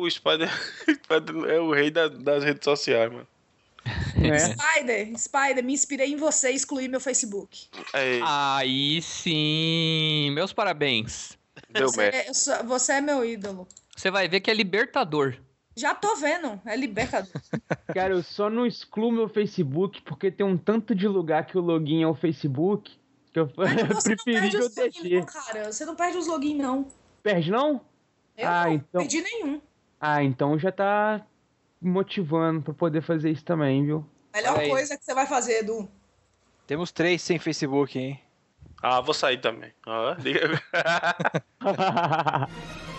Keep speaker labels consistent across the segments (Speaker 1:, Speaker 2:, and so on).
Speaker 1: O Spider, é o rei da- das redes sociais, mano.
Speaker 2: É.
Speaker 3: Spider, Spider, me inspirei em você e excluí meu Facebook.
Speaker 1: Aí,
Speaker 4: Aí sim, meus parabéns.
Speaker 1: deu
Speaker 3: Você, eu sou- você é meu ídolo.
Speaker 4: Você vai ver que é libertador.
Speaker 3: Já tô vendo, é libertador.
Speaker 2: Cara, eu só não excluo meu Facebook porque tem um tanto de lugar que o login é o Facebook que eu
Speaker 3: Mas você não perde
Speaker 2: preferível
Speaker 3: os login, não, cara. Você não perde os login, não.
Speaker 2: Perde não?
Speaker 3: Eu
Speaker 2: Ah,
Speaker 3: não
Speaker 2: então-
Speaker 3: perdi nenhum.
Speaker 2: Ah, então já tá motivando pra poder fazer isso também, viu?
Speaker 3: Melhor
Speaker 5: aí.
Speaker 3: coisa que você vai fazer, Edu.
Speaker 5: Temos três sem Facebook, hein?
Speaker 1: Ah, vou sair também. Ah,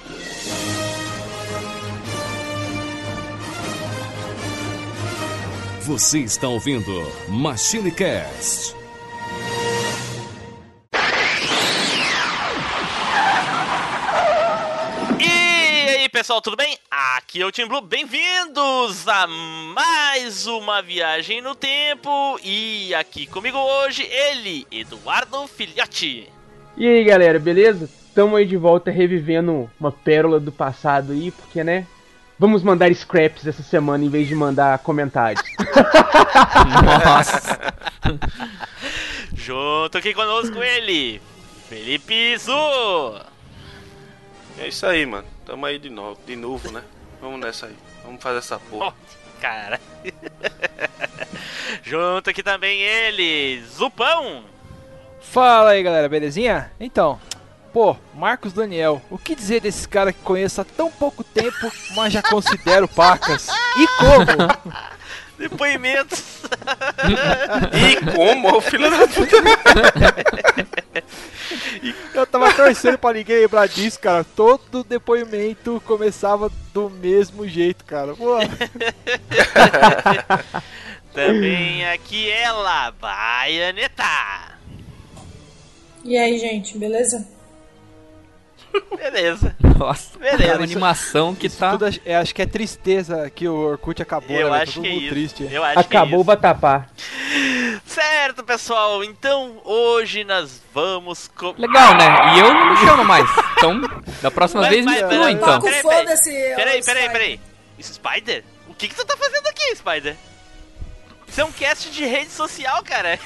Speaker 6: Você está ouvindo Machine Cast.
Speaker 7: Pessoal, tudo bem? Aqui é o Team Blue, bem-vindos a mais uma viagem no tempo. E aqui comigo hoje, ele, Eduardo Filhote.
Speaker 2: E aí, galera, beleza? Tamo aí de volta revivendo uma pérola do passado aí, porque, né? Vamos mandar scraps essa semana em vez de mandar comentários.
Speaker 4: Nossa.
Speaker 7: Junto aqui conosco ele, Felipe Zu.
Speaker 1: É isso aí, mano. Tamo aí de novo, de novo, né? Vamos nessa aí. Vamos fazer essa porra.
Speaker 7: Cara. Junto aqui também ele, Zupão.
Speaker 5: Fala aí, galera, belezinha? Então, pô, Marcos Daniel, o que dizer desse cara que conheço há tão pouco tempo, mas já considero pacas? E como?
Speaker 7: Depoimentos.
Speaker 1: E como, filho da puta?
Speaker 5: Eu tava torcendo pra ninguém lembrar disso, cara. Todo depoimento começava do mesmo jeito, cara.
Speaker 7: Também aqui ela, Baianeta.
Speaker 3: E aí, gente, beleza?
Speaker 7: Beleza.
Speaker 4: Nossa.
Speaker 7: Beleza.
Speaker 4: É uma animação que tá.
Speaker 5: tudo é, acho que é tristeza que o Orkut acabou,
Speaker 7: Eu
Speaker 5: né?
Speaker 7: acho
Speaker 5: Todo
Speaker 7: que é
Speaker 5: mundo
Speaker 7: isso.
Speaker 5: triste.
Speaker 7: Eu acho
Speaker 2: Acabou
Speaker 7: é
Speaker 2: o
Speaker 7: isso.
Speaker 2: Batapá.
Speaker 7: Certo, pessoal. Então, hoje nós vamos... Co...
Speaker 4: Legal, né? E eu não me chamo mais. Então, da próxima
Speaker 7: Mas-
Speaker 4: vez me
Speaker 7: mas-
Speaker 4: exclua,
Speaker 7: mas-
Speaker 4: então.
Speaker 7: Peraí, peraí. Peraí, peraí,
Speaker 3: Spider.
Speaker 7: peraí. Isso, Spider? O que que tu tá fazendo aqui, Spider? Isso é um cast de rede social, cara.
Speaker 5: É,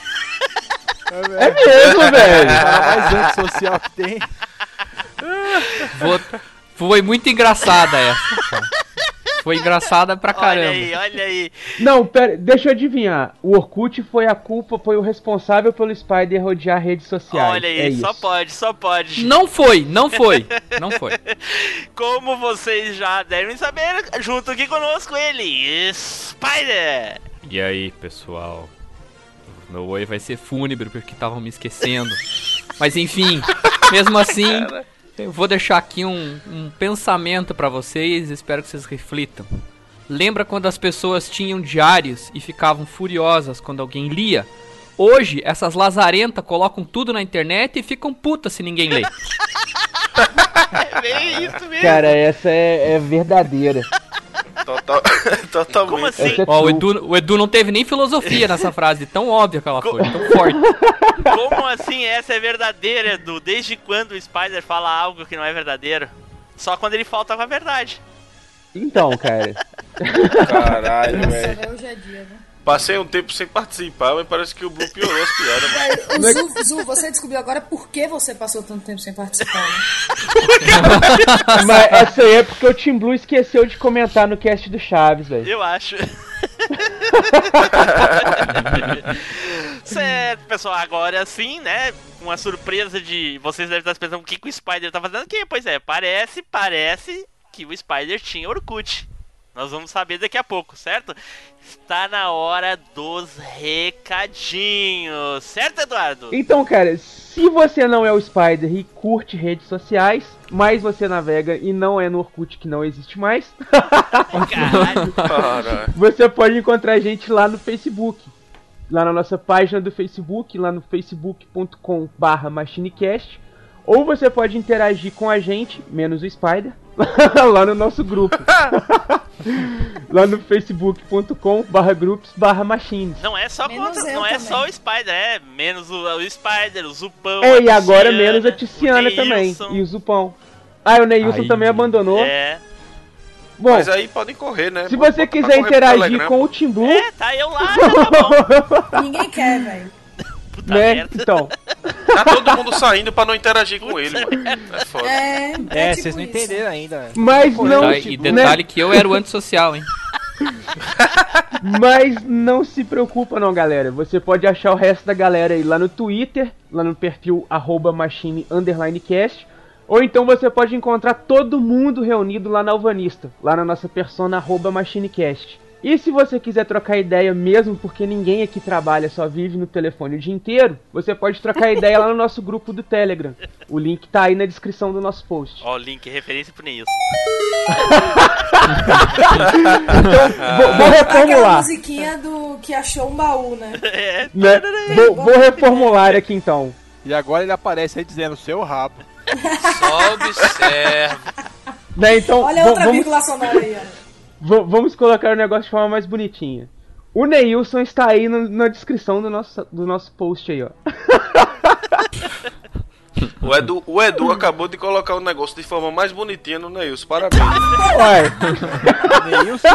Speaker 2: É
Speaker 5: velho.
Speaker 2: mesmo,
Speaker 5: O
Speaker 2: velho.
Speaker 5: cara mais antissocial que tem.
Speaker 4: Vou- Foi muito engraçada essa. cara. Foi engraçada pra
Speaker 7: Olha
Speaker 4: caramba.
Speaker 7: aí, olha aí.
Speaker 2: Não, pera, deixa eu adivinhar. O Orkut foi a culpa, foi o responsável pelo Spider rodear redes sociais.
Speaker 7: Olha aí,
Speaker 2: é isso.
Speaker 7: só pode, só pode.
Speaker 4: Não foi, não foi. Não foi.
Speaker 7: Como vocês já devem saber, junto aqui conosco ele, Spider.
Speaker 4: E aí, pessoal? Meu oi vai ser fúnebre porque estavam me esquecendo. Mas enfim, mesmo assim, eu vou deixar aqui um, um pensamento pra vocês, espero que vocês reflitam. Lembra quando as pessoas tinham diários e ficavam furiosas quando alguém lia? Hoje, essas lazarentas colocam tudo na internet e ficam putas se ninguém lê.
Speaker 7: É bem isso mesmo.
Speaker 2: Cara, essa é, é verdadeira.
Speaker 1: Total, totalmente.
Speaker 7: Como assim?
Speaker 2: Essa é
Speaker 4: Ó, o. Edu, o Edu não teve nem filosofia nessa frase, tão óbvia que ela foi, tão forte.
Speaker 7: Como assim essa é verdadeira, Edu? Desde quando o Spider fala algo que não é verdadeiro? Só quando ele falta com a verdade.
Speaker 2: Então, cara.
Speaker 1: Caralho, velho,
Speaker 3: hoje é dia, né?
Speaker 1: Passei um tempo sem participar, mas parece que o Blue piorou as piadas, mano.
Speaker 3: O Zu, Zu, você descobriu agora por que você passou tanto tempo sem participar, né?
Speaker 2: Mas essa aí é porque o Team Blue esqueceu de comentar no cast do Chaves, velho.
Speaker 7: Eu acho. certo, pessoal. Agora sim, né? Uma surpresa de. Vocês devem estar pensando o que, que o Spider tá fazendo aqui. Pois é, parece, parece que o Spider tinha Orkut. Nós vamos saber daqui a pouco, certo? Está na hora dos recadinhos, certo, Eduardo?
Speaker 2: Então, cara, se você não é o Spider e curte redes sociais, mas você navega e não é no Orkut que não existe mais, você pode encontrar a gente lá no Facebook. Lá na nossa página do Facebook, lá no facebook.com barra machinecast. Ou você pode interagir com a gente, menos o Spider, lá no nosso grupo. lá no facebook.com barra grupos barra machines.
Speaker 7: Não é só
Speaker 3: Menos
Speaker 7: contra, não é só o Spider, é menos o, o Spider, o Zupão.
Speaker 2: É, e agora
Speaker 7: Tiziana,
Speaker 2: menos a
Speaker 7: o
Speaker 2: Tiziana também. E o Zupão. Ah, o Neilson
Speaker 4: Aí.
Speaker 2: também abandonou.
Speaker 7: É.
Speaker 2: Bom,
Speaker 1: Mas aí podem correr, né?
Speaker 2: se você quiser interagir com o Team Blue,
Speaker 7: É, tá eu lá, tá bom.
Speaker 3: Ninguém quer, velho.
Speaker 7: Puta
Speaker 2: né?
Speaker 7: merda.
Speaker 2: Então,
Speaker 1: Tá todo mundo saindo pra não interagir com ele, mano. É foda.
Speaker 3: É,
Speaker 5: É,
Speaker 3: tipo
Speaker 5: vocês não
Speaker 3: isso.
Speaker 5: entenderam ainda.
Speaker 2: mas não,
Speaker 4: Tá,
Speaker 2: tipo,
Speaker 4: e detalhe que eu era o antissocial, hein?
Speaker 2: Mas não se preocupa não, galera. Você pode achar o resto da galera aí lá no Twitter, lá no perfil arroba machine underline cast. Ou então você pode encontrar todo mundo reunido lá na Alvanista, lá na nossa persona arroba machinecast. E se você quiser trocar ideia mesmo, porque ninguém aqui trabalha, só vive no telefone o dia inteiro, você pode trocar ideia lá no nosso grupo do Telegram. O link tá aí na descrição do nosso post.
Speaker 7: Ó, o link, referência pro Neilson.
Speaker 2: Vou, vou
Speaker 3: Aquela
Speaker 2: reformular.
Speaker 3: musiquinha do que achou um baú, né?
Speaker 7: É,
Speaker 2: Né? Vou, vou reformular aqui então.
Speaker 5: E agora ele aparece aí dizendo seu rabo.
Speaker 1: Só observa.
Speaker 2: Né, então
Speaker 3: Olha outra
Speaker 2: vamos,
Speaker 3: vírgula sonora aí, ó.
Speaker 2: V- vamos colocar o negócio de forma mais bonitinha. O Neilson está aí no- na descrição do nosso, do nosso post aí, ó.
Speaker 1: O Edu, o Edu acabou de colocar o negócio de forma mais bonitinha no Neilson. Parabéns.
Speaker 2: Ué.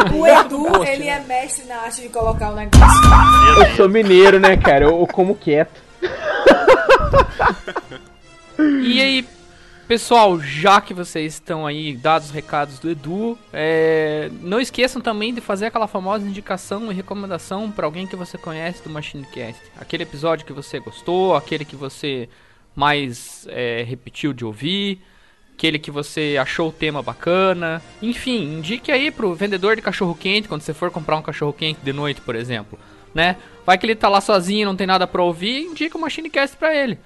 Speaker 3: O Edu, ele é mestre na arte de colocar o negócio.
Speaker 2: eu sou mineiro, né, cara? Eu, eu como quieto.
Speaker 4: E aí, pessoal, já que vocês estão aí dados os recados do Edu, é, não esqueçam também de fazer aquela famosa indicação e recomendação para alguém que você conhece do MachineCast. Aquele episódio que você gostou, aquele que você mais é, repetiu de ouvir, aquele que você achou o tema bacana. Enfim, indique aí pro vendedor de cachorro quente quando você for comprar um cachorro quente de noite, por exemplo, né? Vai que ele tá lá sozinho, não tem nada pra ouvir, indica o MachineCast pra ele.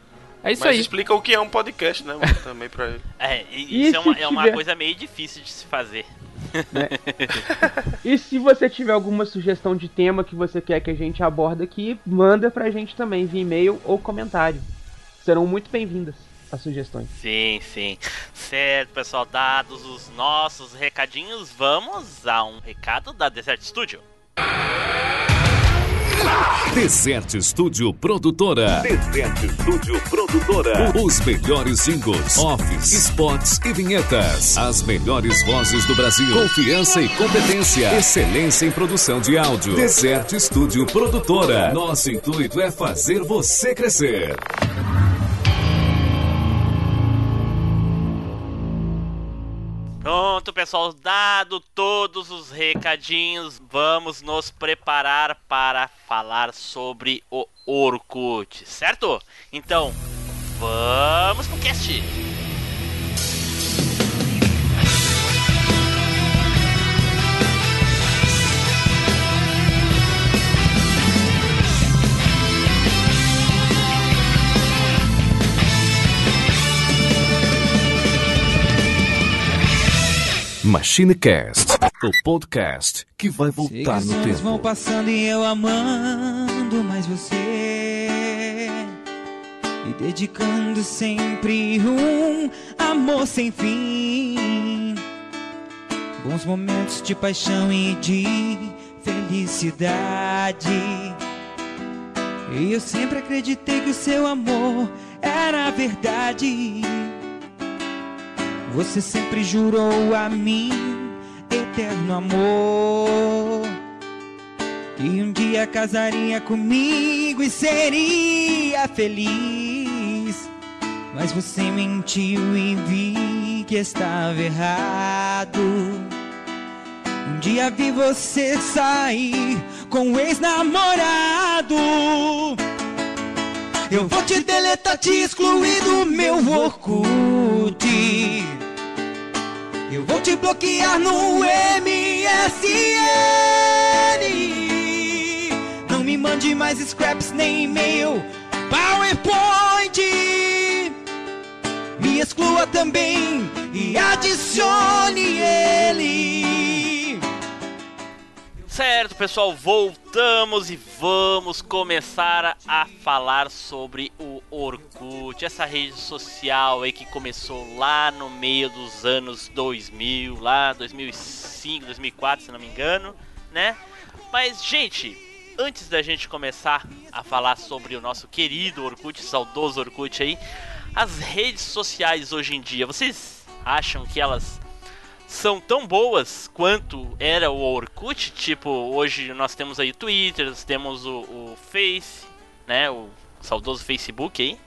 Speaker 4: É isso
Speaker 1: Mas
Speaker 4: aí.
Speaker 1: explica o que é um podcast, né, mano? Também pra ele.
Speaker 7: é isso é uma,
Speaker 2: se
Speaker 7: é uma
Speaker 2: tiver-
Speaker 7: coisa meio difícil de se fazer.
Speaker 2: E se você tiver alguma sugestão de tema que você quer que a gente aborde aqui, manda pra gente também via e-mail ou comentário. Serão muito bem-vindas as sugestões.
Speaker 7: Sim, sim. Certo, pessoal, dados os nossos recadinhos, vamos a um recado da Desert Studio.
Speaker 6: Desert Studio Produtora. Desert Studio Produtora. Os melhores singles, offs, spots e vinhetas. As melhores vozes do Brasil. Confiança e competência. Excelência em produção de áudio. Desert Studio Produtora. Nosso intuito é fazer você crescer.
Speaker 7: Pronto, pessoal, dado todos os recadinhos, vamos nos preparar para falar sobre o Orkut, certo? Então, vamos pro cast.
Speaker 6: MachineCast, o podcast que vai voltar no
Speaker 8: Gerações vão
Speaker 6: tempo.
Speaker 8: passando e eu amando mais você. E dedicando sempre um amor sem fim. Bons momentos de paixão e de felicidade. E eu sempre acreditei que o seu amor era a verdade Você sempre jurou a mim eterno amor. E um dia casaria comigo e seria feliz. Mas você mentiu e vi que estava errado. Um dia vi você sair com um ex-namorado. Eu vou te deletar, te excluir do meu Orkut. Eu vou te bloquear no MSN. Não me mande mais scraps nem e-mail, PowerPoint. Me exclua também e adicione ele.
Speaker 7: Certo, pessoal, voltamos e vamos começar a falar sobre o Orkut, essa rede social aí que começou lá no meio dos anos 2000, lá 2005, 2004, se não me engano, né? Mas, gente, antes da gente começar a falar sobre o nosso querido Orkut, saudoso Orkut aí, as redes sociais hoje em dia, vocês acham que elas são tão boas quanto era o Orkut. Tipo, hoje nós temos aí Twitter, nós temos o, o Face, né? O saudoso Facebook aí.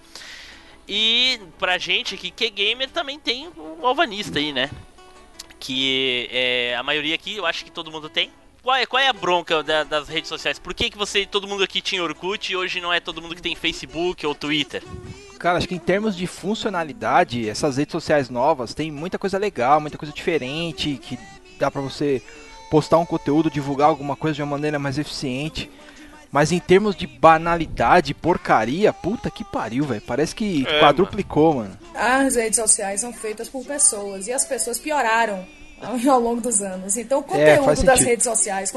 Speaker 7: E pra gente aqui que é gamer também tem o Alvanista aí, né? Que é, a maioria aqui eu acho que todo mundo tem. Qual é, qual é a bronca da- das redes sociais? Por que, que você todo mundo aqui tinha Orkut e hoje não é todo mundo que tem Facebook ou Twitter?
Speaker 5: Cara, acho que em termos de funcionalidade, essas redes sociais novas tem muita coisa legal, muita coisa diferente, que dá pra você postar um conteúdo, divulgar alguma coisa de uma maneira mais eficiente. Mas em termos de banalidade, porcaria, puta que pariu, velho. Parece que
Speaker 1: É,
Speaker 5: quadruplicou, mano.
Speaker 3: As redes sociais são feitas por pessoas e as pessoas pioraram ao longo dos anos. Então o
Speaker 5: É,
Speaker 3: conteúdo
Speaker 5: faz
Speaker 3: das redes sociais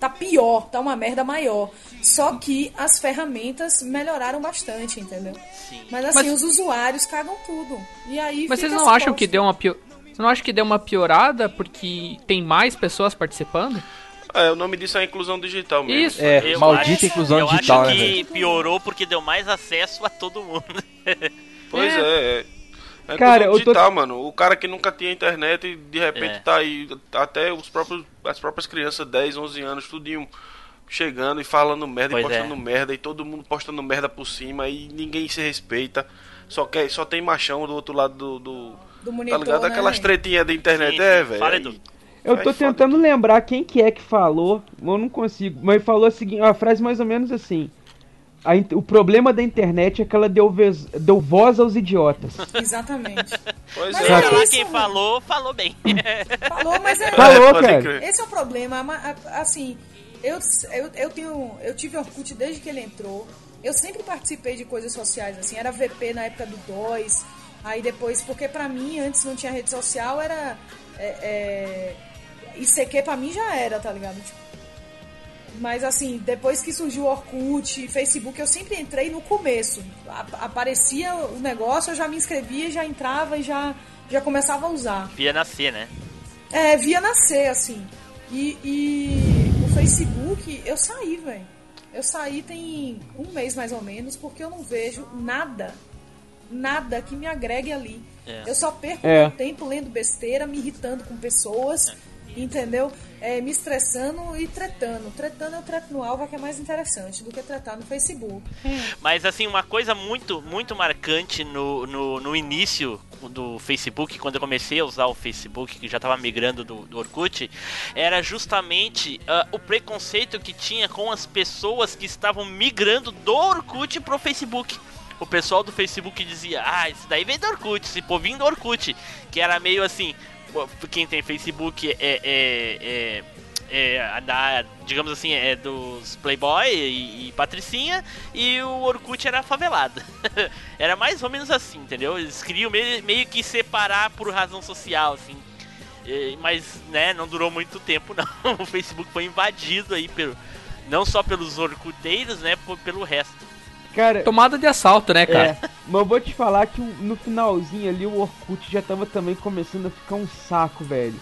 Speaker 3: tá pior, tá uma merda maior. Só que as ferramentas melhoraram bastante, entendeu?
Speaker 7: Sim.
Speaker 3: Mas assim,
Speaker 4: Mas-
Speaker 3: os usuários cagam tudo. E aí
Speaker 4: Mas vocês não acham que deu uma pior... Você não acha que deu uma piorada porque tem mais pessoas participando?
Speaker 1: É, o nome disso é inclusão digital mesmo.
Speaker 4: Isso.
Speaker 5: É,
Speaker 7: Eu
Speaker 5: maldita
Speaker 7: acho-
Speaker 5: inclusão
Speaker 7: eu
Speaker 5: digital,
Speaker 7: acho
Speaker 5: né, velho?
Speaker 7: que piorou porque deu mais acesso a todo mundo.
Speaker 1: Pois é, é. É
Speaker 2: Cara, eu tô-
Speaker 1: digital, mano. O cara que nunca tinha internet e de repente
Speaker 7: É.
Speaker 1: tá aí, até os próprios, as próprias crianças, 10, 11 anos, tudinho chegando e falando merda
Speaker 7: Pois
Speaker 1: e postando
Speaker 7: é.
Speaker 1: merda e todo mundo postando merda por cima e ninguém se respeita. Só quer, só tem machão do outro lado do, do
Speaker 3: Do
Speaker 1: tá
Speaker 3: monitor,
Speaker 1: ligado?
Speaker 3: né,
Speaker 1: Aquelas tretinhas da internet,
Speaker 7: Sim,
Speaker 1: é, velho.
Speaker 7: Fala,
Speaker 1: aí-
Speaker 7: Edu.
Speaker 2: Eu tô
Speaker 1: foda.
Speaker 2: tentando lembrar quem que é que falou, eu não consigo. Mas falou a seguinte, a frase mais ou menos assim. A o problema da internet é que ela deu, vez- deu voz aos idiotas.
Speaker 3: Exatamente.
Speaker 1: Pois
Speaker 3: Mas
Speaker 1: é.
Speaker 3: É
Speaker 7: lá quem
Speaker 3: mano.
Speaker 7: falou, falou bem.
Speaker 3: Falou, mas é.
Speaker 2: Falou,
Speaker 1: pode
Speaker 2: cara.
Speaker 3: Esse é o problema. Assim, eu, eu, eu tenho. Eu tive Orkut desde que ele entrou. Eu sempre participei de coisas sociais, assim, era VP na época do 2. Aí depois, porque pra mim, antes não tinha rede social, era. É, é, ICQ pra mim já era, tá ligado? Tipo, mas assim, depois que surgiu o Orkut, Facebook, eu sempre entrei no começo. A- aparecia o negócio, eu já me inscrevia, já entrava e já, já começava a usar.
Speaker 7: Via nascer, né?
Speaker 3: É, via nascer, assim. E, e o Facebook, eu saí, velho. Eu saí tem um mês mais ou menos, porque eu não vejo nada, nada que me agregue ali.
Speaker 7: É.
Speaker 3: Eu só perco
Speaker 2: É.
Speaker 3: meu tempo lendo besteira, me irritando com pessoas, entendeu? É, me estressando e tretando. Tretando eu treto no Alva, que é mais interessante do que tretar no Facebook.
Speaker 7: Mas assim, uma coisa muito, muito marcante no, no, no início do Facebook, quando eu comecei a usar o Facebook, que já estava migrando do, do Orkut, era justamente ah, o preconceito que tinha com as pessoas que estavam migrando do Orkut pro Facebook. O pessoal do Facebook dizia, ah, isso daí vem do Orkut, esse povinho do Orkut. Que era meio assim, quem tem Facebook é, é, é, é, da, digamos assim, é dos Playboy e, e Patricinha, e o Orkut era favelado. era mais ou menos assim, entendeu? Eles queriam meio, meio que separar por razão social, assim. Mas, né, não durou muito tempo, não. O Facebook foi invadido aí pelo. Não só pelos orcuteiros, né? Pelo resto.
Speaker 2: Cara,
Speaker 4: Tomada de assalto, né, cara?
Speaker 2: é, mas eu vou te falar que no finalzinho ali o Orkut já tava também começando a ficar um saco, velho.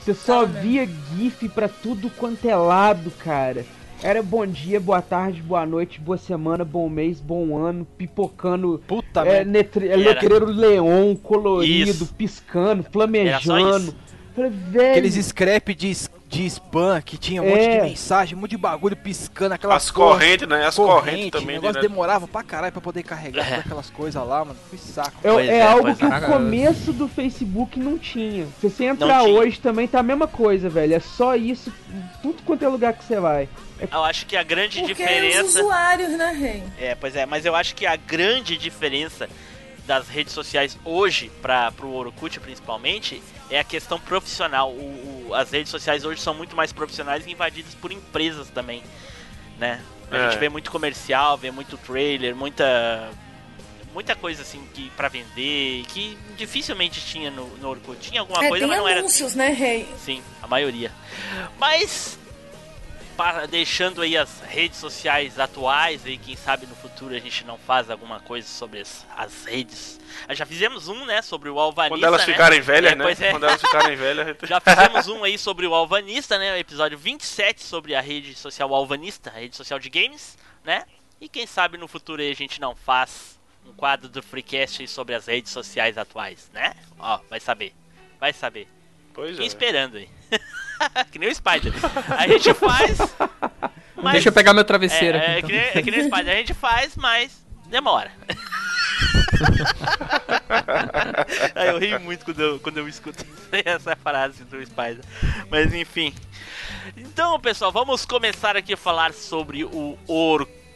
Speaker 2: Você só
Speaker 3: mesmo.
Speaker 2: via GIF pra tudo quanto é lado, cara. Era bom dia, boa tarde, boa noite, boa semana, bom mês, bom ano, pipocando
Speaker 5: Puta
Speaker 2: é,
Speaker 5: merda.
Speaker 2: letre- é, letreiro leon, colorido,
Speaker 7: Isso.
Speaker 2: piscando,
Speaker 7: Era só
Speaker 2: flamejando.
Speaker 7: isso.
Speaker 2: Falei, velho.
Speaker 5: Aqueles scrap de, de spam que tinha um monte de
Speaker 2: É.
Speaker 5: mensagem, um monte de bagulho piscando, aquelas
Speaker 1: As correntes, né? As correntes
Speaker 5: O
Speaker 1: também.
Speaker 5: negócio
Speaker 1: direto.
Speaker 5: demorava pra caralho pra poder carregar
Speaker 7: É.
Speaker 5: todas aquelas coisas lá, mano. Foi saco.
Speaker 2: É, é
Speaker 7: é,
Speaker 2: algo que
Speaker 4: é.
Speaker 2: o começo do Facebook não tinha. Se você entrar hoje também tá a mesma coisa, velho. É só isso, em tudo quanto é lugar que você vai.
Speaker 7: Eu acho que a grande
Speaker 3: Porque os
Speaker 7: diferença.
Speaker 3: usuários, né, Rei?
Speaker 7: É, pois é, mas eu acho que a grande diferença das redes sociais hoje para pro Orkut principalmente é a questão profissional. O, o- as redes sociais hoje são muito mais profissionais e invadidas por empresas também, né? A
Speaker 1: É.
Speaker 7: gente vê muito comercial, vê muito trailer, muita muita coisa assim que para vender que dificilmente tinha no, no Orkut. Tinha alguma
Speaker 3: É,
Speaker 7: coisa,
Speaker 3: tem
Speaker 7: mas não era
Speaker 3: anúncios, né, Rei?
Speaker 7: Sim, a maioria. Mas deixando aí as redes sociais atuais aí, quem sabe no futuro a gente não faz alguma coisa sobre as, as redes. Ah, Já fizemos um, né, sobre o Alvanista,
Speaker 1: Quando elas
Speaker 7: né?
Speaker 1: ficarem velhas,
Speaker 7: É,
Speaker 1: né?
Speaker 7: é.
Speaker 1: Quando elas ficarem velhas, gente...
Speaker 7: Já fizemos um aí sobre o Alvanista, né? O episódio 27 sobre a rede social Alvanista, a rede social de games, né? E quem sabe no futuro aí a gente não faz um quadro do Freecast sobre as redes sociais atuais, né? Ó, vai saber. Vai saber.
Speaker 1: Pois é.
Speaker 7: esperando aí. que nem o Spider. A gente faz. Mas...
Speaker 4: Deixa eu pegar meu travesseiro
Speaker 7: é,
Speaker 4: aqui.
Speaker 7: é,
Speaker 4: então.
Speaker 7: que nem, é que nem o Spider. A gente faz, mas demora. Aí eu rio muito quando eu, quando eu escuto essa frase do Spider. Mas enfim. Então, pessoal, vamos começar aqui a falar sobre o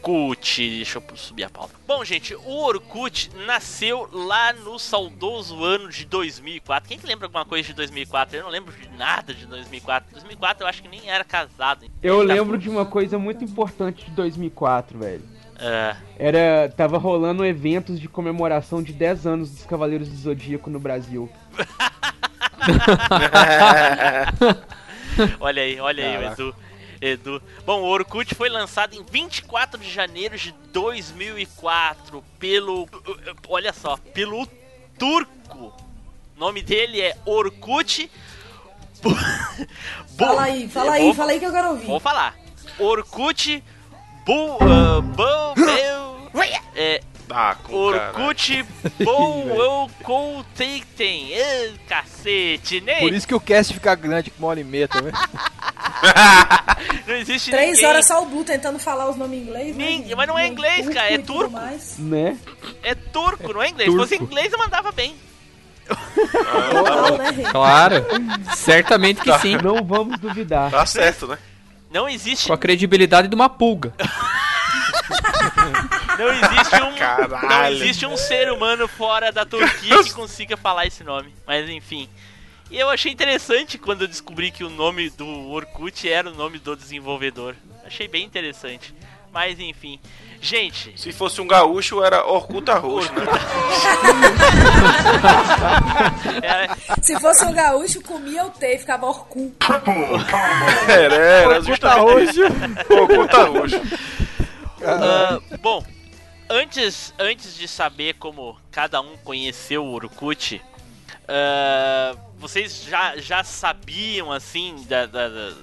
Speaker 7: Orkut. Deixa eu subir a pauta. Bom, gente, o Orkut nasceu lá no saudoso ano de 2004. Quem que lembra alguma coisa de 2004? Eu não lembro de nada de 2004. 2004 eu acho que nem era casado.
Speaker 2: Eu
Speaker 7: Tá
Speaker 2: lembro de uma coisa muito importante de 2004, velho.
Speaker 7: Ah,
Speaker 2: Era. Tava rolando eventos de comemoração de 10 anos dos Cavaleiros do Zodíaco no Brasil.
Speaker 7: olha aí, olha aí. Edu. Edu. Bom, o Orkut foi lançado em 24 de janeiro de 2004 pelo. Olha só, pelo turco. O nome dele é Orkut.
Speaker 3: Fala aí, fala aí,
Speaker 7: vou-
Speaker 3: fala aí que eu quero ouvir.
Speaker 7: Vou falar. Orkut. Bu. Uh, bu, Beu- é,
Speaker 1: Ah, com.
Speaker 7: Orkut. Bou. Couteitem. Cacete, nem.
Speaker 5: Por isso que o cast fica grande com uma hora e meia também.
Speaker 7: Não existe
Speaker 3: Três
Speaker 7: ninguém.
Speaker 3: horas só o Bu tentando falar os nomes em inglês, né?
Speaker 7: Nem-
Speaker 3: gente?
Speaker 7: mas não é inglês,
Speaker 3: Turco
Speaker 7: cara, é turco.
Speaker 3: mais.
Speaker 2: Né?
Speaker 7: É turco, não é inglês. Se fosse
Speaker 2: turco.
Speaker 7: inglês, eu mandava bem.
Speaker 3: Não, né?
Speaker 4: Claro, certamente que sim.
Speaker 2: Não vamos duvidar.
Speaker 1: Tá certo, né?
Speaker 7: Não existe,
Speaker 4: Com a credibilidade de uma pulga.
Speaker 7: não existe um, não existe um ser humano fora da Turquia que consiga falar esse nome. Mas enfim. E eu achei interessante quando eu descobri que o nome do Orkut era o nome do desenvolvedor. Achei bem interessante. Mas enfim. Gente,
Speaker 1: Se fosse um gaúcho, era Orkuta Roxo, né?
Speaker 7: é,
Speaker 3: Se fosse um gaúcho, comia o T e ficava orcu.
Speaker 1: Era, era justamente isso. Orkuta Roxo.
Speaker 7: Ah, bom, antes, antes de saber como cada um conheceu o Orkut, ah, vocês já, já sabiam assim da, da- da-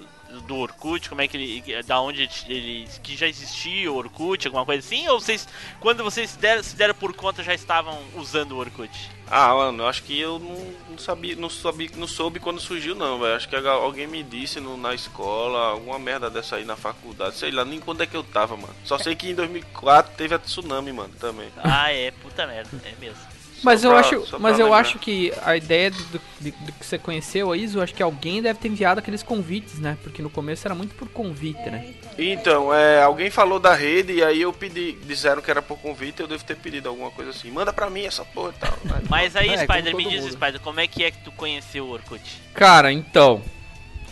Speaker 7: do Orkut, como é que ele, da onde ele, que já existia o Orkut, alguma coisa assim? Ou vocês, quando vocês se deram, se deram por conta, já estavam usando o Orkut?
Speaker 1: Ah, mano, eu acho que eu não, não sabia, não sabia, não soube quando surgiu não, velho. Acho que alguém me disse no- na escola, alguma merda dessa aí na faculdade, sei lá, nem quando é que eu tava, mano. Só sei que em 2004 teve a tsunami, mano, também.
Speaker 7: Ah, é, puta merda, é mesmo.
Speaker 4: Mas
Speaker 1: Só
Speaker 4: eu
Speaker 1: pra-
Speaker 4: acho, mas eu
Speaker 1: lembrar.
Speaker 4: acho que a ideia do, do- do que você conheceu a Iso, acho que alguém deve ter enviado aqueles convites, né? Porque no começo era muito por convite, né?
Speaker 1: Então, é, alguém falou da rede e aí eu pedi, disseram que era por convite, eu devo ter pedido alguma coisa assim. Manda pra mim essa porra e tal. né?
Speaker 7: Mas aí,
Speaker 5: É,
Speaker 7: Spider, me diz,
Speaker 5: mundo.
Speaker 7: Spider, como é que é que tu conheceu o Orkut?
Speaker 4: Cara, então,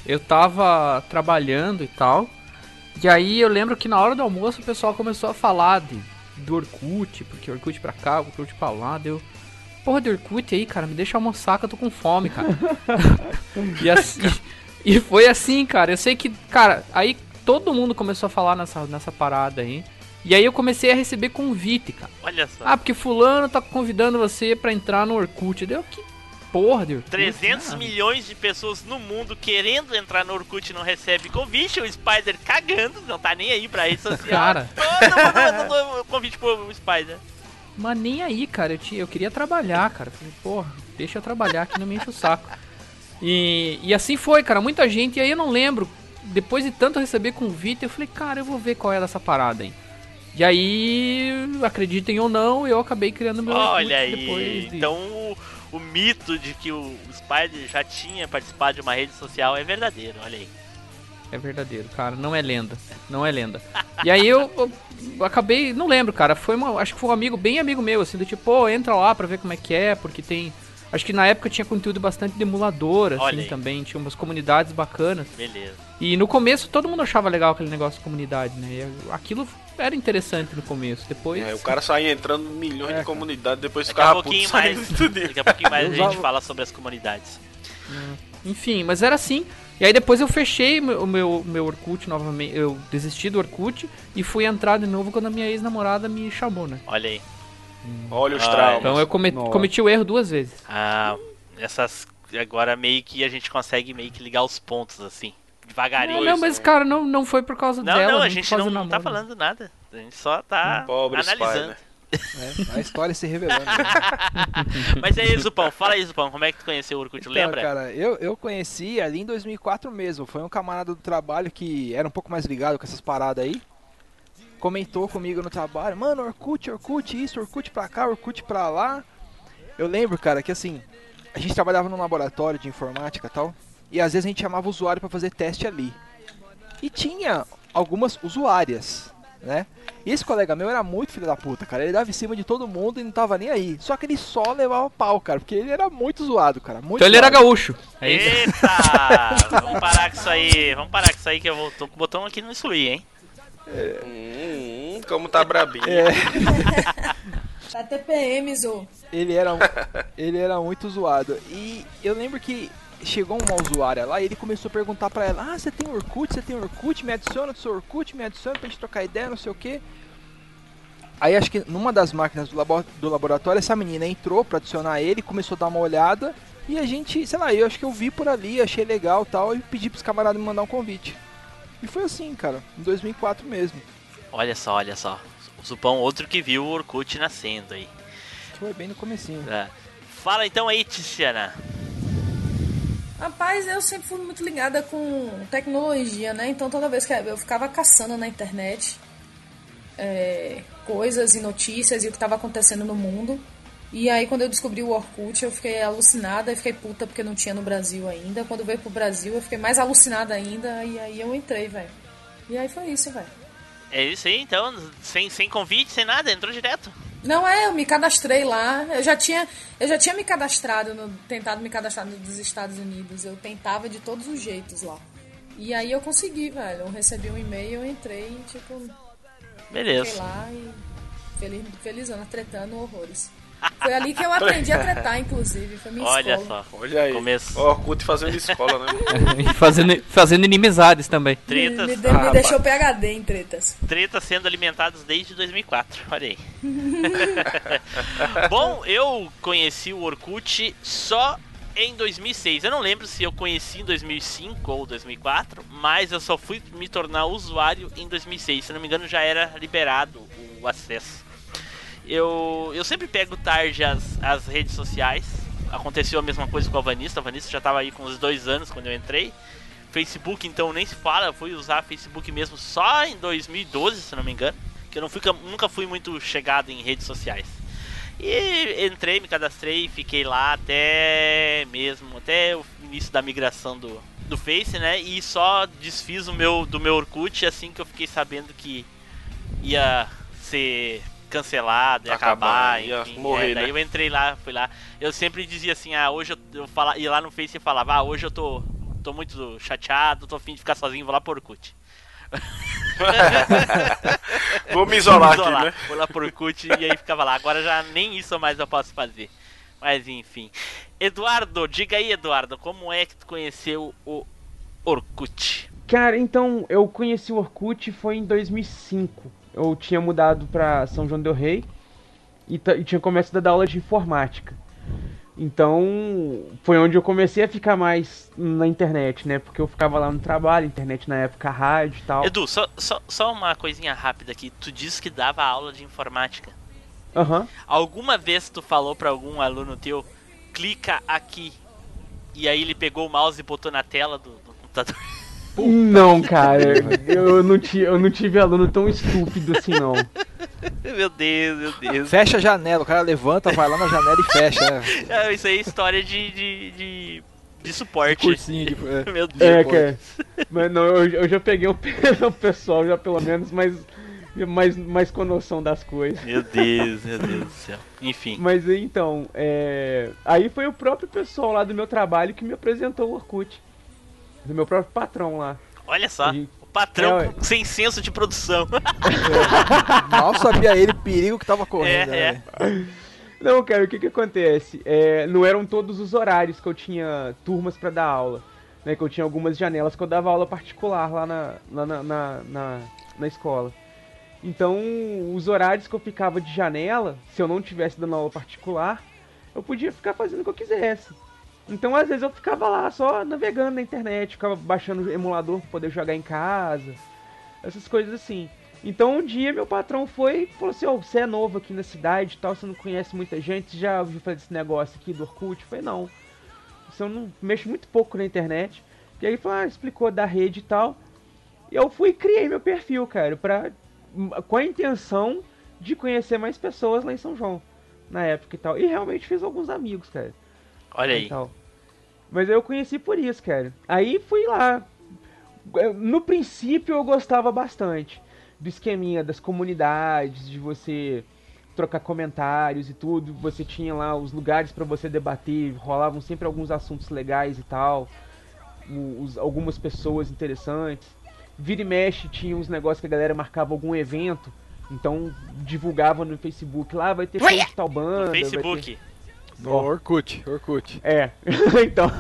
Speaker 4: eu tava trabalhando e tal, e aí eu lembro que na hora do almoço o pessoal começou a falar de, do Orkut, porque Orkut pra cá, Orkut pra lá, deu... Porra de Orkut aí, cara, me deixa almoçar que eu tô com fome, cara. e, assim, e foi assim, cara, eu sei que, cara, aí todo mundo começou a falar nessa, nessa parada aí, e aí eu comecei a receber convite, cara.
Speaker 7: Olha só.
Speaker 4: Ah, porque fulano tá convidando você pra entrar no Orkut. Deu que porra de Orkut?
Speaker 7: 300
Speaker 4: Ah,
Speaker 7: milhões de pessoas no mundo querendo entrar no Orkut e não recebe convite, o Spider cagando, não tá nem aí pra rede social.
Speaker 4: Cara.
Speaker 7: Todo mundo mandando convite pro Spider.
Speaker 4: Mas nem aí, cara. Eu, tinha, eu queria trabalhar, cara. Falei, porra, deixa eu trabalhar aqui, não me enche o saco. E, e assim foi, cara. Muita gente. E aí eu não lembro. Depois de tanto receber convite, eu falei, cara, eu vou ver qual é dessa parada aí. E aí, acreditem ou não, eu acabei criando meu
Speaker 7: Olha aí,
Speaker 4: depois de-
Speaker 7: então o, o mito de que o Spider já tinha participado de uma rede social é verdadeiro, olha aí.
Speaker 4: É verdadeiro, cara. Não é lenda. Não é lenda. E aí eu, eu acabei, não lembro, cara. Foi uma, acho que foi um amigo, bem amigo meu, assim, do tipo, pô, entra lá pra ver como é que é, porque tem. Acho que na época tinha conteúdo bastante de emulador,
Speaker 7: Olha
Speaker 4: assim, também. Tinha umas comunidades bacanas.
Speaker 7: Beleza.
Speaker 4: E no começo todo mundo achava legal aquele negócio de comunidade, né? E aquilo era interessante no começo. Depois.
Speaker 1: É, o cara saía entrando milhões
Speaker 4: É,
Speaker 1: de comunidades, depois
Speaker 7: Daqui a
Speaker 1: ficava puto
Speaker 7: pouquinho
Speaker 1: saindo
Speaker 7: mais. Daqui a pouquinho mais a
Speaker 5: Eu
Speaker 7: gente fala sobre as comunidades.
Speaker 4: Enfim, mas era assim. E aí depois eu fechei o meu, meu Orkut novamente. Eu desisti do Orkut e fui entrar de novo quando a minha ex-namorada me chamou, né?
Speaker 7: Olha aí.
Speaker 1: Olha os
Speaker 7: Ah,
Speaker 1: traumas.
Speaker 4: Então eu come-
Speaker 2: Nossa.
Speaker 4: cometi o erro duas vezes.
Speaker 7: Ah, essas. Agora meio que a gente consegue meio que ligar os pontos assim. Devagarinho.
Speaker 4: Não, não, mas cara, não, não foi por causa
Speaker 7: Não,
Speaker 4: dela.
Speaker 7: não, a gente não,
Speaker 4: do
Speaker 7: tá
Speaker 4: namoro.
Speaker 7: falando nada. A gente só tá
Speaker 1: Pobre
Speaker 7: analisando.
Speaker 1: Spider.
Speaker 5: É, a história se revelando. Né?
Speaker 7: Mas aí, Zupão, fala aí, Zupão, como é que tu conheceu o Orkut,
Speaker 5: Então,
Speaker 7: lembra?
Speaker 5: cara, eu, eu conheci ali em 2004 mesmo. Foi um camarada do trabalho que era um pouco mais ligado com essas paradas aí. Comentou comigo no trabalho, mano, Orkut, Orkut, isso, Orkut pra cá, Orkut pra lá. Eu lembro, cara, que assim, a gente trabalhava num laboratório de informática e tal. E às vezes a gente chamava o usuário pra fazer teste ali. E tinha algumas usuárias, né? E esse colega meu era muito filho da puta, cara. Ele dava em cima de todo mundo e não tava nem aí. Só que ele só levava pau, cara, porque ele era muito zoado, cara. Muito
Speaker 4: Então ele era
Speaker 5: zoado.
Speaker 4: gaúcho. É isso.
Speaker 7: Eita! vamos parar com isso aí, vamos parar com isso aí que eu vou, tô com o botão aqui no excluir, hein?
Speaker 1: Hum, hum, como tá brabinho.
Speaker 3: Tá TPM, Zo.
Speaker 5: Ele era, ele era muito zoado. E eu lembro que chegou uma usuária lá e ele começou a perguntar pra ela: Ah, você tem Orkut? Você tem Orkut? Me adiciona no seu Orkut, me adiciona pra gente trocar ideia, não sei o que. Aí acho que numa das máquinas do, labo- do laboratório, essa menina entrou pra adicionar ele, começou a dar uma olhada. E a gente, sei lá, eu acho que eu vi por ali, achei legal tal, e pedi pros camaradas me mandar um convite. E foi assim, cara, em 2004 mesmo.
Speaker 7: Olha só, olha só. O Zupão, outro que viu o Orkut nascendo aí.
Speaker 5: Foi bem no comecinho.
Speaker 7: É. Fala então aí, Tiziana.
Speaker 3: Rapaz, eu sempre fui muito ligada com tecnologia, né? Então toda vez que eu ficava caçando na internet é, coisas e notícias e o que estava acontecendo no mundo. E aí quando eu descobri o Orkut, eu fiquei alucinada e fiquei puta porque não tinha no Brasil ainda. Quando veio pro Brasil, eu fiquei mais alucinada ainda e aí eu entrei, velho. E aí foi isso, velho.
Speaker 7: É isso aí, então, sem, sem convite, sem nada, entrou direto.
Speaker 3: Não é, eu me cadastrei lá. Eu já tinha, eu já tinha me cadastrado, no, tentado me cadastrar nos Estados Unidos. Eu tentava de todos os jeitos lá. E aí eu consegui, velho. Eu recebi um e-mail, eu entrei e, tipo, fiquei
Speaker 7: Beleza.
Speaker 3: lá e feliz, felizona, tretando horrores. Foi ali que eu aprendi a tretar, inclusive. Foi minha
Speaker 7: Olha
Speaker 3: escola.
Speaker 7: só.
Speaker 1: Olha aí.
Speaker 7: Começo.
Speaker 1: Ó, Orkut fazendo escola, né?
Speaker 4: E fazendo, fazendo inimizades também.
Speaker 3: Me,
Speaker 7: Tretas,
Speaker 3: me, de-
Speaker 1: Ah,
Speaker 3: me deixou PHD em tretas.
Speaker 7: tretas sendo alimentadas desde 2004. Olha aí. Bom, eu conheci o Orkut só em 2006. Eu não lembro se eu conheci em 2005 ou 2004, mas eu só fui me tornar usuário em 2006. Se não me engano, já era liberado o acesso. Eu, eu sempre pego tarde as, as redes sociais. Aconteceu a mesma coisa com a Vanessa. A Vanessa já estava aí com uns dois anos quando eu entrei. Facebook, então, nem se fala. Eu fui usar Facebook mesmo só em 2012, se não me engano. Que eu não fui, nunca fui muito chegado em redes sociais. E entrei, me cadastrei, fiquei lá até mesmo, até o início da migração do, do Face, né? E só desfiz o meu do meu Orkut assim que eu fiquei sabendo que ia ser cancelado, ia
Speaker 1: Acabar,
Speaker 7: acabar,
Speaker 1: ia
Speaker 7: enfim.
Speaker 1: morrer,
Speaker 7: é, daí
Speaker 1: né?
Speaker 7: eu entrei lá, fui lá. Eu sempre dizia assim, ah, hoje eu, eu fala, ia lá no Face e falava, ah, hoje eu tô, tô muito chateado, tô afim de ficar sozinho, vou lá pro Orkut.
Speaker 1: Vou me isolar aqui,
Speaker 7: isolar.
Speaker 1: né?
Speaker 7: Vou lá pro Orkut e aí ficava lá. Agora já nem isso mais eu posso fazer. Mas enfim. Eduardo, diga aí, Eduardo, como é que tu conheceu o Orkut?
Speaker 2: Cara, então, eu conheci o Orkut foi em 2005. Eu tinha mudado pra São João del Rei e, e tinha começado a dar aula de informática. Então, foi onde eu comecei a ficar mais na internet, né? Porque eu ficava lá no trabalho, internet na época, rádio e tal.
Speaker 7: Edu, só, só, só uma coisinha rápida aqui. Tu disse que dava aula de informática.
Speaker 2: Aham.
Speaker 7: Alguma vez tu falou pra algum aluno teu, clica aqui. E aí ele pegou o mouse e botou na tela do, do computador.
Speaker 2: Não, cara, eu não, ti, eu não tive aluno tão estúpido assim, não.
Speaker 7: meu Deus, meu Deus.
Speaker 5: Fecha a janela, o cara levanta, vai lá na janela e fecha, né?
Speaker 7: É, Isso aí é história de, de, de, de suporte.
Speaker 5: Cursinho de. é.
Speaker 7: Meu Deus.
Speaker 2: É, cara. Mas não, eu, eu já peguei o pe- o pessoal, já pelo menos, mais, mais, mais com noção das coisas.
Speaker 7: Meu Deus, meu Deus do céu. Enfim.
Speaker 2: Mas então, é... aí foi o próprio pessoal lá do meu trabalho que me apresentou o Orkut. Do meu próprio patrão lá.
Speaker 7: Olha só,
Speaker 2: E-
Speaker 7: o patrão
Speaker 2: É,
Speaker 7: sem senso de produção.
Speaker 5: Mal sabia ele o perigo que tava correndo.
Speaker 7: É,
Speaker 5: né?
Speaker 2: Não, cara, o que que acontece? É, não eram todos os horários que eu tinha turmas pra dar aula. Né, que eu tinha algumas janelas que eu dava aula particular lá na, lá na, na, na, na escola. Então, os horários que eu ficava de janela, se eu não tivesse dando aula particular, eu podia ficar fazendo o que eu quisesse. Então, às vezes, eu ficava lá só navegando na internet, ficava baixando o emulador pra poder jogar em casa, essas coisas assim. Então um dia meu patrão foi e falou assim, ó, você é novo aqui na cidade tal, você não conhece muita gente, já ouviu fazer esse negócio aqui do Orkut? Eu falei, não. Eu não mexo muito pouco na internet. E aí falou, ah, explicou da rede e tal. E eu fui e criei meu perfil, cara, pra, com a intenção de conhecer mais pessoas lá em São João, na época e tal. E realmente fiz alguns amigos, cara.
Speaker 7: Olha aí.
Speaker 2: tal. Mas eu conheci por isso, cara. Aí fui lá. No princípio eu gostava bastante do esqueminha das comunidades, de você trocar comentários e tudo. Você tinha lá os lugares para você debater, rolavam sempre alguns assuntos legais e tal. Os, algumas pessoas interessantes. Vira e mexe tinha uns negócios que a galera marcava algum evento. Então divulgava no Facebook lá, vai ter show de tal banda. vai ter-
Speaker 5: No Orkut, Orkut.
Speaker 2: É, então.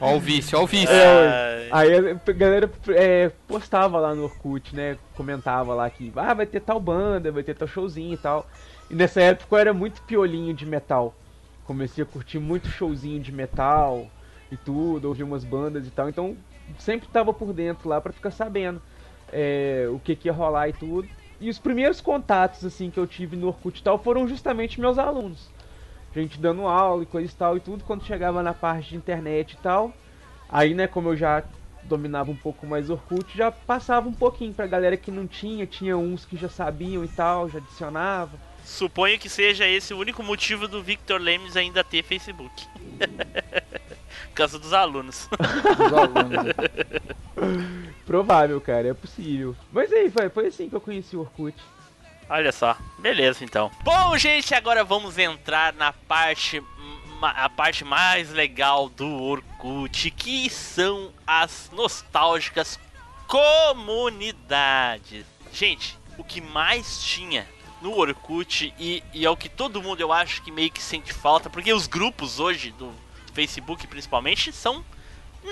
Speaker 4: Ó o vício, ó o vício.
Speaker 2: É, Aí a galera é, postava lá no Orkut, né? Comentava lá que ah, vai ter tal banda, vai ter tal showzinho e tal. E nessa época eu era muito piolinho de metal. Comecei a curtir muito showzinho de metal e tudo, ouvir umas bandas e tal. Então sempre tava por dentro lá pra ficar sabendo é, o que, que ia rolar e tudo. E os primeiros contatos assim que eu tive no Orkut e tal foram justamente meus alunos. Gente dando aula e coisa e tal e tudo, quando chegava na parte de internet e tal. Aí, né, como eu já dominava um pouco mais Orkut, já passava um pouquinho pra galera que não tinha, tinha uns que já sabiam e tal, já adicionava.
Speaker 7: Suponho que seja esse o único motivo do Victor Lemes ainda ter Facebook. Por causa dos alunos.
Speaker 5: Os alunos.
Speaker 2: Provável, cara, é possível. Mas aí, foi, foi assim que eu conheci o Orkut.
Speaker 7: Olha só, beleza então. Bom, gente, agora vamos entrar na parte a parte mais legal do Orkut, que são as nostálgicas comunidades. Gente, o que mais tinha no Orkut e, e é o que todo mundo eu acho que meio que sente falta, porque os grupos hoje do Facebook principalmente são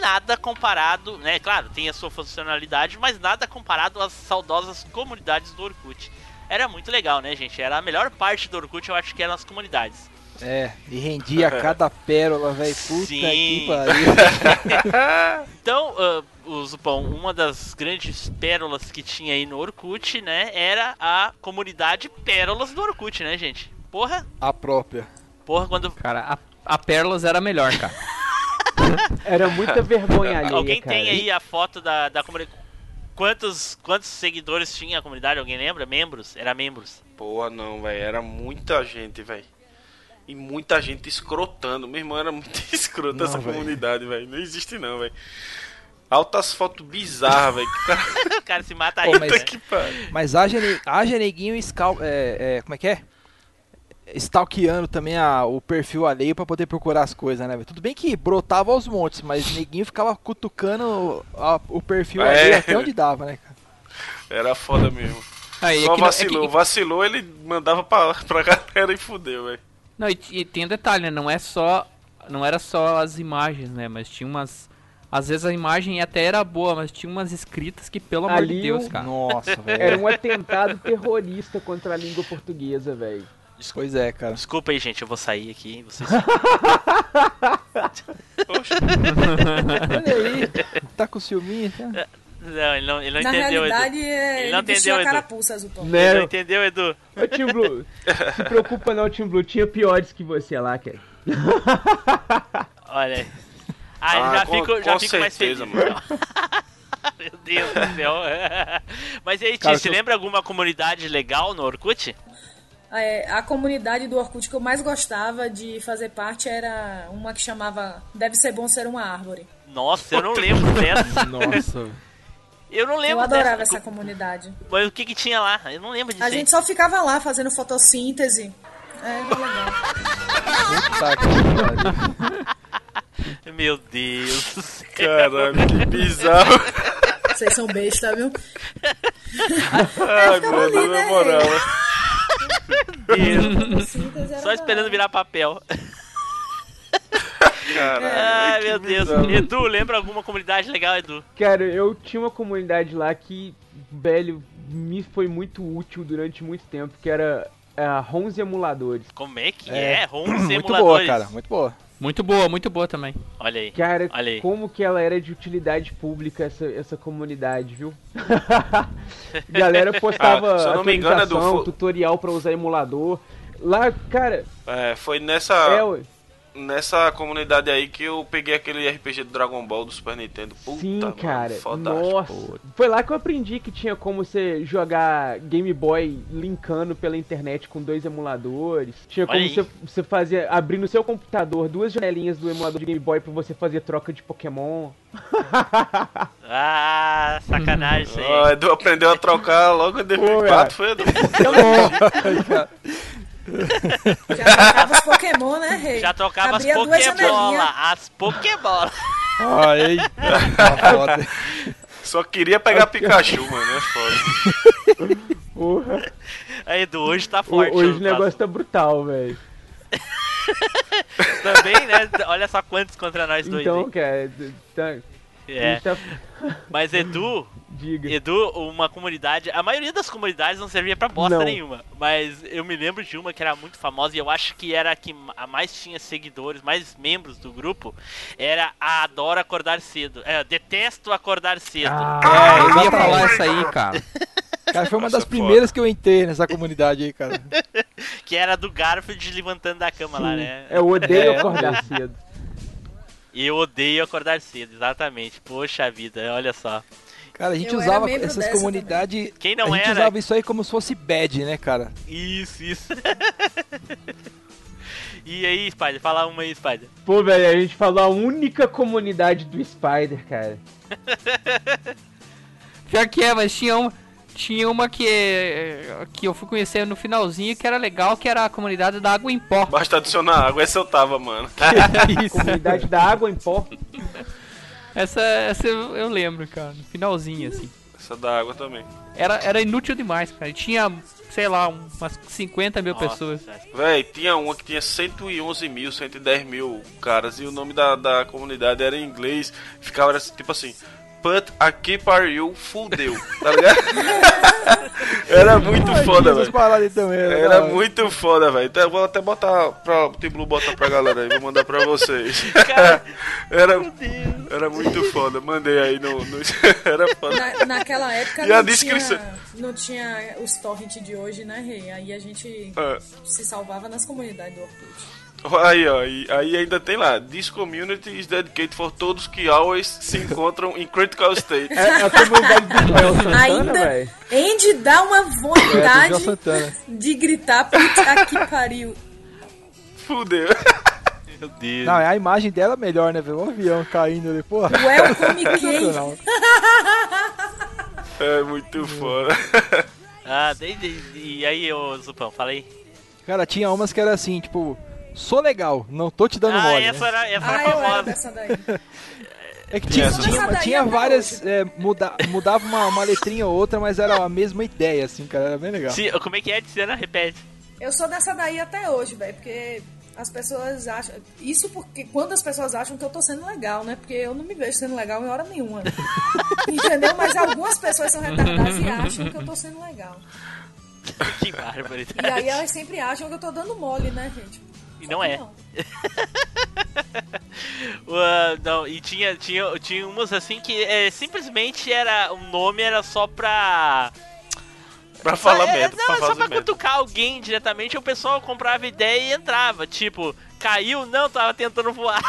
Speaker 7: nada comparado, né? Claro, tem a sua funcionalidade, mas nada comparado às saudosas comunidades do Orkut. Era muito legal, né, gente? Era a melhor parte do Orkut, eu acho que era nas comunidades.
Speaker 5: É, e rendia cada pérola, velho. Puta
Speaker 7: Sim.
Speaker 5: que pariu.
Speaker 7: Então, ah, o Zupão, uma das grandes pérolas que tinha aí no Orkut, né, era a comunidade Pérolas do Orkut, né, gente? Porra,
Speaker 5: A própria.
Speaker 7: porra, quando
Speaker 4: Cara, a, a Pérolas era melhor, cara.
Speaker 2: Era muita vergonha alheia,
Speaker 7: alguém
Speaker 2: cara.
Speaker 7: tem aí a foto da, da comunidade. Quantos, quantos seguidores tinha a comunidade? Alguém lembra? Membros? Era membros.
Speaker 1: Porra, não, velho. Era muita gente, velho. E muita gente escrotando. Meu irmão era muito escroto
Speaker 5: Não,
Speaker 1: essa
Speaker 5: véi.
Speaker 1: comunidade, velho. Não existe não, velho. Altas fotos bizarras, velho. Cara...
Speaker 7: O cara se mata
Speaker 5: Pô,
Speaker 7: aí,
Speaker 5: mas-
Speaker 7: né?
Speaker 1: Que pariu.
Speaker 5: Mas haja, haja neguinho scal, é, é, como é que é? Stalkeando também a, o perfil alheio pra poder procurar as coisas, né? Tudo bem que brotava aos montes, mas neguinho ficava cutucando a- o perfil
Speaker 1: É.
Speaker 5: alheio até onde dava, né, cara?
Speaker 1: Era foda mesmo.
Speaker 4: Aí, é
Speaker 1: Só
Speaker 4: não- é
Speaker 1: vacilou.
Speaker 4: que-
Speaker 1: Vacilou, ele mandava pra, pra galera e fudeu, velho.
Speaker 4: Não, e, e tem um detalhe, né? Não é só. Não era só as imagens, né? Mas tinha umas. Às vezes a imagem até era boa, mas tinha umas escritas que, pelo amor
Speaker 2: Ali
Speaker 4: de Deus, cara.
Speaker 5: Nossa, velho.
Speaker 2: Era um atentado terrorista contra a língua portuguesa, velho.
Speaker 5: Pois é, cara.
Speaker 7: Desculpa aí, gente, eu vou sair aqui. Vocês...
Speaker 1: Poxa,
Speaker 5: Olha aí, tá com ciúminho, tá?
Speaker 7: Não, ele não, ele não
Speaker 3: Na
Speaker 7: entendeu,
Speaker 3: realidade,
Speaker 7: Edu.
Speaker 3: é,
Speaker 7: Ele não entendeu,
Speaker 3: a
Speaker 7: Edu.
Speaker 3: Zupão.
Speaker 7: Ele não
Speaker 2: Né?
Speaker 7: entendeu, Edu?
Speaker 2: Ô, Tim Blue, se preocupa não, Tim Blue. Tinha piores que você lá, cara.
Speaker 7: Olha aí. Ah, ele
Speaker 1: Ah,
Speaker 7: já
Speaker 1: com-
Speaker 7: fico, já
Speaker 1: com
Speaker 7: fico mais feliz.
Speaker 1: certeza, mano.
Speaker 7: Meu Deus do céu. Mas e aí, Ti,
Speaker 5: Cara,
Speaker 7: você lembra alguma comunidade legal no Orkut?
Speaker 3: É, a comunidade do Orkut que eu mais gostava de fazer parte era uma que chamava Deve Ser Bom Ser Uma Árvore.
Speaker 7: Nossa, eu não lembro dessa.
Speaker 5: Nossa.
Speaker 7: Eu não
Speaker 3: Eu
Speaker 7: lembro
Speaker 3: adorava
Speaker 7: dessa.
Speaker 3: essa comunidade.
Speaker 7: Mas o que que tinha lá? Eu não lembro disso.
Speaker 3: A gente só ficava lá fazendo fotossíntese. É, era legal.
Speaker 7: Meu Deus
Speaker 1: caralho, que bizarro.
Speaker 3: Vocês são besta, viu?
Speaker 1: Ai, meu Deus, na moral.
Speaker 7: Só esperando virar papel.
Speaker 1: Caralho.
Speaker 7: Ai, meu Deus. Edu, lembra alguma comunidade legal, Edu?
Speaker 2: Cara, eu tinha uma comunidade lá que, velho, me foi muito útil durante muito tempo, que era a Ronze Emuladores.
Speaker 7: Como é que é?
Speaker 5: É.
Speaker 7: Ronze
Speaker 5: Muito boa,
Speaker 7: emuladores.
Speaker 5: cara, muito boa.
Speaker 4: Muito boa, muito boa também.
Speaker 7: Olha aí.
Speaker 2: Cara,
Speaker 7: Olha aí.
Speaker 2: como que ela era de utilidade pública, essa, essa comunidade, viu? Galera postava
Speaker 1: Ah, se eu não me engano, é do
Speaker 2: tutorial pra usar emulador. Lá, cara,
Speaker 1: É, foi nessa,
Speaker 2: é,
Speaker 1: nessa comunidade aí que eu peguei aquele RPG do Dragon Ball do Super Nintendo. Puta,
Speaker 2: sim,
Speaker 1: mano,
Speaker 2: cara.
Speaker 1: fodástico.
Speaker 2: Nossa. Foi lá que eu aprendi que tinha como você jogar Game Boy linkando pela internet com dois emuladores. Tinha
Speaker 7: Olha
Speaker 2: como
Speaker 7: aí.
Speaker 2: você, você fazer, abrir no seu computador duas janelinhas do emulador de Game Boy pra você fazer troca de Pokémon.
Speaker 7: Ah, sacanagem isso aí.
Speaker 1: Ó, Edu aprendeu a trocar logo em 2004, foi Edu?
Speaker 3: Já trocava os Pokémon, né, Rei?
Speaker 7: Já trocava as
Speaker 3: Abria duas
Speaker 7: Pokébola, as Pokébola.
Speaker 5: Ai, tá foda.
Speaker 1: Só queria pegar Pikachu, mano, é foda.
Speaker 2: Porra.
Speaker 7: Aí, Edu, hoje tá
Speaker 2: O-
Speaker 7: forte.
Speaker 2: Hoje o negócio tá brutal, velho.
Speaker 7: Também, né? Olha só quantos contra nós dois.
Speaker 2: Então,
Speaker 7: hein?
Speaker 2: cara, tá, a
Speaker 7: É.
Speaker 2: gente tá...
Speaker 7: Mas, Edu,
Speaker 2: Diga.
Speaker 7: Edu, uma comunidade. A maioria das comunidades não servia pra bosta
Speaker 2: Não.
Speaker 7: nenhuma. Mas eu me lembro de uma que era muito famosa e eu acho que era a que a mais tinha seguidores, mais membros do grupo. Era a Adoro Acordar Cedo. É, detesto acordar cedo.
Speaker 2: Ah,
Speaker 4: É, eu ia falar isso aí, cara.
Speaker 5: Cara, foi uma
Speaker 1: Nossa,
Speaker 5: das
Speaker 1: foda.
Speaker 5: primeiras que eu entrei nessa comunidade aí, cara.
Speaker 7: Que era do Garfield levantando da cama lá, né?
Speaker 2: eu odeio
Speaker 5: É.
Speaker 2: acordar cedo.
Speaker 7: E eu odeio acordar cedo, exatamente. Poxa vida, olha só.
Speaker 5: Cara, a gente
Speaker 3: Eu
Speaker 5: usava essas comunidades.
Speaker 7: Quem não
Speaker 5: a gente
Speaker 7: era?
Speaker 5: usava isso aí como se fosse bad, né, cara?
Speaker 7: Isso, isso. e aí, Spider? Fala uma aí, Spider.
Speaker 2: Pô, velho, a gente falou a única comunidade do Spider, cara.
Speaker 4: Pior que é, mas tinha uma, tinha uma que, que eu fui conhecer no finalzinho que era legal, que era a comunidade da Água em Pó.
Speaker 1: Basta adicionar água, essa eu tava, mano.
Speaker 2: Comunidade da água em pó.
Speaker 4: Essa, essa eu, eu lembro, cara, no finalzinho, assim.
Speaker 1: Essa da água também.
Speaker 4: Era, era inútil demais, cara. Tinha, sei lá, umas 50 mil
Speaker 7: Nossa,
Speaker 4: pessoas.
Speaker 1: Véi, tinha uma que tinha 111 mil, 110 mil caras e o nome da, da comunidade era em inglês. Ficava tipo assim: Put a keep are you fudeu, tá ligado? era muito foda,
Speaker 5: Essas
Speaker 1: velho.
Speaker 5: né,
Speaker 1: Era
Speaker 5: cara?
Speaker 1: muito foda, velho. Então, eu vou até botar pra. O Team Blue botar pra galera aí, vou mandar pra vocês.
Speaker 7: Cara,
Speaker 1: era,
Speaker 7: meu Deus.
Speaker 1: era muito foda, mandei aí no. no- era foda.
Speaker 3: Na- naquela época
Speaker 1: E a
Speaker 3: não,
Speaker 1: descrição?
Speaker 3: tinha, não tinha os torrent de hoje, né, Rei? Aí a gente
Speaker 1: É.
Speaker 3: se salvava nas comunidades do Orkut.
Speaker 1: Aí, ó, e- aí ainda tem lá. This community is dedicated for todos que always se encontram em critical state.
Speaker 2: É a comunidade do Joel Santana,
Speaker 3: Ainda,
Speaker 2: velho.
Speaker 3: Andy dá uma
Speaker 5: É,
Speaker 3: vontade
Speaker 5: Santana.
Speaker 3: de gritar, puta que pariu.
Speaker 1: Fudeu.
Speaker 7: Meu Deus.
Speaker 5: Não, é a imagem dela melhor, né, velho? O avião caindo ali, porra.
Speaker 3: Welcome.
Speaker 5: Sensacional.
Speaker 1: É muito foda.
Speaker 7: Ah, e, e- e aí, ô Zupão, fala aí.
Speaker 5: Cara, tinha umas que era assim, tipo, sou legal, não tô te dando
Speaker 7: ah,
Speaker 5: mole.
Speaker 7: essa
Speaker 5: né?
Speaker 7: era, essa
Speaker 3: Ah,
Speaker 7: era
Speaker 3: eu era
Speaker 7: famosa.
Speaker 3: dessa daí.
Speaker 5: É que tinha,
Speaker 1: Essa
Speaker 5: tinha, tinha
Speaker 3: até
Speaker 5: várias.
Speaker 3: hoje.
Speaker 5: é, muda, mudava uma, uma letrinha ou outra, mas era a mesma ideia, assim, cara. Era bem legal.
Speaker 7: Sim, como é que é, Tiziana? Repete.
Speaker 3: Eu sou dessa daí até hoje, velho, porque as pessoas acham. Isso porque quando as pessoas acham que eu tô sendo legal, né? Porque eu não me vejo sendo legal em hora nenhuma. Entendeu? Mas algumas pessoas são retardadas e acham que eu tô sendo legal.
Speaker 7: Que barbaridade.
Speaker 3: E aí elas sempre acham que eu tô dando mole, né, gente?
Speaker 7: E
Speaker 3: Só
Speaker 7: não é. Uh, não, e tinha, tinha, tinha umas assim que é, simplesmente era. O nome era só pra.
Speaker 1: Pra falar
Speaker 7: é,
Speaker 1: merda,
Speaker 7: Não,
Speaker 1: pra
Speaker 7: é só
Speaker 1: fazer
Speaker 7: pra
Speaker 1: merda.
Speaker 7: cutucar alguém diretamente, o pessoal comprava ideia e entrava. Tipo, caiu? Não, tava tentando voar.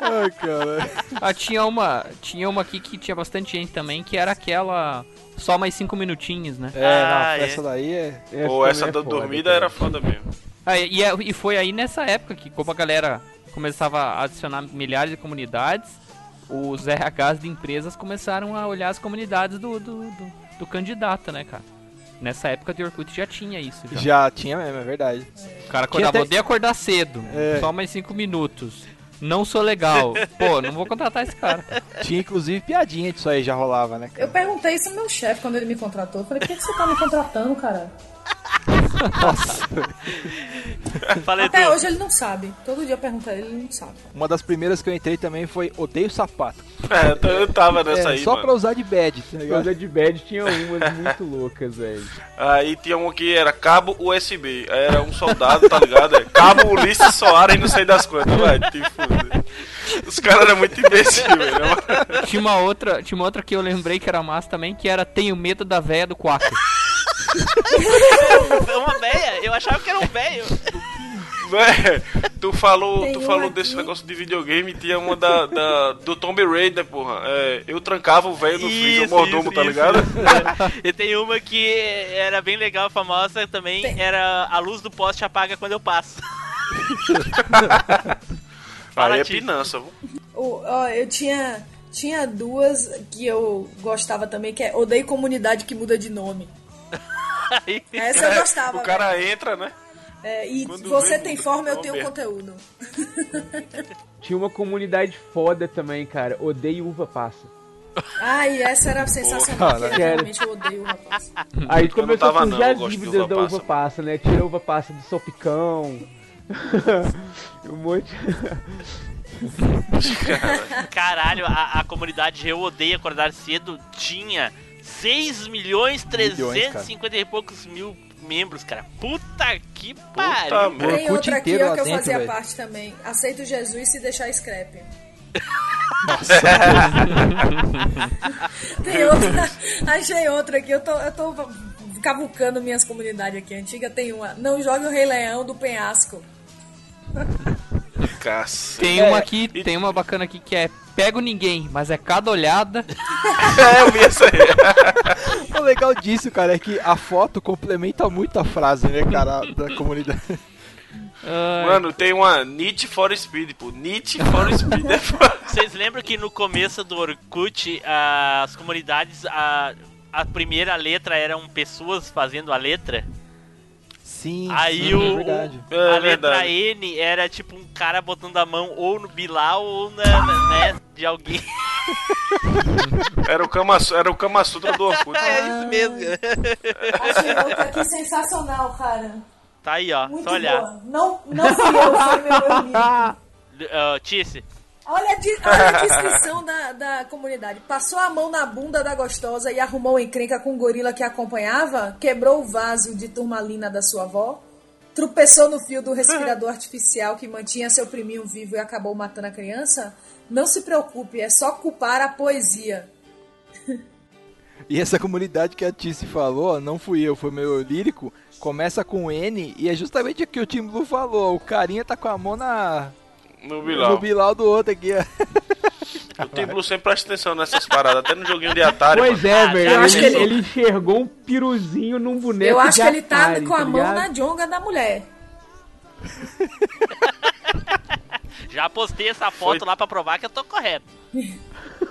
Speaker 5: Ai, cara.
Speaker 4: Ah, tinha uma, tinha uma aqui que tinha bastante gente também, que era aquela só mais cinco minutinhos, né?
Speaker 5: É,
Speaker 7: Ah,
Speaker 5: não,
Speaker 7: é.
Speaker 5: essa daí é.
Speaker 1: Ou
Speaker 2: também
Speaker 1: essa
Speaker 2: é
Speaker 1: da
Speaker 2: foda,
Speaker 1: dormida
Speaker 2: cara.
Speaker 1: era foda mesmo.
Speaker 4: Ah, e, é- e foi aí nessa época que, como a galera começava a adicionar milhares de comunidades, os RHs de empresas começaram a olhar as comunidades do, do, do, do candidato, né, cara? Nessa época de Orkut já tinha isso. Já.
Speaker 5: Já tinha mesmo, é verdade.
Speaker 4: O cara acordava,
Speaker 5: até-
Speaker 4: odeio acordar cedo,
Speaker 5: É.
Speaker 4: só mais cinco minutos. Não sou legal. Pô, não vou contratar esse cara.
Speaker 5: Tinha inclusive piadinha disso aí, já rolava, né?
Speaker 3: Eu perguntei isso ao meu chefe quando ele me contratou. Eu falei, por que, que você tá me contratando, cara?
Speaker 7: Falei
Speaker 3: Até hoje ele não sabe. Todo dia eu pergunto ele, ele não sabe.
Speaker 5: Uma das primeiras que eu entrei também foi Odeio Sapato.
Speaker 1: É, eu tava nessa
Speaker 5: É,
Speaker 1: aí,
Speaker 5: só
Speaker 1: mano.
Speaker 5: pra usar de bad, tá ligado?
Speaker 2: Coisa de bad tinha umas muito loucas, velho.
Speaker 1: Aí tinha um que era cabo USB. Aí era um soldado, tá ligado? É, cabo Ulisses Soares e não sei das quantas, vai, te fuder. Os caras eram muito imbecil, velho.
Speaker 4: Tinha uma outra, tinha uma outra que eu lembrei que era massa também, que era Tenho medo da véia do Quaker.
Speaker 7: Uma véia? Eu achava que era um velho.
Speaker 1: Véi, tu falou,
Speaker 3: Tem
Speaker 1: tu falou
Speaker 3: aqui.
Speaker 1: desse negócio de videogame, tinha uma da, da- do Tomb Raider, porra. É, eu trancava o velho no freezer, o mordomo, tá
Speaker 7: isso,
Speaker 1: ligado?
Speaker 7: isso. E tem uma que era bem legal, famosa também,
Speaker 3: Tem.
Speaker 7: era a luz do poste apaga quando eu passo.
Speaker 1: Aí é pinança, viu?
Speaker 3: O- ó, eu tinha, tinha duas que eu gostava também, que é Odeio Comunidade que muda de nome.
Speaker 7: Aí-
Speaker 3: Essa eu gostava.
Speaker 1: O cara entra, né?
Speaker 3: É, e
Speaker 1: quando
Speaker 3: você
Speaker 1: vem,
Speaker 3: tem forma, eu
Speaker 1: nome
Speaker 3: tenho conteúdo.
Speaker 2: Tinha uma comunidade foda também, cara. Odeio uva passa.
Speaker 3: Ai, essa era sensacional.
Speaker 5: Porra,
Speaker 3: porque
Speaker 2: cara.
Speaker 3: realmente eu odeio o rapaz.
Speaker 2: Aí começou
Speaker 1: tava
Speaker 2: a surgir
Speaker 1: eu
Speaker 2: as dívidas
Speaker 1: uva
Speaker 2: da uva
Speaker 1: passa.
Speaker 2: passa, né? Tira a uva passa do sopicão. um monte.
Speaker 7: Caralho, a, a comunidade Eu Odeio Acordar Cedo tinha 6 milhões 350 e poucos mil membros, cara. Puta que pariu.
Speaker 1: merda.
Speaker 3: Tem outra aqui ó, que eu
Speaker 5: dentro,
Speaker 3: fazia
Speaker 5: velho.
Speaker 3: parte também. Aceito Jesus se deixar scrap. Tem outra. Achei outra aqui. Eu tô, eu tô cavucando minhas comunidades aqui. Antiga tem uma. Não jogue o Rei Leão do penhasco.
Speaker 1: Cacete.
Speaker 4: Tem uma aqui, tem uma bacana aqui que é Pego Ninguém, mas é cada olhada.
Speaker 1: É, eu vi essa aí.
Speaker 5: O legal disso, cara, é que a foto complementa muito a frase, né, cara, da comunidade.
Speaker 4: Ai,
Speaker 1: Mano, tem uma Need for Speed, pô. Need for Speed é foda.
Speaker 7: Vocês lembram que no começo do Orkut, as comunidades, a, a primeira letra eram pessoas fazendo a letra?
Speaker 5: Sim,
Speaker 7: Aí
Speaker 5: sim,
Speaker 7: o,
Speaker 5: é verdade.
Speaker 7: o-
Speaker 1: É
Speaker 7: a letra
Speaker 1: verdade.
Speaker 7: N era tipo um cara botando a mão ou no Bilal ou na, na- né, de alguém.
Speaker 1: Era o Kama, era o Kama Sutra do Orkut.
Speaker 7: É isso mesmo.
Speaker 3: Achei outra aqui sensacional, cara.
Speaker 7: Tá aí, ó.
Speaker 3: Muito
Speaker 7: Só olhar.
Speaker 3: boa. Não, não fui eu, foi meu amigo.
Speaker 7: Uh, Tice,
Speaker 3: Olha a, di- olha a descrição da, da comunidade. Passou a mão na bunda da gostosa e arrumou encrenca com o gorila que acompanhava, quebrou o vaso de turmalina da sua avó, tropeçou no fio do respirador artificial que mantinha seu priminho vivo e acabou matando a criança. Não se preocupe, é só culpar a poesia.
Speaker 5: E essa comunidade que a Tice falou, não fui eu, foi meu lírico, começa com N e é justamente o que o Tim Blue falou. O carinha tá com a mão na,
Speaker 1: No
Speaker 5: no
Speaker 1: Bilal.
Speaker 5: do outro aqui, ó.
Speaker 1: O Tim Blue sempre presta atenção nessas paradas, até no joguinho de Atari.
Speaker 2: Pois
Speaker 1: mano.
Speaker 2: é,
Speaker 7: Ah,
Speaker 2: velho. Ele,
Speaker 3: acho que ele-
Speaker 2: ele enxergou um piruzinho num boneco.
Speaker 3: Eu acho
Speaker 2: de
Speaker 3: que ele tá
Speaker 2: Atari,
Speaker 3: com a mão
Speaker 2: ligado?
Speaker 3: na jonga da mulher.
Speaker 7: já postei essa foto
Speaker 1: Foi.
Speaker 7: lá pra provar que eu tô correto.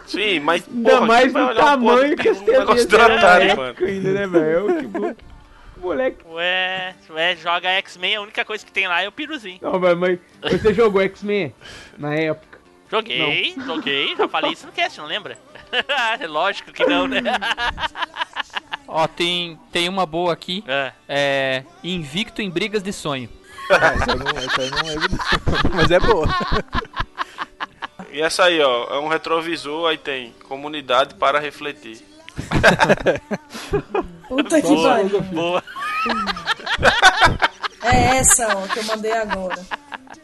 Speaker 1: Sim, mas.
Speaker 2: Ainda
Speaker 1: porra,
Speaker 2: mais no tamanho que
Speaker 1: do negócio do Atari,
Speaker 2: época
Speaker 1: mano.
Speaker 2: ainda, né, velho? Tipo, moleque.
Speaker 7: Ué, ué, joga X-Men, a única coisa que tem lá é o piruzinho.
Speaker 2: Não, mas, mas você jogou X-Men na época?
Speaker 7: Joguei, joguei, já falei isso no cast, não lembra? Lógico que não, né?
Speaker 4: Ó, tem, tem uma boa aqui.
Speaker 7: É.
Speaker 4: É. Invicto em brigas de sonho.
Speaker 5: Ah, essa aí não, essa não não. Mas é boa.
Speaker 1: E essa aí, ó, é um retrovisor, aí tem comunidade para refletir.
Speaker 3: Puta que
Speaker 7: Boa,
Speaker 3: pariu.
Speaker 7: boa.
Speaker 3: É essa, ó, que eu mandei agora.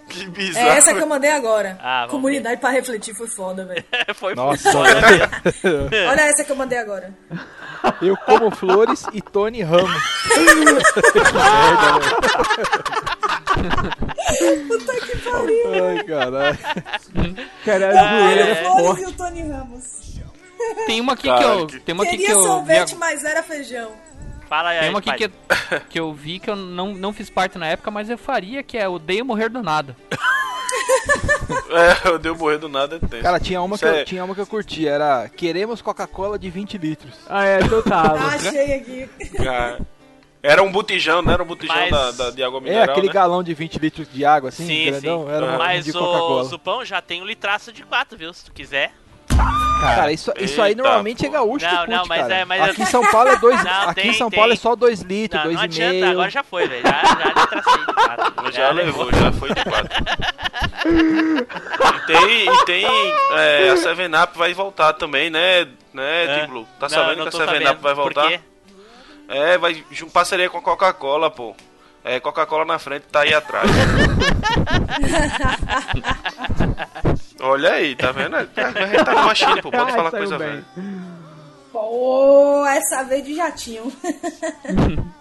Speaker 1: Que
Speaker 3: É
Speaker 1: bizarro.
Speaker 3: essa que eu mandei agora.
Speaker 7: Ah,
Speaker 3: Comunidade pra refletir foi foda, velho.
Speaker 7: Foi
Speaker 5: Nossa,
Speaker 7: foda mesmo.
Speaker 3: Olha essa que eu mandei agora.
Speaker 5: eu como flores e Tony Ramos.
Speaker 3: Puta que pariu.
Speaker 5: Ai, caralho.
Speaker 2: Cara, a zoeira
Speaker 3: Olha
Speaker 2: é
Speaker 3: Flores
Speaker 2: forte.
Speaker 3: e o Tony Ramos.
Speaker 4: Tem uma aqui que eu.
Speaker 1: que-
Speaker 4: Tem uma aqui que
Speaker 3: Queria
Speaker 4: eu. vi
Speaker 3: sorvete, mas era feijão.
Speaker 7: Fala aí,
Speaker 4: Tem uma aqui que,
Speaker 7: Spider.
Speaker 4: que eu vi que eu não, não fiz parte na época, mas eu faria, que é Odeio Morrer do Nada.
Speaker 1: É, eu deu morrer do nada, é tenso.
Speaker 5: Cara, tinha uma, que
Speaker 1: Isso
Speaker 5: eu,
Speaker 1: é-
Speaker 5: tinha uma que eu curti, era Queremos Coca-Cola de 20 litros.
Speaker 2: Ah, é, eu tava.
Speaker 3: Ah, achei aqui.
Speaker 1: Cara, Era um botijão, não era um botijão
Speaker 7: Mas-
Speaker 1: da, da- de água
Speaker 5: É,
Speaker 1: mineral,
Speaker 5: aquele
Speaker 1: né?
Speaker 5: galão de 20 litros de água, assim,
Speaker 7: Sim,
Speaker 5: grandão,
Speaker 7: sim.
Speaker 5: era um
Speaker 7: Mas
Speaker 5: de
Speaker 7: o. Supão já tem um litraço de 4, viu? Se tu quiser.
Speaker 5: Cara, isso, isso aí normalmente é
Speaker 1: pô.
Speaker 5: gaúcho
Speaker 7: Não,
Speaker 5: que
Speaker 7: não,
Speaker 5: curte,
Speaker 7: mas
Speaker 5: cara.
Speaker 7: é- mas
Speaker 5: aqui em São Paulo é dois,
Speaker 7: Não,
Speaker 5: aqui
Speaker 7: tem,
Speaker 5: em São
Speaker 7: tem.
Speaker 5: Paulo é só dois litros,
Speaker 7: Não,
Speaker 5: dois
Speaker 7: não
Speaker 5: e
Speaker 7: adianta,
Speaker 5: meio.
Speaker 7: agora já foi, velho. Já, já tracei de fato.
Speaker 1: Já levou, já foi de quatro. E tem, e tem é, a Seven Up vai voltar também, né? Né,
Speaker 7: É.
Speaker 1: Tim Blue? Tá
Speaker 7: Não,
Speaker 1: sabendo que a Seven
Speaker 7: sabendo.
Speaker 1: Up vai voltar? É, vai parceria com a Coca-Cola, pô. É, Coca-Cola na frente, tá aí atrás. Olha aí, tá vendo? A gente tá numa China, pô. Pode
Speaker 2: Ai,
Speaker 1: falar
Speaker 2: saiu
Speaker 1: coisa
Speaker 2: bem.
Speaker 1: velha.
Speaker 3: Pô, essa vez de jatinho.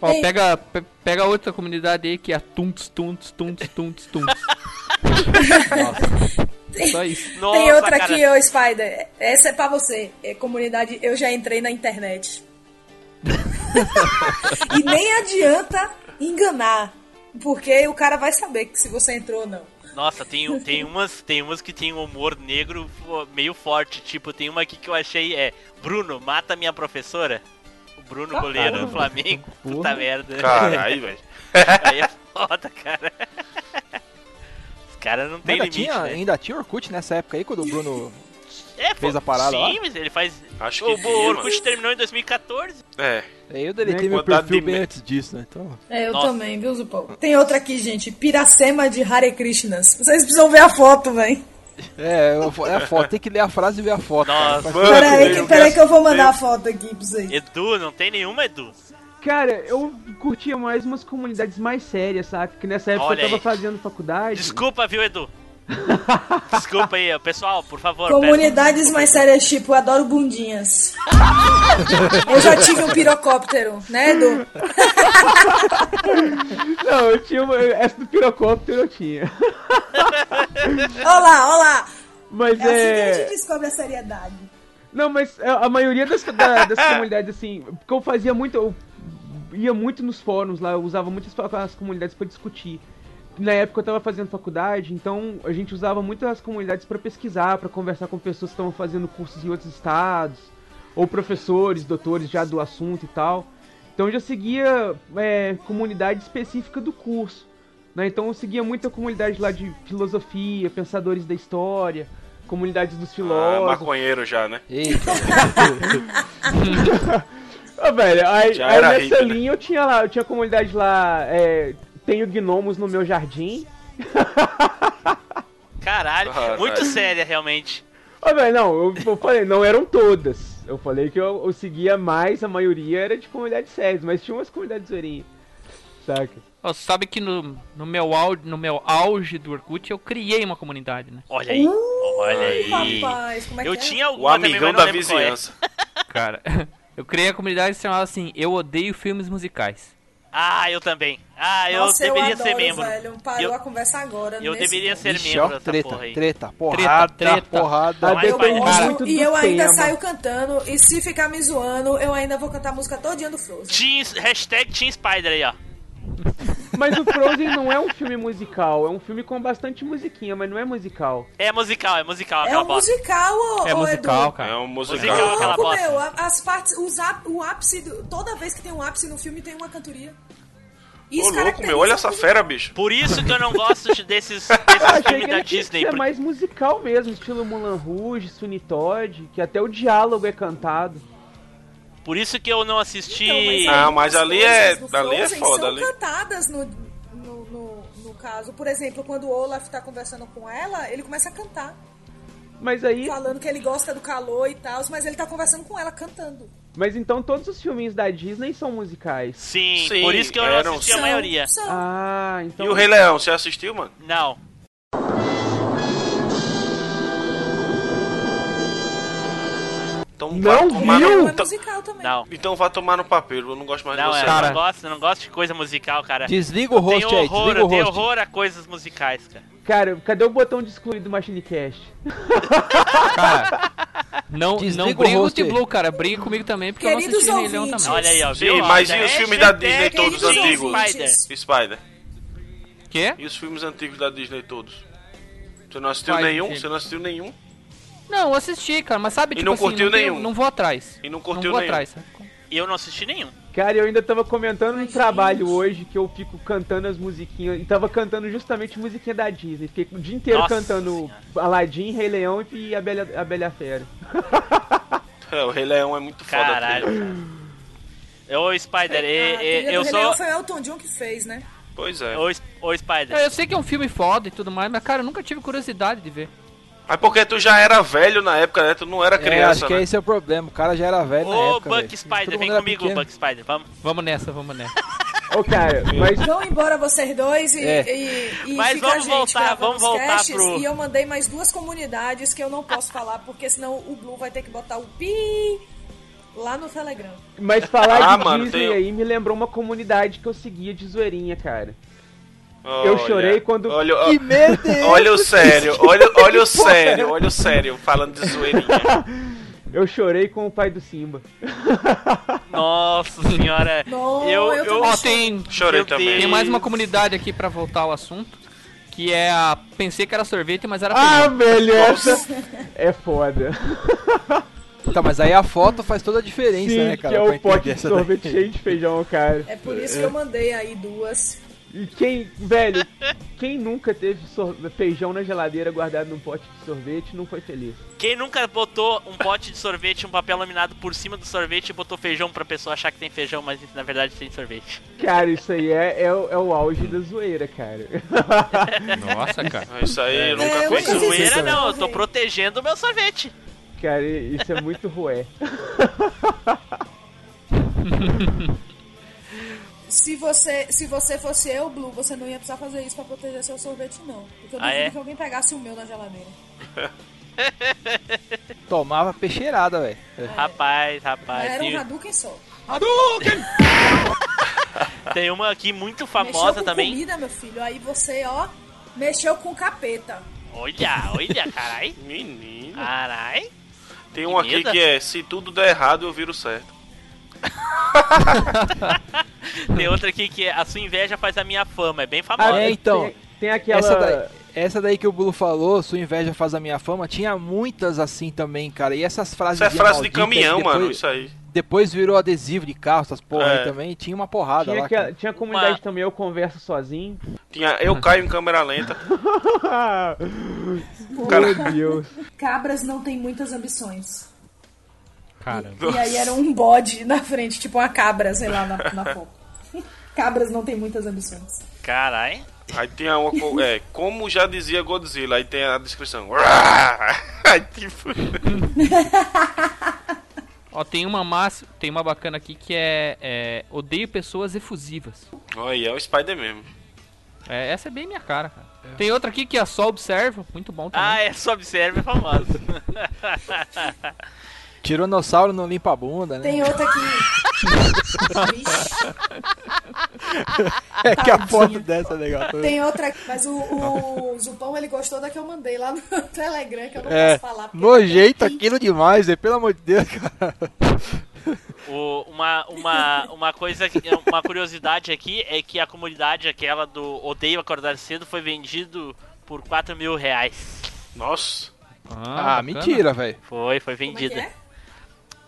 Speaker 4: Ó,
Speaker 3: Ei.
Speaker 4: pega, pe- pega outra comunidade aí que é a Tunts, Tunts, Tunts, Tunts, Tunts. Só isso.
Speaker 7: Nossa,
Speaker 3: Tem outra
Speaker 7: cara.
Speaker 3: aqui, ô Spider. Essa é pra você. É comunidade Eu Já Entrei na Internet. e nem adianta enganar. Porque o cara vai saber que se você entrou ou não.
Speaker 7: Nossa, tem, tem, umas, tem umas que tem um humor negro meio forte. Tipo, tem uma aqui que eu achei é Bruno, mata minha professora. O Bruno, goleiro do Flamengo. Puta merda.
Speaker 1: Caralho, velho.
Speaker 7: Aí é foda, cara. Os caras não tem
Speaker 5: Ainda
Speaker 7: limite,
Speaker 5: tinha,
Speaker 7: né?
Speaker 5: ainda tinha Orkut nessa época aí, quando o Bruno...
Speaker 7: É,
Speaker 5: fez
Speaker 7: pô,
Speaker 5: a parada
Speaker 7: Sim,
Speaker 5: lá?
Speaker 7: mas ele faz...
Speaker 1: Acho que
Speaker 7: O,
Speaker 1: tinha,
Speaker 7: o Orkut terminou em 2014.
Speaker 1: É.
Speaker 5: Eu deletei meu perfil
Speaker 1: de
Speaker 5: bem antes disso, né? Então...
Speaker 3: É, eu
Speaker 7: Nossa.
Speaker 3: também, viu, Zupão? Tem outra aqui, gente. Piracema de Hare Krishnas. Vocês precisam ver a foto, velho.
Speaker 5: É, é a foto, tem que ler a frase e ver a foto.
Speaker 7: Nossa.
Speaker 1: Mano,
Speaker 3: Pera aí,
Speaker 1: eu
Speaker 3: que, pera aí que eu vou mandar a foto aqui pra vocês.
Speaker 7: Edu, não tem nenhuma, Edu.
Speaker 2: Cara, eu curtia mais umas comunidades mais sérias, saca? Que nessa época
Speaker 7: Olha
Speaker 2: eu tava
Speaker 7: aí.
Speaker 2: fazendo faculdade.
Speaker 7: Desculpa, viu, Edu? Desculpa aí, pessoal, por favor.
Speaker 3: Comunidades mais sérias, tipo, eu adoro bundinhas. eu já tive um pirocóptero, né, Edu?
Speaker 2: Não, eu tinha uma. Essa do pirocóptero eu tinha.
Speaker 3: Olha lá, olha lá.
Speaker 2: Mas
Speaker 3: É assim que a
Speaker 2: é.
Speaker 3: gente descobre a seriedade.
Speaker 2: Não, mas a maioria das, da- das comunidades, assim, porque eu fazia muito. Eu ia muito nos fóruns lá, eu usava muitas as comunidades pra discutir. Na época eu tava fazendo faculdade, então a gente usava muito as comunidades pra pesquisar, pra conversar com pessoas que estavam fazendo cursos em outros estados, ou professores, doutores já do assunto e tal. Então eu já seguia é, comunidade específica do curso. Né? Então eu seguia muita comunidade lá de filosofia, pensadores da história, comunidades dos
Speaker 1: Ah,
Speaker 2: filósofos.
Speaker 1: maconheiro já, né?
Speaker 5: Eita,
Speaker 2: Ah, velho, aí, aí nessa
Speaker 1: hippie, né?
Speaker 2: linha eu tinha lá, eu tinha comunidade lá, é, tenho gnomos no meu jardim.
Speaker 7: Caralho,
Speaker 1: Caralho.
Speaker 7: muito séria, realmente.
Speaker 2: Ah, velho, não, eu, eu falei, não eram todas. Eu falei que eu, eu seguia mais, a maioria era de comunidades sérias, mas tinha umas comunidades zoeirinhas. Saca?
Speaker 4: Ó, sabe que no, no, meu auge, no meu auge do Orkut eu criei uma comunidade, né?
Speaker 7: Olha aí, olha aí.
Speaker 3: Rapaz, como é que
Speaker 7: Eu
Speaker 3: é?
Speaker 7: tinha
Speaker 1: O
Speaker 7: alguma também,
Speaker 1: amigão
Speaker 7: não
Speaker 1: da
Speaker 7: é.
Speaker 1: vizinhança.
Speaker 4: Cara, eu criei a comunidade que se chamava assim, Eu Odeio Filmes Musicais.
Speaker 7: Ah, eu também. Ah, eu
Speaker 3: Nossa,
Speaker 7: deveria
Speaker 3: eu adoro,
Speaker 7: ser membro.
Speaker 3: velho. Parou
Speaker 7: Eu-
Speaker 3: a conversa agora.
Speaker 7: Eu
Speaker 3: nesse
Speaker 7: deveria
Speaker 3: ponto.
Speaker 7: ser
Speaker 5: Vixe,
Speaker 7: membro
Speaker 5: ó,
Speaker 7: dessa
Speaker 5: treta,
Speaker 7: porra aí.
Speaker 5: treta, porrada,
Speaker 4: treta.
Speaker 5: porrada.
Speaker 7: Cara,
Speaker 2: muito do
Speaker 3: E eu ainda
Speaker 2: tema.
Speaker 3: saio cantando, e se ficar me zoando, eu ainda vou cantar a música todinha do Frozen.
Speaker 7: Team, hashtag Team Spider aí, ó.
Speaker 2: Mas o Frozen não é um filme musical, é um filme com bastante musiquinha, mas não é musical.
Speaker 7: É musical, é musical
Speaker 3: É
Speaker 7: aquela
Speaker 3: um
Speaker 7: bosta.
Speaker 3: musical, ô,
Speaker 4: É musical,
Speaker 3: Edu?
Speaker 4: cara.
Speaker 1: É um
Speaker 7: Musical,
Speaker 1: musical.
Speaker 7: aquela
Speaker 3: Louco,
Speaker 7: bosta.
Speaker 3: meu, as partes, os o ápice, do- toda vez que tem um ápice no filme tem uma cantoria.
Speaker 1: Ô, louco, meu, olha essa fera, bicho.
Speaker 7: Por isso que eu não gosto de- desses, desses
Speaker 2: achei que
Speaker 7: filmes da Disney. porque-
Speaker 2: mais musical mesmo, estilo Mulan Rouge, Sweeney Todd, que até o diálogo é cantado.
Speaker 7: Por isso que eu não assisti.
Speaker 3: Então,
Speaker 1: Ah,
Speaker 3: aí
Speaker 1: mas
Speaker 3: as
Speaker 1: ali é- ali é foda,
Speaker 3: são
Speaker 1: ali.
Speaker 3: cantadas no, no, no, no caso. Por exemplo, quando o Olaf tá conversando com ela, ele começa a cantar.
Speaker 2: Mas aí.
Speaker 3: Falando que ele gosta do calor e tal, mas ele tá conversando com ela cantando.
Speaker 2: Mas então todos os filminhos da Disney são musicais.
Speaker 7: Sim,
Speaker 1: Sim,
Speaker 7: por isso que eu não
Speaker 1: eram-
Speaker 7: assisti a
Speaker 3: São-
Speaker 7: maioria.
Speaker 3: são.
Speaker 2: Ah, então.
Speaker 1: E o Rei Leão, você assistiu, mano?
Speaker 7: Não.
Speaker 1: Então
Speaker 2: Não
Speaker 1: vá tomar
Speaker 2: viu?
Speaker 1: no...
Speaker 3: É
Speaker 1: Então,
Speaker 3: musical também.
Speaker 7: Não.
Speaker 1: então vá tomar no papel, eu não gosto mais
Speaker 7: Não,
Speaker 1: de
Speaker 7: é,
Speaker 1: você.
Speaker 7: eu
Speaker 4: Cara.
Speaker 7: não gosto, eu não gosto de coisa musical, cara.
Speaker 5: Desliga o host
Speaker 7: tenho
Speaker 5: aí,
Speaker 7: horror,
Speaker 5: desliga
Speaker 7: eu
Speaker 5: o
Speaker 7: tenho
Speaker 5: host.
Speaker 7: horror a coisas musicais, cara.
Speaker 2: Cara, cadê o botão de excluir do Machine Cast?
Speaker 4: Cara, não,
Speaker 5: Desliga
Speaker 4: não
Speaker 5: o
Speaker 4: briga com o. T-Blue, cara. Briga comigo também, porque
Speaker 3: Queridos
Speaker 4: eu não assisti também.
Speaker 7: Olha aí, ó.
Speaker 1: Sim,
Speaker 7: viu?
Speaker 1: mas
Speaker 7: Ó,
Speaker 1: e os
Speaker 7: hashtag
Speaker 1: filmes da Disney todos antigos?
Speaker 3: ouvintes.
Speaker 1: Spider.
Speaker 4: Quê?
Speaker 1: E os filmes antigos da Disney todos? Você não assistiu
Speaker 4: Quais
Speaker 1: nenhum? Você não assistiu nenhum?
Speaker 4: Não, eu assisti, cara, mas sabe,
Speaker 1: E
Speaker 4: tipo
Speaker 1: não
Speaker 4: assim,
Speaker 1: curtiu
Speaker 4: não tenho-
Speaker 1: nenhum?
Speaker 4: Não vou atrás.
Speaker 1: E não curtiu
Speaker 4: não vou
Speaker 1: nenhum?
Speaker 4: atrás, sabe?
Speaker 7: Eu não assisti nenhum.
Speaker 2: Cara, eu ainda tava comentando no
Speaker 3: Ai,
Speaker 2: trabalho
Speaker 3: gente.
Speaker 2: hoje que eu fico cantando as musiquinhas. E tava cantando justamente musiquinha da Disney. Fiquei o dia inteiro
Speaker 7: Nossa
Speaker 2: cantando
Speaker 7: Senhora.
Speaker 2: Aladdin, Rei Leão e a Bela, a Bela Fera.
Speaker 1: É, o Rei Leão é muito foda.
Speaker 7: Caralho. cara. Ô, Spider, e-
Speaker 3: A
Speaker 7: e-
Speaker 3: trilha
Speaker 7: eu
Speaker 3: do Rei Leão
Speaker 7: sou.
Speaker 3: foi o Elton John que fez, né?
Speaker 1: Pois é.
Speaker 7: Ô, Spider.
Speaker 4: É, Eu sei que é um filme foda e tudo mais, mas cara, eu nunca tive curiosidade de ver.
Speaker 1: Mas porque tu já era velho na época, né? Tu não era
Speaker 5: É,
Speaker 1: criança,
Speaker 5: acho que
Speaker 1: né?
Speaker 5: esse é o problema. O cara já era velho na
Speaker 7: Ô,
Speaker 5: época.
Speaker 7: Buck
Speaker 5: velho.
Speaker 7: Spider, vem comigo,
Speaker 5: pequeno.
Speaker 7: Buck Spider, vamos.
Speaker 4: Vamos nessa, vamos nessa.
Speaker 2: Ô, cara, mas
Speaker 3: Vão embora vocês dois e,
Speaker 5: É.
Speaker 3: e, e
Speaker 7: Mas
Speaker 3: fica
Speaker 7: vamos
Speaker 3: a gente
Speaker 7: voltar, vamos
Speaker 3: os
Speaker 7: voltar pro-
Speaker 3: E eu mandei mais duas comunidades que eu não posso falar, porque senão o Blue vai ter que botar o pi lá no Telegram.
Speaker 2: Mas falar
Speaker 1: Ah,
Speaker 2: de
Speaker 1: mano,
Speaker 2: Disney
Speaker 1: tem-
Speaker 2: aí me lembrou uma comunidade que eu seguia de zoeirinha, cara. Eu
Speaker 1: Olha,
Speaker 2: chorei quando-
Speaker 1: Olha, ó-
Speaker 5: Que merda é
Speaker 1: olha o sério, olha, olha o sério, olha o sério, falando de zoeirinha.
Speaker 2: Eu chorei com o pai do Simba.
Speaker 7: Nossa senhora.
Speaker 3: Não,
Speaker 7: eu,
Speaker 3: eu
Speaker 7: eu,
Speaker 4: Ó, tem,
Speaker 1: Chorei
Speaker 7: Meu
Speaker 1: também.
Speaker 4: Tem mais uma comunidade aqui pra voltar ao assunto. Que é a. Pensei que era sorvete, mas era
Speaker 2: Ah, essa é foda.
Speaker 5: Tá, mas aí a foto faz toda a diferença,
Speaker 2: Sim,
Speaker 5: né, cara?
Speaker 2: que é o pote de sorvete
Speaker 5: daí.
Speaker 2: cheio de feijão, cara.
Speaker 3: É por isso que eu mandei aí duas.
Speaker 2: E quem, velho, quem nunca teve feijão na geladeira guardado num pote de sorvete não foi feliz.
Speaker 7: Quem nunca botou um pote de sorvete e um papel laminado por cima do sorvete e botou feijão pra pessoa achar que tem feijão, mas na verdade tem sorvete?
Speaker 2: Cara, isso aí é, é, o- é o auge da zoeira, cara.
Speaker 4: Nossa, cara.
Speaker 1: Isso aí eu nunca
Speaker 3: É, nunca fiz
Speaker 7: Zoeira não, eu tô protegendo o meu sorvete.
Speaker 2: Cara, isso é muito rué.
Speaker 3: Se você, se você fosse eu, Blue, você não ia precisar fazer isso pra proteger seu sorvete, não. Porque eu
Speaker 7: Ah,
Speaker 3: duvido
Speaker 7: é?
Speaker 3: que alguém pegasse o meu na geladeira.
Speaker 5: Tomava peixeirada, velho.
Speaker 7: Rapaz, rapaz.
Speaker 3: Era um Hadouken só.
Speaker 7: tem uma aqui muito
Speaker 3: Mexeu
Speaker 7: famosa
Speaker 3: com
Speaker 7: também.
Speaker 3: comida, meu filho. Aí você, ó, mexeu com capeta.
Speaker 7: Olha, olha, carai.
Speaker 1: Menino.
Speaker 7: Carai.
Speaker 1: Tem um aqui que é: se tudo der errado, eu viro certo.
Speaker 7: Tem outra aqui que é a sua inveja faz a minha fama. É bem famosa.
Speaker 5: Ah, é, então.
Speaker 2: Tem, tem aquela.
Speaker 5: Essa daí, essa daí que o Bulo falou, sua inveja faz a minha fama, tinha muitas assim também, cara. E essas frases
Speaker 1: Isso é frase de caminhão,
Speaker 5: que depois,
Speaker 1: mano. Isso aí.
Speaker 5: Depois virou adesivo de carro, essas porra
Speaker 1: É.
Speaker 5: aí também. Tinha uma porrada
Speaker 2: Tinha,
Speaker 5: lá. cara.
Speaker 2: tinha comunidade
Speaker 7: Uma-
Speaker 2: também, eu converso sozinho.
Speaker 1: Tinha eu caio em câmera lenta.
Speaker 2: Meu Deus.
Speaker 3: Cabras não tem muitas ambições.
Speaker 4: Cara.
Speaker 3: E aí era um bode na frente, tipo uma cabra, sei lá, na, na foto. Cabras não tem muitas ambições.
Speaker 7: Carai.
Speaker 1: Aí tem uma. É, como já dizia Godzilla, aí tem a descrição. Aí tipo.
Speaker 4: Ó, tem uma massa, tem uma bacana aqui que é, é odeio pessoas efusivas.
Speaker 1: Olha, é o Spider mesmo.
Speaker 4: É, essa é bem minha cara, cara. Tem outra aqui que é só observo, muito bom também.
Speaker 7: Ah, é só observe, é famosa.
Speaker 5: Tiranossauro não limpa a bunda, né?
Speaker 3: Tem outra aqui.
Speaker 5: É que a foto dessa é legal.
Speaker 3: Tem outra, mas o, o Zupão ele gostou da que eu mandei lá no Telegram, que eu não
Speaker 5: É,
Speaker 3: posso falar. tem que-
Speaker 5: aquilo demais, velho. Pelo amor de Deus, cara.
Speaker 7: O- uma, uma, uma coisa, que- uma curiosidade aqui é que a comunidade aquela do Odeio Acordar Cedo foi vendido por 4 mil reais.
Speaker 1: Nossa.
Speaker 5: Ah,
Speaker 4: bacana.
Speaker 5: mentira, velho.
Speaker 7: Foi, foi
Speaker 3: Como é que
Speaker 7: vendida.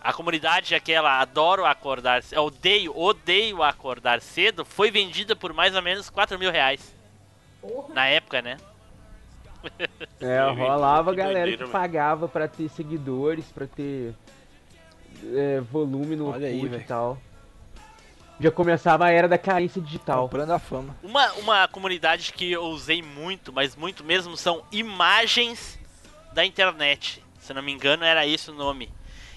Speaker 7: A comunidade aquela Adoro Acordar Cedo, Odeio, Odeio Acordar Cedo, foi vendida por mais ou menos 4 mil reais.
Speaker 3: Porra.
Speaker 7: Na época, né?
Speaker 2: É,
Speaker 1: Que
Speaker 2: rolava
Speaker 1: doideira,
Speaker 2: galera que
Speaker 1: velho.
Speaker 2: pagava pra ter seguidores, pra ter é, volume no
Speaker 5: Olha aí,
Speaker 2: e
Speaker 5: velho.
Speaker 2: tal. Já começava a era da carência digital.
Speaker 5: Comprando a fama.
Speaker 7: Uma, uma comunidade que eu usei muito, mas muito mesmo, são imagens da internet. Se não me engano, era esse o nome.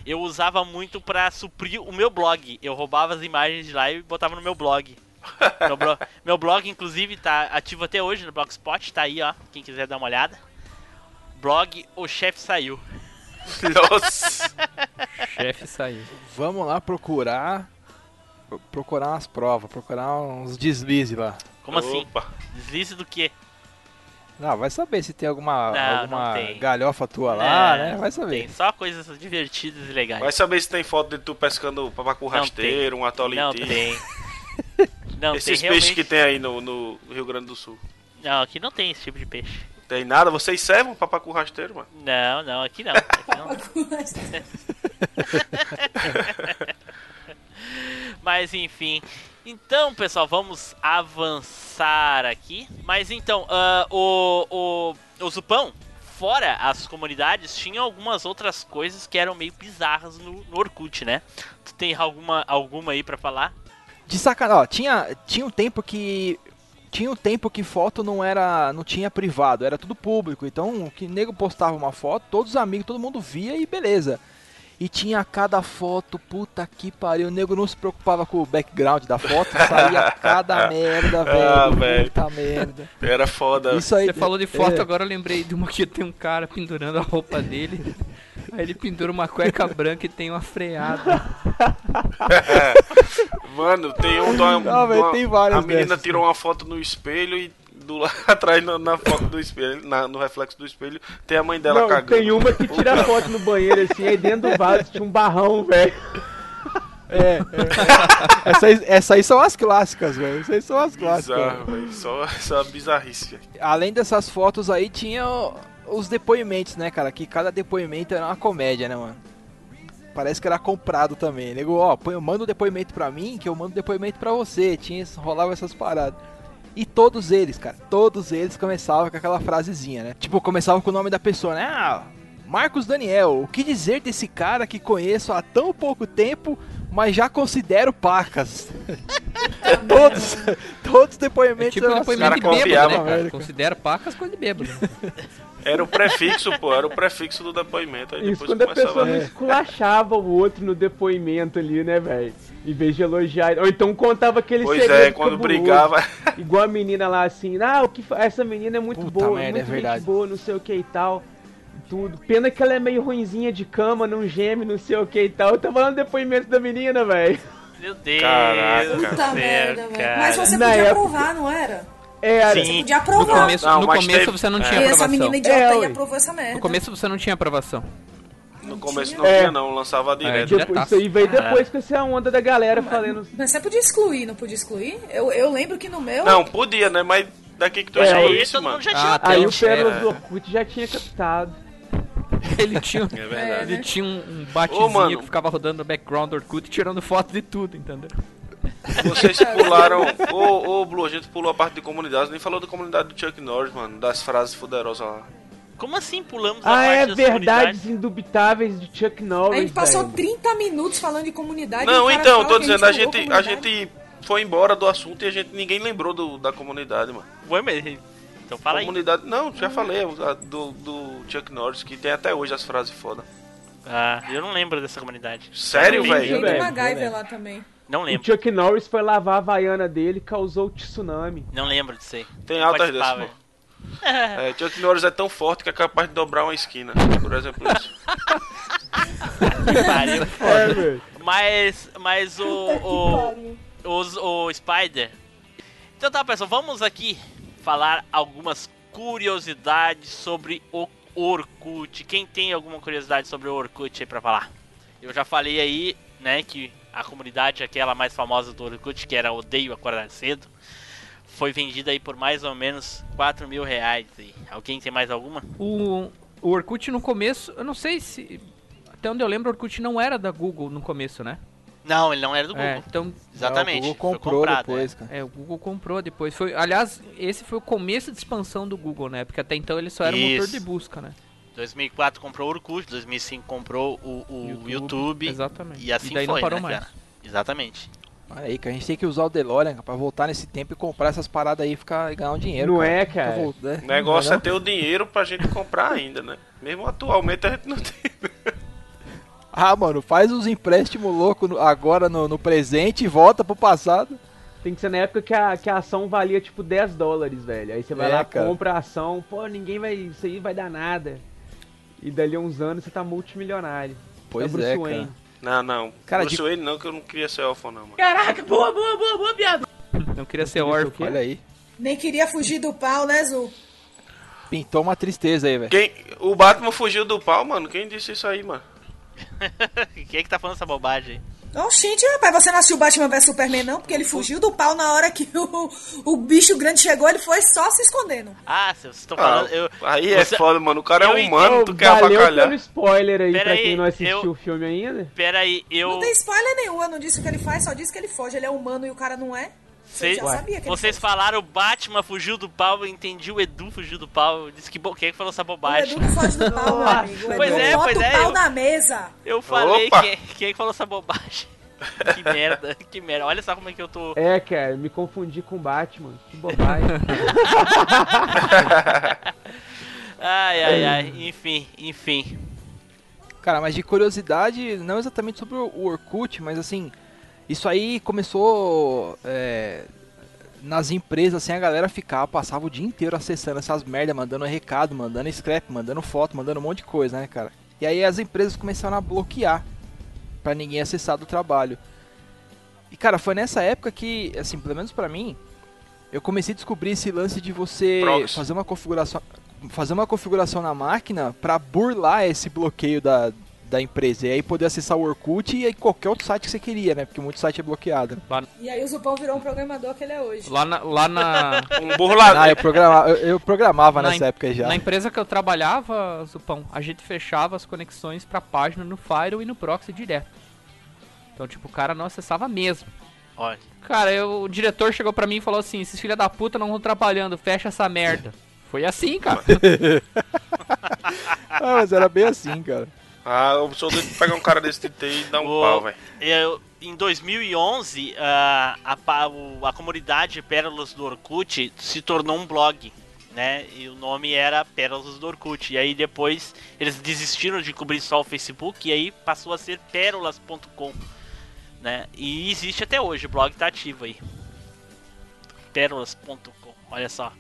Speaker 7: Eu usava muito pra suprir o meu blog. Eu roubava as imagens de lá e botava no meu blog. meu, blo- meu blog, inclusive, tá ativo até hoje no Blogspot, tá aí, ó. Quem quiser dar uma olhada. Blog O Chefe Saiu.
Speaker 1: Nossa.
Speaker 4: Chefe saiu.
Speaker 5: Vamos lá procurar. pro- Procurar umas provas, procurar uns deslizes lá.
Speaker 7: Como assim?
Speaker 1: Opa.
Speaker 7: Deslize do quê?
Speaker 5: Ah, vai saber se tem alguma,
Speaker 7: Não,
Speaker 5: alguma
Speaker 7: não tem.
Speaker 5: galhofa tua lá,
Speaker 7: É,
Speaker 5: né? Vai saber.
Speaker 7: Tem só coisas divertidas e legais.
Speaker 1: Vai saber se tem foto de tu pescando papacu
Speaker 7: Não
Speaker 1: rasteiro, um
Speaker 7: Não
Speaker 1: atoliti.
Speaker 7: tem. Não
Speaker 1: Esses
Speaker 7: tem
Speaker 1: peixes
Speaker 7: realmente.
Speaker 1: que tem aí no, no Rio Grande do Sul.
Speaker 7: Não, aqui não tem esse tipo de peixe.
Speaker 1: Tem nada? Vocês servem um papacu rasteiro, mano?
Speaker 7: Não, não, aqui não. Aqui não. Mas enfim. Então, pessoal, vamos avançar aqui. Mas então, ah, o, o, o Zupão, fora as comunidades, tinha algumas outras coisas que eram meio bizarras no, no Orkut, né? Tu tem alguma, alguma aí pra falar?
Speaker 5: De sacanagem, ó, tinha, tinha um tempo que. Tinha um tempo que foto não era. não tinha privado, era tudo público. Então, que nego postava uma foto, todos os amigos, todo mundo via e beleza. E tinha cada foto, puta que pariu. O nego não se preocupava com o background da foto, saía cada merda, velho.
Speaker 1: Ah, velho.
Speaker 5: Puta merda.
Speaker 1: Era foda.
Speaker 5: Isso aí.
Speaker 4: Você falou de foto,
Speaker 5: é.
Speaker 4: agora eu lembrei de uma que tem um cara pendurando a roupa dele. Aí ele pendura uma cueca branca e tem uma freada.
Speaker 1: Mano, tem um. do-
Speaker 5: Não, velho,
Speaker 1: uma-
Speaker 5: tem várias
Speaker 1: A menina
Speaker 5: dessas,
Speaker 1: tirou uma foto no espelho e do lado atrás na, na foto do espelho, na- no reflexo do espelho, tem a mãe dela
Speaker 2: Não,
Speaker 1: cagando.
Speaker 2: tem uma que tira foto no banheiro assim, aí dentro do vaso tinha um barrão, velho.
Speaker 5: É, é. Essa, aí, essa aí são as clássicas, velho. Essas aí são as clássicas.
Speaker 1: Bizarro, velho. Só essa bizarrice.
Speaker 5: Além dessas fotos aí, tinha o- os depoimentos, né, cara? Que cada depoimento era uma comédia, né, mano? Parece que era comprado também. Nego, ó, põe, manda um depoimento pra mim, que eu mando depoimento pra você. Tinha, rolava essas paradas. E todos eles, cara, todos eles começavam com aquela frasezinha, né? Tipo, começavam com o nome da pessoa, né? Ah, Marcos Daniel, o que dizer desse cara que conheço há tão pouco tempo, mas já considero pacas? todos, todos os
Speaker 4: É
Speaker 5: depoimentos
Speaker 4: tipo
Speaker 5: eram
Speaker 4: depoimento de
Speaker 1: cara
Speaker 4: bêbado,
Speaker 1: confiava,
Speaker 4: né, cara?
Speaker 5: velho.
Speaker 4: Considera pacas coisa de bêbado.
Speaker 1: Era o prefixo, pô. Era o prefixo do depoimento. Aí
Speaker 2: Isso
Speaker 1: depois
Speaker 2: quando a
Speaker 1: começava.
Speaker 2: pessoa não esculachava o outro no depoimento ali, né, velho? Em vez de elogiar. Ou então contava aquele
Speaker 1: Pois
Speaker 2: segredo
Speaker 1: é, quando
Speaker 2: cabuloso.
Speaker 1: brigava.
Speaker 2: Igual a menina lá assim, ah, o que fa- essa menina é muito
Speaker 5: Puta
Speaker 2: boa,
Speaker 5: merda,
Speaker 2: muito
Speaker 5: é verdade.
Speaker 2: boa, não sei o que e tal. Tudo. Pena que ela é meio ruinzinha de cama, não geme, não sei o que e tal. Eu tava falando depoimento da menina, velho.
Speaker 7: Meu Deus
Speaker 1: Caraca.
Speaker 3: Puta merda, velho. Mas você
Speaker 2: Na
Speaker 3: podia
Speaker 2: época-
Speaker 3: aprovar, não era?
Speaker 2: Era.
Speaker 7: Sim.
Speaker 3: Você podia
Speaker 4: No
Speaker 3: aprovar.
Speaker 4: começo,
Speaker 1: Não,
Speaker 4: no começo
Speaker 1: teve-
Speaker 4: você não
Speaker 1: é.
Speaker 4: tinha
Speaker 3: e essa
Speaker 4: aprovação.
Speaker 3: menina idiota
Speaker 2: É,
Speaker 3: aí aprovou essa merda.
Speaker 4: No começo você não tinha aprovação.
Speaker 1: No começo
Speaker 3: tinha?
Speaker 1: não
Speaker 2: É.
Speaker 1: tinha, não. Lançava direto.
Speaker 4: direto.
Speaker 2: Depois, isso aí veio depois com essa onda da galera falando.
Speaker 3: Mas você podia excluir, não podia excluir? Eu, eu lembro que no meu.
Speaker 1: Não, podia, né? Mas daqui que tu
Speaker 2: É,
Speaker 1: achou
Speaker 7: Aí
Speaker 1: isso, mano.
Speaker 7: já
Speaker 4: Ah,
Speaker 7: tinha
Speaker 2: Aí
Speaker 4: o
Speaker 2: Pérolas
Speaker 1: é.
Speaker 2: do Orkut já tinha captado.
Speaker 4: Ele tinha,
Speaker 1: É verdade.
Speaker 4: ele tinha um, um batezinho
Speaker 1: Ô, mano.
Speaker 4: que ficava rodando no background do Orkut tirando foto de tudo, entendeu?
Speaker 1: Vocês pularam. Ô, ô, Blue, a gente pulou a parte de comunidades, nem falou da comunidade do Chuck Norris, mano. Das frases fuderosas lá.
Speaker 7: Como assim pulamos a
Speaker 2: Ah,
Speaker 7: parte
Speaker 2: é
Speaker 7: das
Speaker 2: verdades
Speaker 7: comunidades?
Speaker 2: indubitáveis de Chuck Norris.
Speaker 3: A gente passou
Speaker 2: velho.
Speaker 3: 30 minutos falando de comunidade.
Speaker 1: Não,
Speaker 3: o
Speaker 1: então, tô dizendo, a gente, a
Speaker 3: comunidade.
Speaker 1: gente foi embora do assunto e a gente ninguém lembrou do, da comunidade, mano.
Speaker 7: Ué, mas... Então fala aí.
Speaker 1: comunidade. Não, já falei a do, do Chuck Norris, que tem até hoje as frases foda.
Speaker 7: Ah, eu não lembro dessa comunidade.
Speaker 1: Sério,
Speaker 3: Tem
Speaker 1: velho?
Speaker 3: gente do
Speaker 2: velho,
Speaker 3: MacGyver lá também.
Speaker 7: Não
Speaker 2: O
Speaker 7: lembro.
Speaker 2: Chuck Norris foi lavar a vaiana dele e causou tsunami.
Speaker 7: Não lembro disso aí.
Speaker 1: Tem altas dessas. É, Chuck Norris é tão forte que é capaz de dobrar uma esquina. Por exemplo, isso.
Speaker 7: Pariu.
Speaker 2: É, velho.
Speaker 7: Mas, mas o, o, os- o Spider. Então tá, pessoal, vamos aqui falar algumas curiosidades sobre o Orkut. Quem tem alguma curiosidade sobre o Orkut aí pra falar? Eu já falei aí, né, que a comunidade, aquela mais famosa do Orkut, que era Odeio Acordar Cedo, foi vendida aí por mais ou menos 4 mil reais. Alguém tem mais alguma?
Speaker 4: O, o Orkut no começo, eu não sei se. Até onde eu lembro, o Orkut não era da Google no começo, né?
Speaker 7: Não, ele não era do Google.
Speaker 4: É, então.
Speaker 7: Exatamente.
Speaker 5: É, o Google
Speaker 7: foi
Speaker 5: comprou
Speaker 7: comprado,
Speaker 5: depois,
Speaker 7: é.
Speaker 5: cara.
Speaker 4: É, o Google comprou depois. Foi, aliás, esse foi o começo de expansão do Google, né? Porque até então ele só era um motor
Speaker 7: Isso.
Speaker 4: de busca, né?
Speaker 7: 2004 comprou o Orkut, 2005 comprou o, o YouTube,
Speaker 4: Exatamente.
Speaker 7: e assim
Speaker 4: daí
Speaker 7: foi,
Speaker 4: não parou
Speaker 7: né,
Speaker 4: mais.
Speaker 7: cara? Exatamente.
Speaker 5: Olha aí, que a gente tem que usar o DeLorean pra voltar nesse tempo e comprar essas paradas aí e ficar e ganhar um dinheiro.
Speaker 2: Não
Speaker 5: cara.
Speaker 2: é, cara.
Speaker 5: voltar, né?
Speaker 1: O negócio
Speaker 5: Não
Speaker 1: é ter o dinheiro pra gente comprar ainda, né? Mesmo atualmente a gente não tem.
Speaker 5: Ah, mano, faz os empréstimos loucos agora no, no presente e volta pro passado.
Speaker 2: Tem que ser na época que a, que a ação valia tipo 10 dólares, velho. Aí você vai
Speaker 5: É,
Speaker 2: lá,
Speaker 5: cara.
Speaker 2: compra a ação, pô, ninguém vai. Isso aí vai dar nada. E dali a uns anos você tá multimilionário.
Speaker 5: Pois
Speaker 2: Bruce
Speaker 5: é,
Speaker 2: Wayne.
Speaker 5: cara.
Speaker 1: Não, não.
Speaker 5: Cara,
Speaker 1: Bruce
Speaker 5: de-
Speaker 1: Wayne não, que eu não queria ser órfão, não, mano.
Speaker 2: Caraca, boa, boa, boa, boa, piada.
Speaker 4: Não queria ser órfão.
Speaker 5: Olha aí.
Speaker 3: Nem queria fugir do pau, né, Zu?
Speaker 5: Pintou uma tristeza aí, velho.
Speaker 1: Quem... O Batman fugiu do pau, mano. Quem disse isso aí, mano?
Speaker 7: Quem é que tá falando essa bobagem aí?
Speaker 3: Oxente, rapaz, você não assistiu Batman vs Superman, não? Porque ele fugiu do pau na hora que o, o bicho grande chegou, ele foi só se escondendo.
Speaker 7: Ah, vocês estão
Speaker 1: Ah,
Speaker 7: falando. eu,
Speaker 1: aí é
Speaker 7: você-
Speaker 1: foda, mano. O cara
Speaker 7: eu
Speaker 1: é humano,
Speaker 2: Ô,
Speaker 1: tu quer
Speaker 2: valeu
Speaker 1: avacalhar.
Speaker 2: pelo spoiler aí
Speaker 7: Pera
Speaker 2: pra
Speaker 7: aí,
Speaker 2: quem não assistiu
Speaker 7: eu-
Speaker 2: o filme ainda.
Speaker 7: Pera aí, eu.
Speaker 3: Não tem spoiler nenhum, eu não disse o que ele faz, só disse que ele foge. Ele é humano e o cara não é. Você
Speaker 7: Cês-
Speaker 3: já sabia que ele
Speaker 7: Vocês falaram o Batman fugiu do pau, eu entendi o Edu fugiu do pau. Disse que quem é que falou essa
Speaker 3: O
Speaker 7: bobagem?
Speaker 3: Edu não foge do pau, meu amigo. O
Speaker 7: Pois
Speaker 3: Edu
Speaker 7: é, pois
Speaker 3: o
Speaker 7: é,
Speaker 3: pau
Speaker 7: eu-
Speaker 3: na mesa.
Speaker 7: Eu falei quem, quem é que falou essa bobagem. Que merda, que merda. Olha só como é que eu tô.
Speaker 2: É, cara, me confundi com Batman. Que bobagem.
Speaker 7: Ai, ai, ai. Enfim, enfim.
Speaker 5: Cara, mas de curiosidade, não exatamente sobre o Orkut, mas assim, isso aí começou é, nas empresas, assim, a galera ficava, passava o dia inteiro acessando essas merda, mandando recado, mandando scrap, mandando foto, mandando um monte de coisa, né, cara? E aí as empresas começaram a bloquear pra ninguém acessar do trabalho. E cara, foi nessa época que, assim, pelo menos pra mim, eu comecei a descobrir esse lance de você
Speaker 1: Proxy.
Speaker 5: fazer uma configuração fazer uma configuração na máquina pra burlar esse bloqueio da, da empresa e aí poder acessar o Orkut e aí qualquer outro site que você queria, né? Porque muito site é bloqueado.
Speaker 3: E aí o Zupão virou um programador que ele é hoje.
Speaker 4: Lá na, lá na,
Speaker 1: Um burlador.
Speaker 5: Ah, eu programava, eu, eu programava
Speaker 4: Na
Speaker 5: nessa
Speaker 4: em-
Speaker 5: época já.
Speaker 4: na empresa que eu trabalhava, Zupão, a gente fechava as conexões pra página no Firewall e no Proxy direto. Então, tipo, o cara não acessava mesmo.
Speaker 7: Olha.
Speaker 4: Cara, eu- o diretor chegou pra mim e falou assim: esses filha da puta não estão trabalhando, fecha essa merda. Foi assim, cara.
Speaker 5: Ah, mas era bem assim, cara.
Speaker 1: Ah, eu sou doido de pegar um cara desse TT e dar um
Speaker 7: O-
Speaker 1: pau, velho.
Speaker 7: Eu, em 2011, ah, a, o- a comunidade Pérolas do Orkut se tornou um blog, né? E o nome era Pérolas do Orkut. E aí depois eles desistiram de cobrir só o Facebook e aí passou a ser pérolas.com, né? E existe até hoje, o blog tá ativo aí. Pérolas.com, olha só.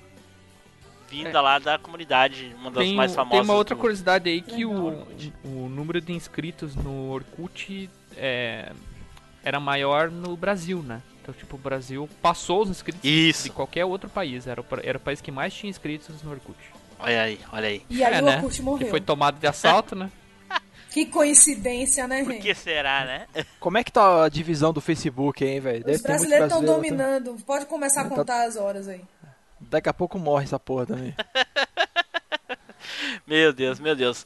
Speaker 7: Vinda lá da comunidade, uma das
Speaker 4: Tem,
Speaker 7: mais famosas.
Speaker 4: tem uma outra
Speaker 7: do-
Speaker 4: curiosidade aí que o, o número de inscritos no Orkut é, era maior no Brasil, né? Então, tipo, o Brasil passou os inscritos
Speaker 7: Isso.
Speaker 4: de qualquer outro país. Era o, era o país que mais tinha inscritos no Orkut.
Speaker 7: Olha aí, olha aí.
Speaker 3: E aí
Speaker 4: é,
Speaker 3: o
Speaker 4: né?
Speaker 3: Orkut
Speaker 4: Que
Speaker 3: morreu.
Speaker 4: foi tomado de assalto, né?
Speaker 3: Que coincidência, né,
Speaker 7: Por
Speaker 3: gente?
Speaker 7: que será, né?
Speaker 5: Como é que tá a divisão do Facebook, hein, velho?
Speaker 3: Os brasileiros estão
Speaker 5: brasileiro,
Speaker 3: dominando. Pode começar a
Speaker 5: Tá-
Speaker 3: contar as horas aí.
Speaker 5: Daqui a pouco morre essa porra também.
Speaker 7: Meu Deus, meu Deus.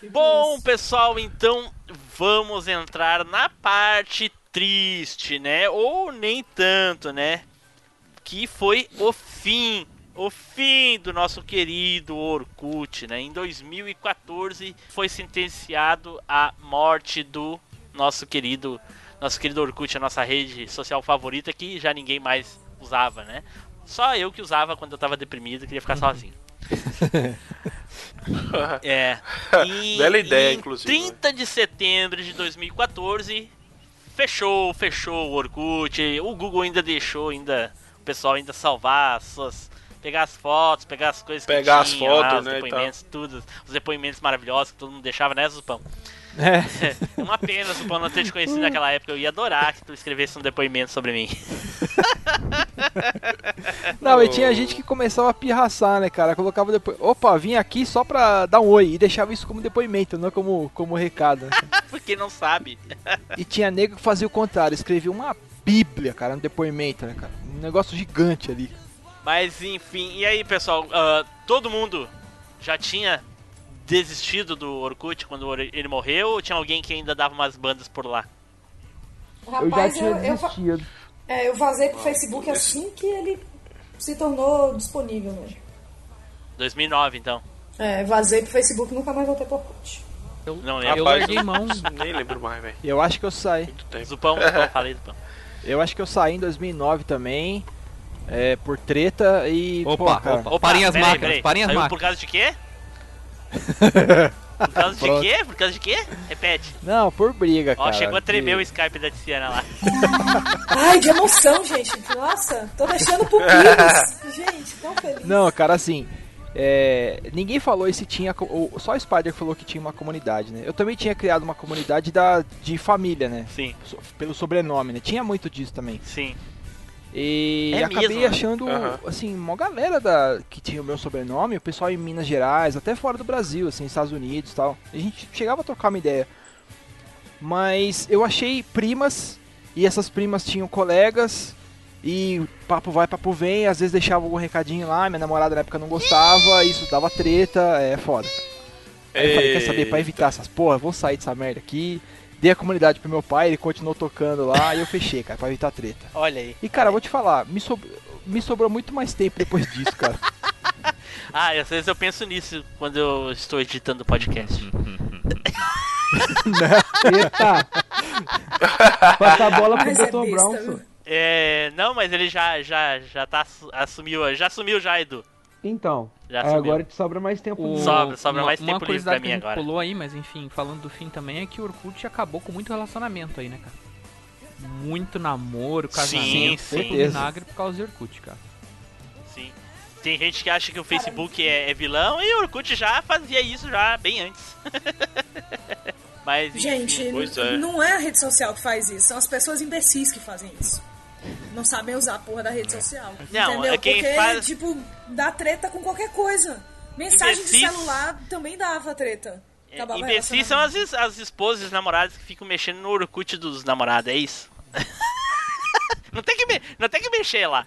Speaker 3: Tipo
Speaker 7: Bom,
Speaker 3: isso.
Speaker 7: pessoal, então vamos entrar na parte triste, né? Ou nem tanto, né? Que foi o fim, o fim do nosso querido Orkut, né? Em 2014 foi sentenciado à morte do nosso querido, nosso querido Orkut, a nossa rede social favorita que já ninguém mais usava, né? Só eu que usava quando eu tava deprimido, queria ficar sozinho. É. E,
Speaker 1: Bela ideia,
Speaker 7: em
Speaker 1: inclusive.
Speaker 7: 30 de setembro de 2014, fechou, fechou o Orkut. O Google ainda deixou ainda o pessoal ainda salvar as suas pegar as fotos, pegar as coisas
Speaker 1: Pegar
Speaker 7: que
Speaker 1: as
Speaker 7: tinha lá,
Speaker 1: fotos,
Speaker 7: os
Speaker 1: né, e
Speaker 7: depoimentos, tudo, os depoimentos maravilhosos que todo mundo deixava, né, Zupão?
Speaker 5: É.
Speaker 7: É uma pena, Zupão, não ter te conhecido naquela época. Eu ia adorar que tu escrevesse um depoimento sobre mim.
Speaker 5: Não, e tinha gente que começava a pirraçar, né, cara? Colocava depois. Opa, vim aqui só pra dar um oi. E deixava isso como depoimento, não como, como recado.
Speaker 7: Porque não sabe.
Speaker 5: e tinha nego que fazia o contrário, escrevia uma bíblia, cara, no depoimento, né, cara? Um negócio gigante ali.
Speaker 7: Mas enfim, e aí pessoal, ah, todo mundo já tinha desistido do Orkut quando ele morreu ou tinha alguém que ainda dava umas bandas por lá?
Speaker 2: Eu já
Speaker 3: Rapaz,
Speaker 2: tinha
Speaker 3: eu, eu,
Speaker 2: desistido.
Speaker 3: é, eu vazei pro Facebook assim que ele se tornou disponível mesmo.
Speaker 7: 2009 então.
Speaker 3: É, vazei pro Facebook e nunca mais voltei pro Orkut.
Speaker 4: Eu,
Speaker 7: Não
Speaker 4: eu
Speaker 7: lembro.
Speaker 4: larguei mão.
Speaker 1: Nem lembro mais, velho.
Speaker 5: Eu acho que eu saí.
Speaker 1: Muito tempo.
Speaker 7: Zupão, Zupão, falei Zupão.
Speaker 5: Eu acho que eu saí em 2009 também. É, por treta e.
Speaker 4: Opa,
Speaker 5: pô, cara,
Speaker 4: opa. Parem as
Speaker 7: peraí,
Speaker 4: máquinas,
Speaker 7: peraí.
Speaker 4: parem as
Speaker 7: Saiu
Speaker 4: máquinas.
Speaker 7: por causa de quê? Por causa de
Speaker 5: Pronto.
Speaker 7: quê? Por causa de quê? Repete.
Speaker 5: Não, por briga,
Speaker 7: Ó,
Speaker 5: cara.
Speaker 7: chegou a tremer
Speaker 5: de-
Speaker 7: o Skype da Tiziana lá.
Speaker 3: Ai, de emoção, gente. Nossa, tô deixando pupilos. Gente, tão feliz.
Speaker 5: Não, cara, assim. é, ninguém falou se tinha. Só o Spider falou que tinha uma comunidade, né? Eu também tinha criado uma comunidade da, de família, né?
Speaker 7: Sim,
Speaker 5: So- Pelo sobrenome, né? Tinha muito disso também.
Speaker 7: sim.
Speaker 5: E
Speaker 7: É
Speaker 5: acabei
Speaker 7: mesmo, né?
Speaker 5: achando,
Speaker 1: Aham.
Speaker 5: assim, uma galera da, que tinha o meu sobrenome, o pessoal em Minas Gerais, até fora do Brasil, assim, Estados Unidos e tal. E a gente chegava a trocar uma ideia. Mas eu achei primas, e essas primas tinham colegas, e papo vai, papo vem, às vezes deixava algum recadinho lá, minha namorada na época não gostava, isso dava treta, é foda. Aí eu falei, quer saber, pra evitar essas porra, vou sair dessa merda aqui. Dei a comunidade pro meu pai, ele continuou tocando lá, e eu fechei, cara, pra evitar treta.
Speaker 7: Olha aí.
Speaker 5: E cara, vou te falar, me, sob- me sobrou muito mais tempo depois disso, cara.
Speaker 7: Ah, às vezes eu penso nisso quando eu estou editando o podcast.
Speaker 2: Eita! Passa a bola pro
Speaker 3: é
Speaker 2: Dr. Brown. só.
Speaker 7: É, não, mas ele já já já tá assu- assumiu, já assumiu já, Edu.
Speaker 2: Então,
Speaker 7: sumiu.
Speaker 2: agora te sobra mais tempo.
Speaker 4: O-
Speaker 2: livre.
Speaker 7: Sobra, sobra
Speaker 4: uma,
Speaker 7: mais
Speaker 4: uma
Speaker 7: tempo livre
Speaker 4: curiosidade
Speaker 7: pra mim
Speaker 4: que a gente
Speaker 7: agora.
Speaker 4: pulou aí, mas enfim, falando do fim também, é que o Orkut acabou com muito relacionamento aí, né, cara? Muito namoro, casamento,
Speaker 7: sim.
Speaker 4: vinagre por causa do Orkut, cara.
Speaker 7: Sim. Tem gente que acha que o Facebook é, é vilão e o Orkut já fazia isso já bem antes. mas enfim,
Speaker 3: Gente,
Speaker 1: é.
Speaker 3: não é a rede social que faz isso, são as pessoas imbecis que fazem isso. Não sabem usar a porra da rede social.
Speaker 7: Não,
Speaker 3: entendeu?
Speaker 7: é quem
Speaker 3: Porque,
Speaker 7: faz-
Speaker 3: tipo, dá treta com qualquer coisa. Mensagem de
Speaker 7: Imbecis-
Speaker 3: celular também dava treta.
Speaker 7: é,
Speaker 3: Acabava
Speaker 7: imbecis são as, as esposas e os namorados que ficam mexendo no Orkut dos namorados, é isso? não, tem que me- não tem que mexer lá.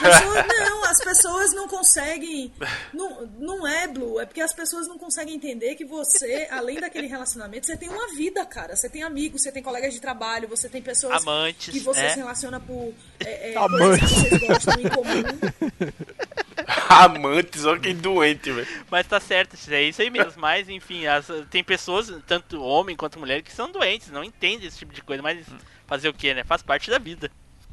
Speaker 3: Pessoas- não, as pessoas não conseguem. Não, não é, Blue. É porque as pessoas não conseguem entender que você, além daquele relacionamento, você tem uma vida, cara. Você tem amigos, você tem colegas de trabalho, você tem pessoas
Speaker 7: Amantes,
Speaker 3: que você
Speaker 7: é.
Speaker 3: se relaciona por é, é,
Speaker 5: Amantes.
Speaker 3: coisas que vocês gostam em comum.
Speaker 1: Amantes, olha que doente, velho.
Speaker 7: Mas tá certo, é isso aí mesmo. Mas enfim, as- tem pessoas, tanto homem quanto mulher, que são doentes, não entendem esse tipo de coisa. Mas fazer o que, né? Faz parte da vida.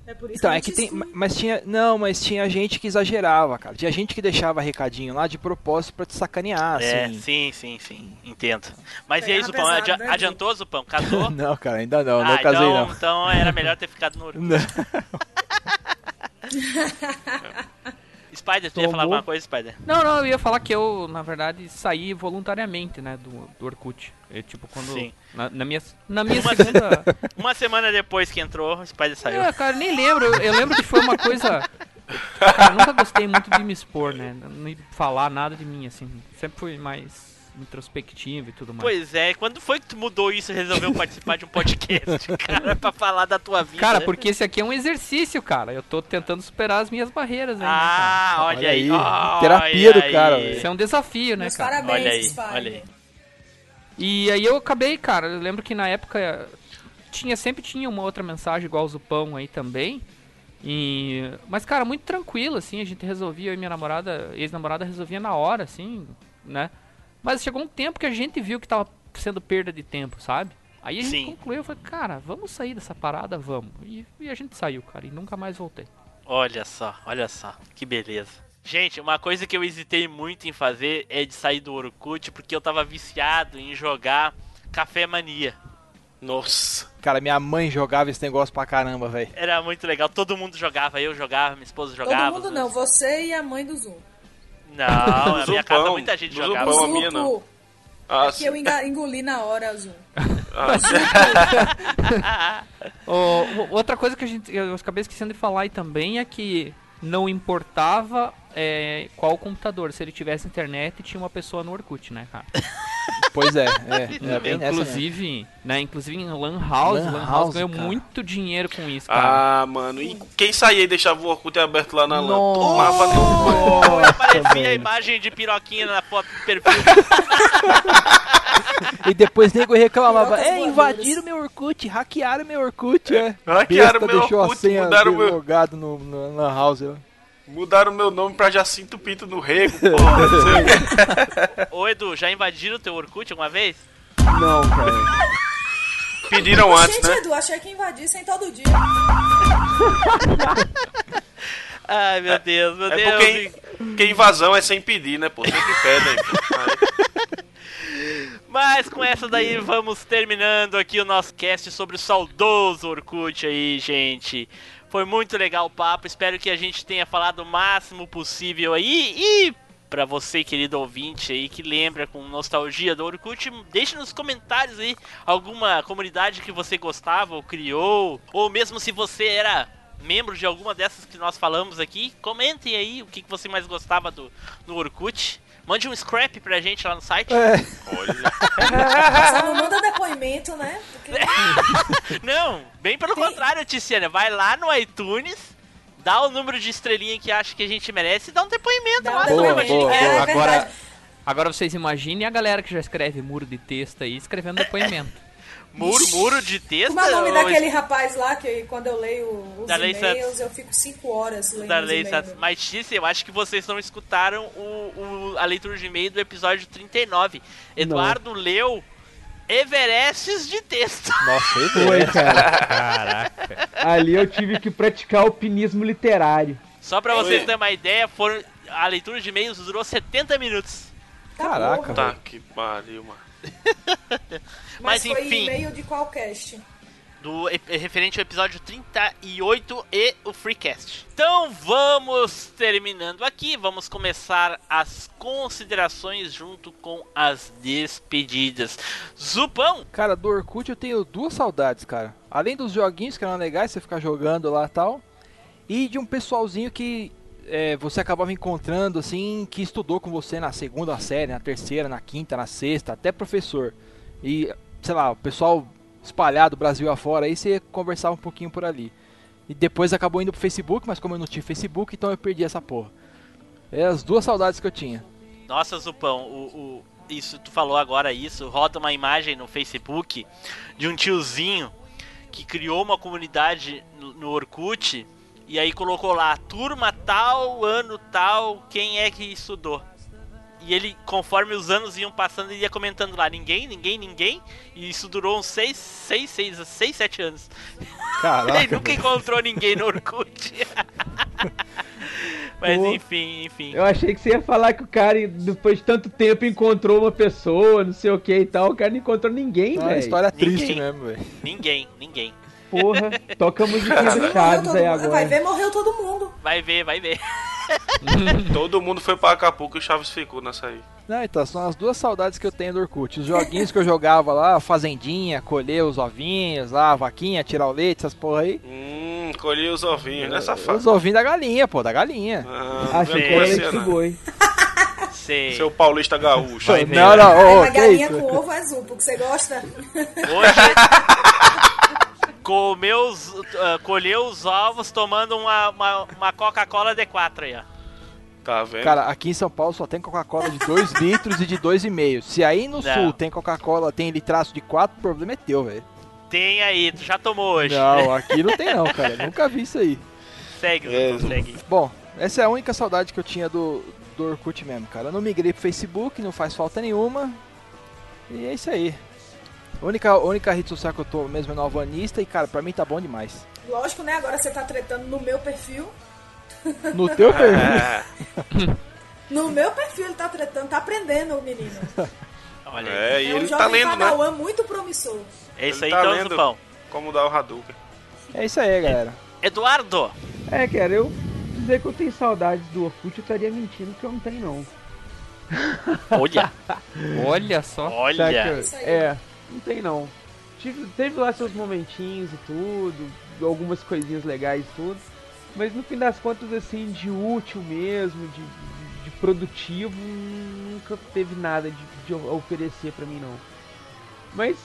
Speaker 3: É por isso
Speaker 5: Então,
Speaker 3: a
Speaker 5: é que tem. Mas tinha. Não, mas tinha gente que exagerava, cara. Tinha gente que deixava recadinho lá de propósito pra te sacanear,
Speaker 7: é,
Speaker 5: assim.
Speaker 7: sim, sim, sim. Entendo. Mas e aí, Zupão?
Speaker 3: pesado,
Speaker 7: Adi-
Speaker 3: né,
Speaker 7: adiantou, Zupão? Casou?
Speaker 5: Não, cara, ainda não, não
Speaker 7: ah,
Speaker 5: casei
Speaker 7: então,
Speaker 5: não.
Speaker 7: então era melhor ter ficado no Orkut.
Speaker 5: Não.
Speaker 7: Spider, tu ia falar alguma coisa, Spider?
Speaker 4: Não, não, eu ia falar que eu, na verdade, saí voluntariamente, né, do, do Orkut. É, tipo, quando.
Speaker 7: Sim.
Speaker 4: Na, na minha, na minha
Speaker 7: Uma-
Speaker 4: segunda.
Speaker 7: Uma semana depois que entrou, o Spider saiu.
Speaker 4: É, cara, nem lembro. Eu, eu lembro que foi uma coisa. Cara, eu nunca gostei muito de me expor, né? Não falar nada de mim, assim. Sempre fui mais introspectivo e tudo mais.
Speaker 7: Pois é, quando foi que tu mudou isso e resolveu participar de um podcast, cara, pra falar da tua vida?
Speaker 4: Cara, porque esse aqui é um exercício, cara. Eu tô tentando superar as minhas barreiras aí, né,
Speaker 7: Ah, olha,
Speaker 5: Olha
Speaker 7: aí.
Speaker 5: aí,
Speaker 7: olha
Speaker 5: terapia do
Speaker 7: aí.
Speaker 5: cara,
Speaker 4: cara?
Speaker 5: velho.
Speaker 4: Isso é um desafio, né,
Speaker 3: Meus
Speaker 4: cara?
Speaker 3: parabéns,
Speaker 7: Olha aí, olha aí.
Speaker 4: E aí eu acabei, cara, eu lembro que na época tinha sempre tinha uma outra mensagem igual o Zupão aí também. E mas cara, muito tranquilo assim, a gente resolvia eu e minha namorada, ex-namorada resolvia na hora assim, né? Mas chegou um tempo que a gente viu que tava sendo perda de tempo, sabe? Aí a gente
Speaker 7: Sim.
Speaker 4: concluiu, foi, cara, vamos sair dessa parada, vamos. E, e a gente saiu, cara, e nunca mais voltei.
Speaker 7: Olha só, olha só, que beleza. Gente, uma coisa que eu hesitei muito em fazer é de sair do Orkut, porque eu tava viciado em jogar Café Mania.
Speaker 1: Nossa.
Speaker 5: Cara, minha mãe jogava esse negócio pra caramba, velho.
Speaker 7: Era muito legal, todo mundo jogava, eu jogava, minha esposa jogava.
Speaker 3: Todo mundo não, você e a mãe do Zoom.
Speaker 7: Não, na minha casa muita gente jogava.
Speaker 1: Zupão.
Speaker 3: O
Speaker 1: a minha não. Ah,
Speaker 3: é que eu engoli na hora, Zoom.
Speaker 4: Ô, o- outra coisa que a gente, eu acabei esquecendo de falar aí também é que não importava é, qual computador, se ele tivesse internet tinha uma pessoa no Orkut, né, cara?
Speaker 5: Pois é, é, é bem nessa mesmo.
Speaker 4: inclusive, né, inclusive em Lan House,
Speaker 5: Lan
Speaker 4: Lan House,
Speaker 5: House,
Speaker 4: ganhou
Speaker 5: cara.
Speaker 4: muito dinheiro com isso, cara.
Speaker 1: Ah, mano. E quem saía e deixava o Orkut aberto lá na lã?
Speaker 5: Nossa.
Speaker 1: Tomava no
Speaker 7: aparecia a imagem de piroquinha na foto do perfil.
Speaker 5: E depois nego reclamava, é, invadiram meu Orkut, hackearam meu Orkut, é.
Speaker 1: Hackearam
Speaker 5: Besta
Speaker 1: meu
Speaker 5: deixou
Speaker 1: Orkut,
Speaker 5: a senha
Speaker 1: mudaram meu-
Speaker 5: no, no, na house. ó.
Speaker 1: Mudaram meu nome pra Jacinto Pinto no Rego, porra.
Speaker 7: Ô Edu, já invadiram o teu Orkut alguma vez?
Speaker 5: Não, cara.
Speaker 1: Pediram antes,
Speaker 3: Gente,
Speaker 1: né?
Speaker 3: Edu, achei que invadissem todo dia.
Speaker 7: Ai, meu Deus, meu
Speaker 1: É
Speaker 7: Deus.
Speaker 1: porque, porque invasão é sem pedir, né, pô? Sempre pedem.
Speaker 7: Mas com essa daí vamos terminando aqui o nosso cast sobre o saudoso Orkut aí, gente. Foi muito legal o papo, espero que a gente tenha falado o máximo possível aí. E pra você, querido ouvinte aí, que lembra com nostalgia do Orkut, deixe nos comentários aí alguma comunidade que você gostava ou criou, ou mesmo se você era membro de alguma dessas que nós falamos aqui, comentem aí o que que você mais gostava do, do Orkut. Mande um scrap pra gente lá no site.
Speaker 5: É,
Speaker 3: Só não manda depoimento né? Porque
Speaker 7: Não, bem pelo
Speaker 3: Tem-
Speaker 7: contrário, Tiziana. Vai lá no iTunes, dá o número de estrelinha que acha que a gente merece e dá um depoimento
Speaker 3: Dá
Speaker 7: lá
Speaker 3: um
Speaker 7: no
Speaker 5: Boa, boa,
Speaker 7: Cast.
Speaker 3: é, é
Speaker 4: Agora, agora vocês imaginem a galera que já escreve muro de texto aí escrevendo depoimento.
Speaker 7: Muro, muro de texto.
Speaker 3: Como é o nome
Speaker 7: ou-
Speaker 3: daquele rapaz lá que quando eu leio os
Speaker 7: Da
Speaker 3: e-mails eu fico cinco horas lendo
Speaker 7: Da
Speaker 3: os
Speaker 7: lei
Speaker 3: e-mails.
Speaker 7: Santos. Mas, Tícia, eu acho que vocês não escutaram o, o- a leitura de e-mail do episódio 39. Eduardo leu Everestes de texto.
Speaker 5: Nossa,
Speaker 2: Foi, cara.
Speaker 4: Caraca.
Speaker 2: Ali eu tive que praticar alpinismo literário.
Speaker 7: Só pra vocês
Speaker 1: Oi.
Speaker 7: terem uma ideia, foram, a leitura de e-mails durou 70 minutos.
Speaker 5: Caraca.
Speaker 1: Tá que pariu, mano.
Speaker 7: Mas,
Speaker 3: Mas, foi
Speaker 7: enfim.
Speaker 3: e-mail de qual cast?
Speaker 7: do referente ao episódio 38 e o Freecast. Então vamos terminando aqui, vamos começar as considerações junto com as despedidas. Zupão,
Speaker 5: Cara, do Orkut eu tenho duas saudades, cara. Além dos joguinhos que eram legais, você ficar jogando lá e tal. E de um pessoalzinho que é, você acabava encontrando, assim, que estudou com você na segunda série, na terceira, na quinta, na sexta, até professor. E, sei lá, o pessoal espalhado Brasil afora, aí você conversava um pouquinho por ali. E depois acabou indo pro Facebook, mas como eu não tinha Facebook, então eu perdi essa porra. É as duas saudades que eu tinha.
Speaker 7: nossa Zupão, o, o- isso tu falou agora isso, roda uma imagem no Facebook de um tiozinho que criou uma comunidade no, no Orkut e aí colocou lá turma tal, ano tal, quem é que estudou. E ele, conforme os anos iam passando, ele ia comentando lá, ninguém, ninguém, ninguém. E isso durou uns 6, 6, 6, 6, 7 anos.
Speaker 5: Caraca.
Speaker 7: ele nunca encontrou ninguém no Orkut. Mas
Speaker 2: Pô.
Speaker 7: enfim, enfim.
Speaker 2: Eu achei que você ia falar que o cara, depois de tanto tempo, encontrou uma pessoa, não sei o que e tal. O cara não encontrou ninguém,
Speaker 5: É uma
Speaker 2: velho.
Speaker 5: história triste
Speaker 7: Ninguém.
Speaker 5: mesmo, velho.
Speaker 7: Ninguém, ninguém.
Speaker 2: Porra, toca a musiquinha do Chaves
Speaker 3: todo
Speaker 2: aí
Speaker 3: mundo.
Speaker 2: agora.
Speaker 3: Vai ver, morreu todo mundo.
Speaker 7: Vai ver, vai ver.
Speaker 1: Todo mundo foi pra Acapulco e o Chaves ficou nessa aí.
Speaker 5: Não, então, são as duas saudades que eu tenho do Orkut. Os joguinhos que eu jogava lá, fazendinha, colher os ovinhos lá, a vaquinha, tirar o leite, essas porra aí.
Speaker 1: Hum, colhi os ovinhos, né, safado?
Speaker 5: Os ovinhos da galinha, pô, da galinha.
Speaker 1: Ah,
Speaker 2: Achei que era leite
Speaker 1: né?
Speaker 2: boi.
Speaker 7: Sei.
Speaker 1: Seu paulista gaúcho.
Speaker 7: Vai ver.
Speaker 5: não, não,
Speaker 3: mas
Speaker 5: que
Speaker 3: galinha com ovo é zupo, que você gosta?
Speaker 7: Hoje. Comeu os, ah, colheu os ovos tomando uma, uma, uma Coca-Cola D4 aí, ó.
Speaker 1: Tá vendo?
Speaker 5: Cara, aqui em São Paulo só tem Coca-Cola de 2 litros e de 2,5. Se aí no
Speaker 7: Não.
Speaker 5: sul tem Coca-Cola, tem litraço de 4, o problema é teu, velho.
Speaker 7: Tem aí, tu já tomou hoje.
Speaker 5: Não, aqui não tem não, cara. Nunca vi isso aí.
Speaker 7: Segue,
Speaker 1: É,
Speaker 7: segue.
Speaker 5: Bom, essa é a única saudade que eu tinha do, do Orkut mesmo, cara. Eu não migrei pro Facebook, não faz falta nenhuma. E é isso aí. A única, a única rede social que eu tô mesmo é no Alvanista e, cara, pra mim tá bom demais.
Speaker 3: Lógico, né? Agora você tá tretando no meu perfil.
Speaker 5: No teu perfil.
Speaker 1: É,
Speaker 3: No meu perfil ele tá tretando, tá aprendendo o menino.
Speaker 7: Olha
Speaker 1: é,
Speaker 3: é um
Speaker 1: ele
Speaker 3: jovem
Speaker 1: tá lendo, né?
Speaker 3: padawan muito promissor.
Speaker 7: É isso
Speaker 1: ele
Speaker 7: aí
Speaker 1: tá
Speaker 7: então,
Speaker 1: lendo.
Speaker 7: Zupão.
Speaker 1: Como dar o Hadouken.
Speaker 5: É isso aí, galera.
Speaker 7: Eduardo,
Speaker 2: É, cara, eu dizer que eu tenho saudades do Orkut, eu estaria mentindo que eu não tenho, não.
Speaker 7: olha,
Speaker 4: Olha só.
Speaker 7: olha.
Speaker 2: Saca?
Speaker 3: Isso aí.
Speaker 2: É, não tem não. Tive, teve lá seus momentinhos e tudo, algumas coisinhas legais e tudo. Mas no fim das contas, assim, de útil mesmo, de, de produtivo, nunca teve nada de, de oferecer pra mim não. Mas,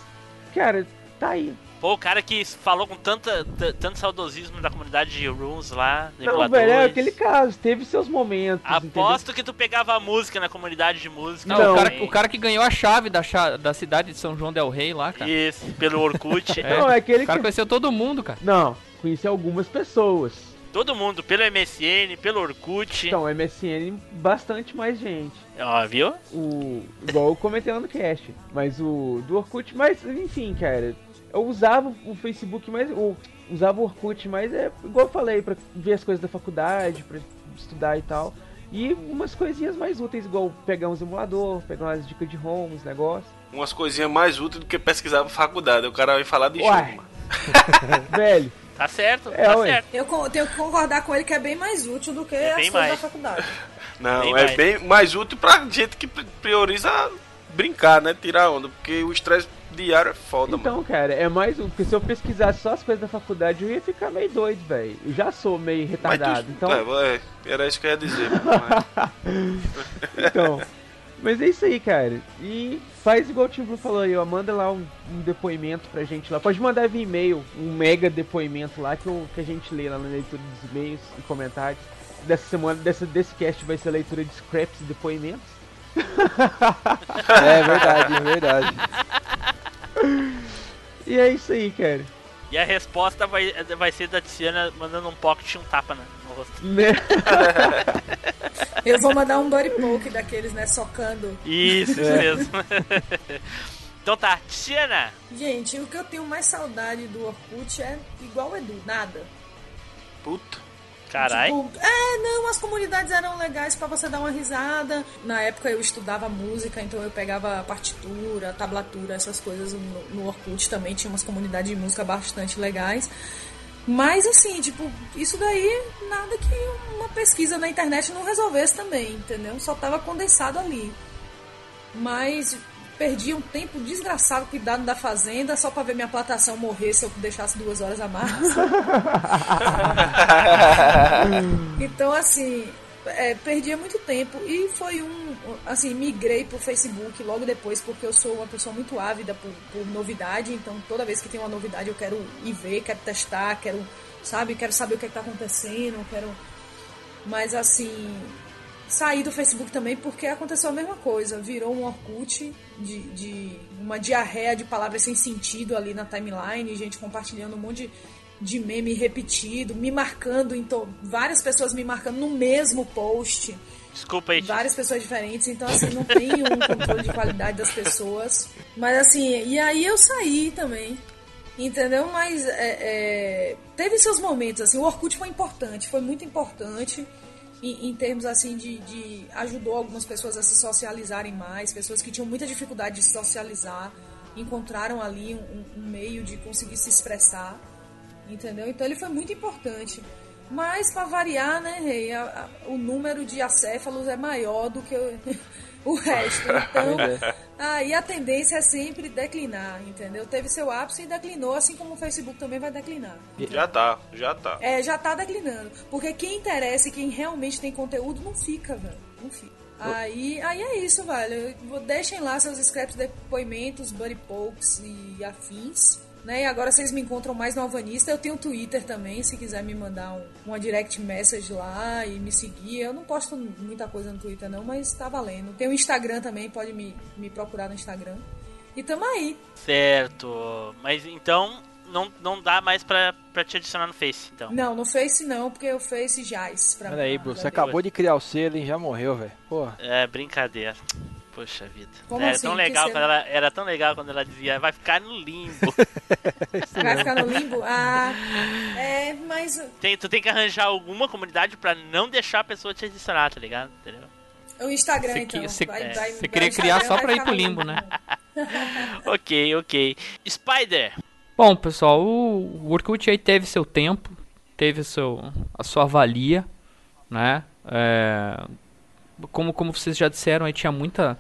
Speaker 2: cara, tá aí.
Speaker 7: Pô, o cara que falou com tanta, tanto saudosismo da comunidade de Runes lá,
Speaker 2: Não,
Speaker 7: emuladores.
Speaker 2: velho, é aquele caso, teve seus momentos.
Speaker 7: Aposto que tu pegava a música na comunidade de música.
Speaker 4: Não, o, cara, o cara que ganhou a chave da, da cidade de São João Del Rei lá, cara.
Speaker 7: Isso, pelo Orkut.
Speaker 2: entendeu? Não, é aquele
Speaker 4: O cara
Speaker 2: que...
Speaker 4: conheceu todo mundo, cara.
Speaker 2: Não, conheci algumas pessoas.
Speaker 7: Todo mundo, pelo MSN, pelo Orkut.
Speaker 2: Então, MSN, bastante mais gente.
Speaker 7: Ó, viu?
Speaker 2: o igual eu comentei lá no cast, mas o do Orkut, mas enfim, cara, eu usava o Facebook mais, o usava o Orkut mais é igual eu falei pra ver as coisas da faculdade, pra estudar e tal. E umas coisinhas mais úteis, igual pegar uns emulador, pegar umas dicas de ROM, uns negócios.
Speaker 1: Umas coisinhas mais úteis do que pesquisar pra faculdade. O cara vai falar de
Speaker 2: Uai. Velho,
Speaker 7: Tá certo,
Speaker 2: É,
Speaker 7: tá
Speaker 2: ué.
Speaker 7: certo.
Speaker 3: Eu tenho que concordar com ele que é bem mais útil do que
Speaker 7: É
Speaker 3: as coisas
Speaker 7: mais.
Speaker 3: da faculdade.
Speaker 1: Não,
Speaker 7: Bem
Speaker 1: é
Speaker 7: mais.
Speaker 1: bem mais útil pra gente que pri- prioriza brincar, né? Tirar onda. Porque o estresse diário é foda, mano.
Speaker 2: então, cara, é mais um, porque se eu pesquisasse só as coisas da faculdade, eu ia ficar meio doido, velho. Eu já sou meio
Speaker 1: Mas tu-
Speaker 2: retardado, então
Speaker 1: é, é, era isso que eu ia dizer. mano. Mas-
Speaker 2: Então, Mas é isso aí, cara. E faz igual o Tim Blue falou aí, ó. Manda lá um, um depoimento pra gente lá. Pode mandar via e-mail, um mega depoimento lá que, eu, que a gente lê lá na leitura dos e-mails e comentários. Dessa semana, dessa, desse cast vai ser a leitura de scraps e depoimentos.
Speaker 5: É verdade, é verdade.
Speaker 2: E é isso aí, cara.
Speaker 7: E a resposta vai, vai ser da Tiziana mandando um pocket e um tapa né, no rosto.
Speaker 2: Né?
Speaker 3: Eu vou mandar um body poke daqueles, né, socando.
Speaker 7: Isso, isso mesmo. então tá, Tiziana.
Speaker 3: Gente, o que eu tenho mais saudade do Orkut é igual o Edu, nada.
Speaker 1: Puta.
Speaker 7: Carai.
Speaker 3: Tipo, é, não, as comunidades eram legais pra você dar uma risada. Na época eu estudava música, então eu pegava partitura, tablatura, essas coisas. No, no Orkut também tinha umas comunidades de música bastante legais. Mas assim, tipo, isso daí nada que uma pesquisa na internet não resolvesse também, entendeu? Só tava condensado ali. Mas perdi um tempo desgraçado cuidado da fazenda só pra ver minha plantação morrer se eu deixasse duas horas a mais. então, assim, é, perdia muito tempo e foi um. Assim, migrei pro Facebook logo depois, porque eu sou uma pessoa muito ávida por, por novidade, então toda vez que tem uma novidade eu quero ir ver, quero testar, quero, sabe, quero saber o que, é que tá acontecendo, quero. Mas assim, saí do Facebook também porque aconteceu a mesma coisa. Virou um Orkut de, de uma diarreia de palavras sem sentido ali na timeline, gente compartilhando um monte de, de meme repetido, me marcando, então várias pessoas me marcando no mesmo post.
Speaker 7: Desculpa aí.
Speaker 3: Várias pessoas diferentes, então assim, não tem um controle de qualidade das pessoas. Mas assim, e aí eu saí também. Entendeu? Mas é, é, teve seus momentos, assim, o Orkut foi importante, foi muito importante em, em termos assim de, de, ajudou algumas pessoas a se socializarem mais, pessoas que tinham muita dificuldade de se socializar, encontraram ali um, um meio de conseguir se expressar, entendeu? Então ele foi muito importante. Mas para variar, né, Rei, a, a, o número de acéfalos é maior do que o, o resto. Então, aí a tendência é sempre declinar, entendeu? Teve seu ápice e declinou, assim como o Facebook também vai declinar.
Speaker 1: Já tá, já tá.
Speaker 3: É, já tá declinando. Porque quem interessa e quem realmente tem conteúdo não fica, velho. Não fica. Aí, aí é isso, velho. Deixem lá seus scraps, depoimentos, buddy pokes e afins. Né? E agora vocês me encontram mais no Alvanista. Eu tenho Twitter também, se quiser me mandar um, uma direct message lá e me seguir. Eu não posto muita coisa no Twitter não, mas tá valendo. Tem o Instagram também, pode me, me procurar no Instagram. E tamo aí.
Speaker 7: Certo. Mas então não, não dá mais pra, pra te adicionar no Face, então.
Speaker 3: Não, no Face não, porque o Face jaz pra
Speaker 5: Olha aí, Bruce, você acabou de criar o selo e já morreu, velho.
Speaker 7: É, brincadeira. Poxa vida.
Speaker 3: Como
Speaker 7: era,
Speaker 3: assim?
Speaker 7: tão legal
Speaker 3: você-
Speaker 7: quando ela, era tão legal quando ela dizia, vai ficar no limbo.
Speaker 3: Vai ficar no limbo? Ah, é, mas
Speaker 7: tem, tu tem que arranjar alguma comunidade pra não deixar a pessoa te adicionar, tá ligado? Entendeu?
Speaker 3: o Instagram
Speaker 4: Você
Speaker 3: então.
Speaker 4: você-
Speaker 7: é,
Speaker 4: queria criar só pra ir pro
Speaker 3: no
Speaker 4: limbo, né?
Speaker 7: ok, ok. Spider,
Speaker 4: Bom, pessoal, o Orkut aí teve seu tempo, teve seu, a sua valia, né? É, como, como vocês já disseram, aí tinha muita,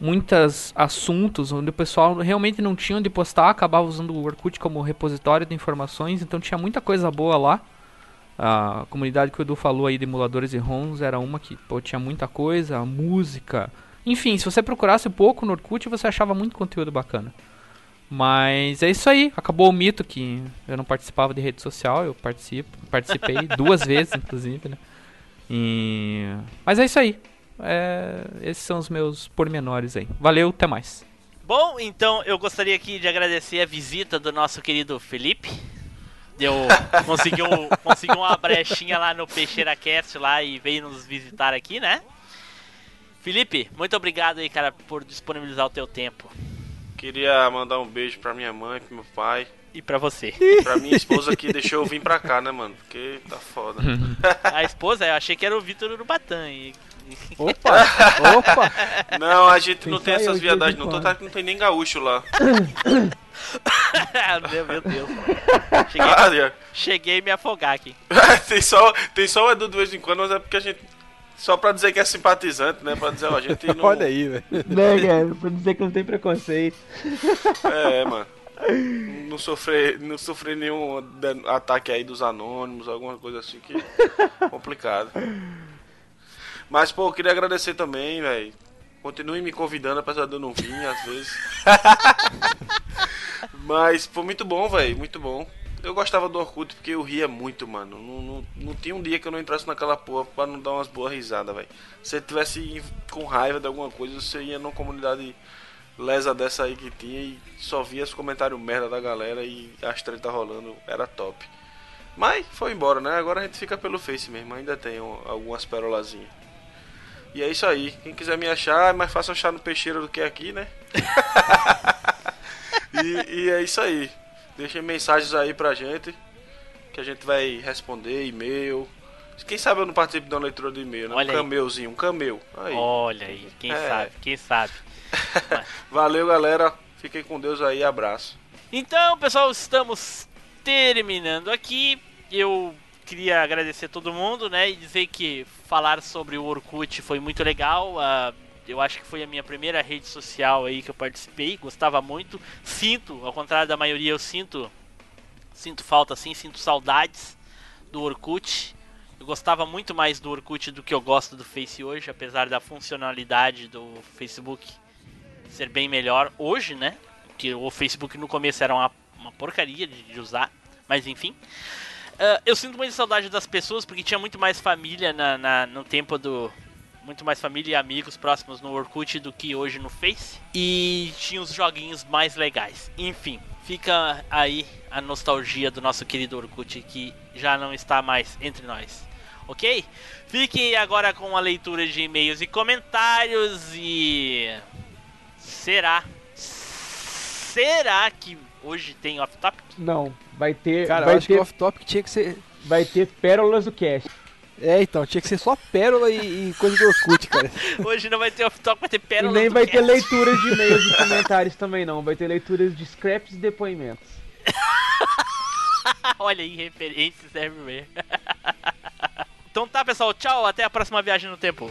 Speaker 4: muitos assuntos onde o pessoal realmente não tinha onde postar, acabava usando o Orkut como repositório de informações, então tinha muita coisa boa lá. A comunidade que o Edu falou aí de emuladores e ROMs era uma que pô, tinha muita coisa, música. Enfim, se você procurasse um pouco no Orkut, você achava muito conteúdo bacana. Mas é isso aí, acabou o mito que eu não participava de rede social, eu participo, participei duas vezes, inclusive, né? E... Mas é isso aí. É, Esses são os meus pormenores aí. Valeu, até mais.
Speaker 7: Bom, então eu gostaria aqui de agradecer a visita do nosso querido Felipe. Deu, conseguiu, conseguiu uma brechinha lá no Peixeira Cast lá e veio nos visitar aqui, né? Felipe, muito obrigado aí, cara, por disponibilizar o teu tempo.
Speaker 1: Queria mandar um beijo pra minha mãe, pro meu pai,
Speaker 7: E pra você.
Speaker 1: pra minha esposa que deixou eu vir pra cá, né, mano? Porque tá foda.
Speaker 7: A esposa, eu achei que era o Vitor Urubatã. E...
Speaker 5: Opa! Opa!
Speaker 1: Não, a gente não
Speaker 2: Tem
Speaker 1: essas viadagens, não. Tô,
Speaker 2: quando.
Speaker 1: tá, não tem nem gaúcho lá.
Speaker 7: meu, meu Deus. Cheguei,
Speaker 1: Ah,
Speaker 7: cheguei a me afogar aqui.
Speaker 1: tem, só, tem só o Edu de vez em quando, mas é porque a gente. Só pra dizer que é simpatizante, né? Pra dizer, ó, a gente não.
Speaker 5: Olha aí, velho.
Speaker 2: Né, cara? Pra dizer que não tem preconceito.
Speaker 1: É, mano. Não sofrer, não sofrer nenhum ataque aí dos anônimos, alguma coisa assim que complicado. Mas pô, eu queria agradecer também, velho. Continue me convidando, apesar de eu não vir, às vezes. Mas foi muito bom, velho. Muito bom. Eu gostava do Orkut porque eu ria muito, mano. Não, não, não tinha um dia que eu não entrasse naquela porra pra não dar umas boas risadas, velho. Se você tivesse com raiva de alguma coisa, você ia numa comunidade lesa dessa aí que tinha e só via os comentários merda da galera e as treta rolando. Era top. Mas foi embora, né? Agora a gente fica pelo Face mesmo. Ainda tem um- algumas perolazinhas. E é isso aí. Quem quiser me achar, é mais fácil achar no Peixeira do que aqui, né? e, e é isso aí. Deixem mensagens aí pra gente. Que a gente vai responder, e-mail. Quem sabe eu não participo de uma leitura do e-mail, né?
Speaker 7: Olha
Speaker 1: um
Speaker 7: aí.
Speaker 1: cameuzinho, um cameu. Aí.
Speaker 7: Olha aí, quem
Speaker 1: É.
Speaker 7: sabe, quem sabe.
Speaker 1: Valeu, galera. Fiquem com Deus aí. Abraço.
Speaker 7: Então, pessoal, estamos terminando aqui. Eu queria agradecer todo mundo, né? E dizer que falar sobre o Orkut foi muito legal. ah, eu acho que foi a minha primeira rede social aí que eu participei. Gostava muito. Sinto, ao contrário da maioria, eu sinto. Sinto falta assim, sinto saudades do Orkut. Eu gostava muito mais do Orkut do que eu gosto do Face hoje, apesar da funcionalidade do Facebook ser bem melhor hoje, né? Que o Facebook no começo era uma, uma porcaria de, de usar, mas enfim. Ah, eu sinto muita saudade das pessoas porque tinha muito mais família na, na- no tempo do. Muito mais família e amigos próximos no Orkut do que hoje no Face. E tinha os joguinhos mais legais. Enfim, fica aí a nostalgia do nosso querido Orkut que já não está mais entre nós. Ok? Fiquem agora com a leitura de e-mails e comentários e. Será? Será que hoje tem off-topic?
Speaker 2: Não, vai ter.
Speaker 5: Cara, eu
Speaker 2: vai,
Speaker 5: acho que
Speaker 2: ter
Speaker 5: o off-topic tinha que ser.
Speaker 2: vai ter pérolas do cast.
Speaker 5: É, então, tinha que ser só pérola e, e coisa do Orkut, cara.
Speaker 7: Hoje não vai ter off-topic, vai ter
Speaker 2: E
Speaker 7: pérolas
Speaker 2: nem
Speaker 7: do
Speaker 2: vai ter
Speaker 7: cast.
Speaker 2: leituras de e-mails e comentários também não. Vai ter leituras de scraps e depoimentos.
Speaker 7: Olha aí, referências everywhere. então tá, pessoal, tchau, até a próxima viagem no tempo.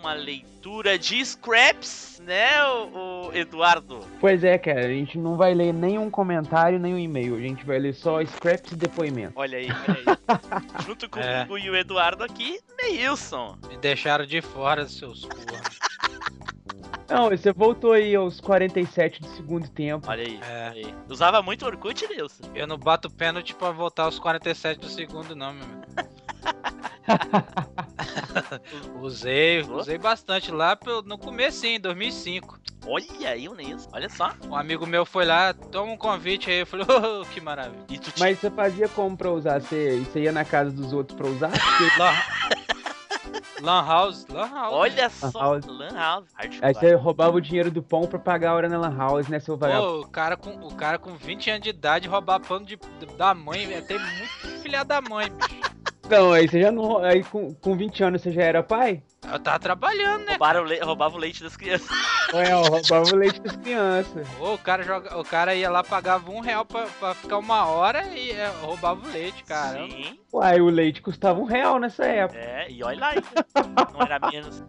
Speaker 7: uma leitura de scraps, né, o, o Eduardo?
Speaker 2: Pois é, cara, a gente não vai ler nenhum comentário, nenhum e-mail. A gente vai ler só scraps e depoimentos.
Speaker 7: Olha aí, olha aí. Junto comigo e o Eduardo aqui, Neilson.
Speaker 9: Me deixaram de fora, seus porra.
Speaker 2: Não, você voltou aí aos 47 do segundo tempo.
Speaker 7: Olha aí,
Speaker 9: É.
Speaker 7: aí. Usava muito Orkut, Neilson?
Speaker 9: Eu não bato pênalti pra voltar aos 47 do segundo, não, meu amigo. usei, usei bastante lá no começo, em 2005.
Speaker 7: Olha aí o Neilson, olha só.
Speaker 9: Um amigo meu foi lá, toma um convite aí, eu falei, oh, que maravilha.
Speaker 7: E tu
Speaker 2: Mas você fazia como pra usar? Você, você ia na casa dos outros pra usar? Porque
Speaker 9: Lan, House, Lan House.
Speaker 7: Olha só,
Speaker 2: House.
Speaker 7: Lan House.
Speaker 2: aí você roubava o dinheiro do pão pra pagar a hora na Lan House, né, seu vagabundo?
Speaker 9: Pô, o cara, com, o cara com 20 anos de idade roubar pano de, da mãe, é tem muito filha da mãe, bicho.
Speaker 2: Não, aí você já não. Aí com, com 20 anos você já era pai?
Speaker 9: Eu tava trabalhando, né?
Speaker 7: Roubaram o le... Roubava o leite das crianças.
Speaker 2: É, eu roubava o leite das crianças.
Speaker 9: Ô, o, cara joga... o cara ia lá, pagava um real pra, pra ficar uma hora e é, roubava o leite, caramba.
Speaker 7: Sim.
Speaker 2: Uai, o leite custava um real nessa época.
Speaker 7: É, e olha lá, não era menos.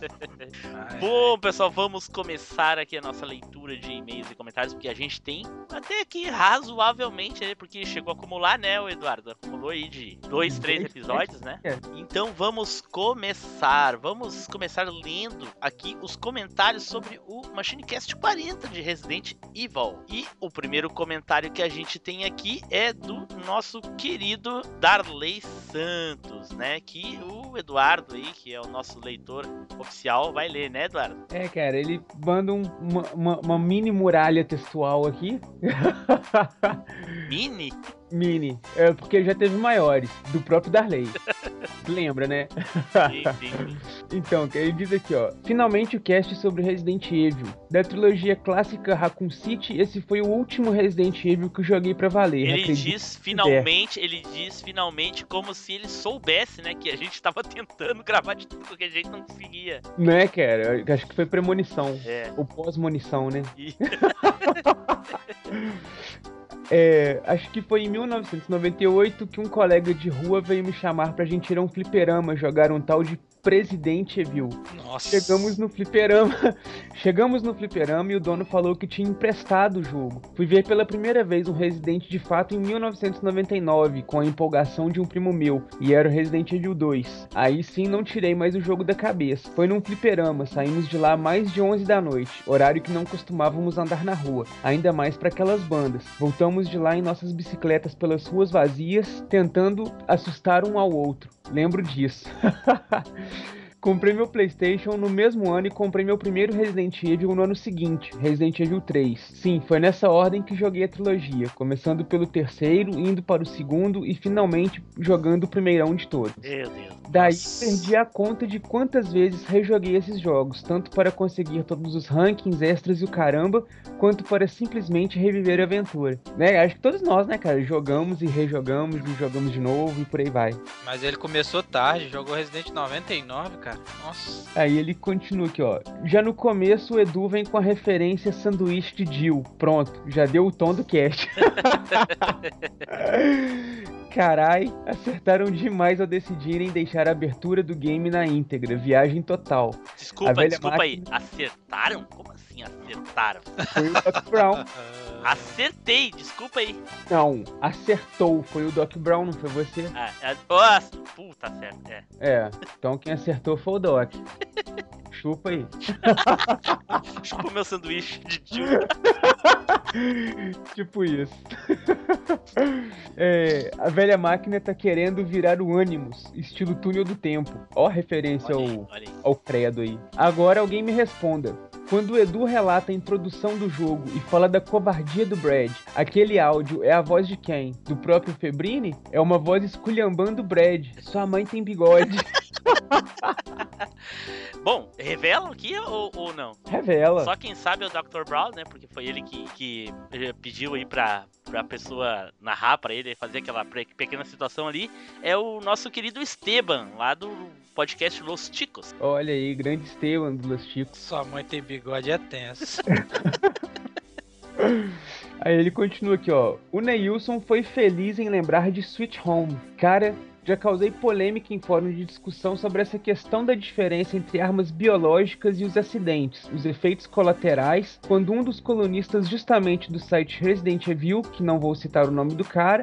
Speaker 7: Bom, pessoal, vamos começar aqui a nossa leitura de e-mails e comentários, porque a gente tem até aqui razoavelmente, né? Porque chegou a acumular, né, o Eduardo? Acumulou aí de dois, três episódios, né?
Speaker 2: É.
Speaker 7: Então vamos começar. Vamos começar lendo aqui os comentários sobre o Machine Cast 40 de Resident Evil. E o primeiro comentário que a gente tem aqui é do nosso querido Darley Santos, né? Que o Eduardo aí, que é o nosso leitor oficial, vai ler, né, Eduardo?
Speaker 2: É, cara, ele manda um- uma, uma- uma mini muralha textual aqui.
Speaker 7: Mini?
Speaker 2: Mini. É, porque já teve maiores, do próprio Darley. Lembra, né? Então, ele diz aqui, ó. Finalmente o cast sobre Resident Evil. Da trilogia clássica Raccoon City, esse foi o último Resident Evil que eu joguei pra valer.
Speaker 7: Ele
Speaker 2: acredite
Speaker 7: diz finalmente, ele diz finalmente como se ele soubesse, né, que a gente tava tentando gravar de tudo que a gente não conseguia.
Speaker 2: puder. Não é, cara? Eu Acho que foi premonição.
Speaker 7: É.
Speaker 2: Ou pós-munição, né?
Speaker 7: E-
Speaker 2: É, acho que foi em 1998 que um colega de rua veio me chamar pra gente ir a um fliperama jogar um tal de Presidente Evil.
Speaker 9: Nossa.
Speaker 2: Chegamos no fliperama. Chegamos no fliperama e o dono falou que tinha emprestado o jogo. Fui ver pela primeira vez um Resident de fato em 1999, com a empolgação de um primo meu, e era o Resident Evil 2. Aí sim não tirei mais o jogo da cabeça. Foi num fliperama, saímos de lá mais de 11 da noite, horário que não costumávamos andar na rua, ainda mais para aquelas bandas. Voltamos de lá em nossas bicicletas pelas ruas vazias, tentando assustar um ao outro. Lembro disso. Comprei meu PlayStation no mesmo ano e comprei meu primeiro Resident Evil no ano seguinte, Resident Evil 3. Sim, foi nessa ordem que joguei a trilogia, começando pelo terceiro, indo para o segundo e finalmente jogando o primeirão de todos.
Speaker 7: Meu Deus.
Speaker 2: Daí
Speaker 7: Nossa.
Speaker 2: perdi a conta de quantas vezes rejoguei esses jogos, tanto para conseguir todos os rankings extras e o caramba, quanto para simplesmente reviver a aventura. Né? Acho que todos nós, né, cara, jogamos e rejogamos e jogamos de novo e por aí vai.
Speaker 9: Mas ele começou tarde, jogou Resident 99, cara. Nossa.
Speaker 2: Aí ele continua aqui, ó. Já no começo o Edu vem com a referência sanduíche de Jill. Pronto, já deu o tom do cast. Carai, acertaram demais ao decidirem deixar a abertura do game na íntegra. Viagem total.
Speaker 7: Desculpa, desculpa aí.
Speaker 2: máquina-
Speaker 7: Acertaram? Como assim acertaram?
Speaker 2: Foi o Doc Brown.
Speaker 7: Acertei, desculpa aí.
Speaker 2: Não, acertou. Foi o Doc Brown, não foi você?
Speaker 7: Ah, ah, nossa, puta, certo. É.
Speaker 2: É, então quem acertou foi o Doc. Chupa aí.
Speaker 7: Chupa meu sanduíche de tio.
Speaker 2: tipo isso. É, a velha máquina tá querendo virar o Animus, estilo túnel do tempo. Ó referência
Speaker 7: Olha aí,
Speaker 2: ao,
Speaker 7: olha
Speaker 2: ao credo aí. Agora alguém me responda. Quando o Edu relata a introdução do jogo e fala da covardia do Brad, aquele áudio é a voz de quem? Do próprio Febrini? É uma voz esculhambando o Brad. Sua mãe tem bigode.
Speaker 7: Bom, revelam aqui ou, ou não?
Speaker 2: Revela.
Speaker 7: Só quem sabe é o Dr. Brown, né? Porque foi ele que, que eh, pediu aí pra, pra pessoa narrar pra ele, fazer aquela pequena situação ali. É o nosso querido Esteban, lá do podcast Los Ticos.
Speaker 2: Olha aí, grande Esteban dos Los Chicos.
Speaker 9: Sua mãe tem bigode é tenso.
Speaker 2: Aí ele continua aqui, ó. O Neilson foi feliz em lembrar de Sweet Home. Cara, já causei polêmica em fórum de discussão sobre essa questão da diferença entre armas biológicas e os acidentes, os efeitos colaterais, quando um dos colunistas justamente do site Resident Evil, que não vou citar o nome do cara,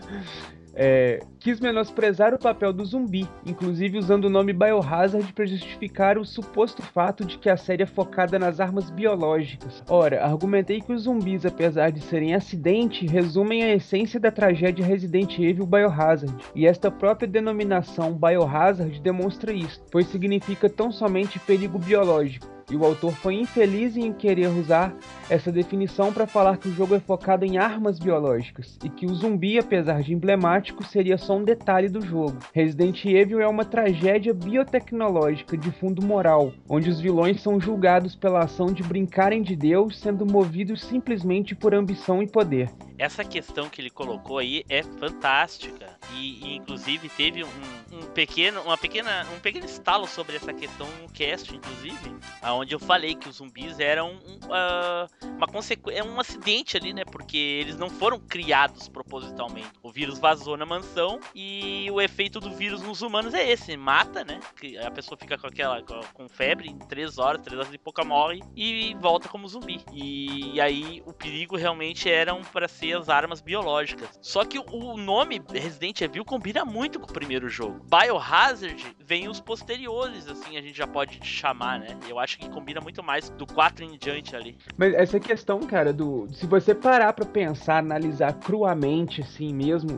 Speaker 2: é, quis menosprezar o papel do zumbi, inclusive usando o nome Biohazard para justificar o suposto fato de que a série é focada nas armas biológicas. Ora, argumentei que os zumbis, apesar de serem acidente, resumem a essência da tragédia Resident Evil Biohazard, e esta própria denominação Biohazard demonstra isso, pois significa tão somente perigo biológico. E o autor foi infeliz em querer usar essa definição para falar que o jogo é focado em armas biológicas e que o zumbi, apesar de emblemático, seria só um detalhe do jogo. Resident Evil é uma tragédia biotecnológica de fundo moral, onde os vilões são julgados pela ação de brincarem de Deus, sendo movidos simplesmente por ambição e poder.
Speaker 7: Essa questão que ele colocou aí é fantástica. E, e inclusive teve um, um, pequeno, uma pequena, um pequeno estalo sobre essa questão no cast, inclusive, aonde eu falei que os zumbis eram um, uh, uma consequência, é um acidente ali, né? Porque eles não foram criados propositalmente. O vírus vazou na mansão e o efeito do vírus nos humanos é esse, mata, né? Que a pessoa fica com aquela com febre em 3 horas, 3 horas e pouca morre e volta como zumbi. E, e aí o perigo realmente eram para ser as armas biológicas. Só que o nome Resident Evil combina muito com o primeiro jogo. Biohazard vem os posteriores, assim, a gente já pode chamar, né? Eu acho que combina muito mais do 4 em diante ali.
Speaker 2: Mas essa questão, cara, do. Se você parar pra pensar, analisar cruamente, assim mesmo,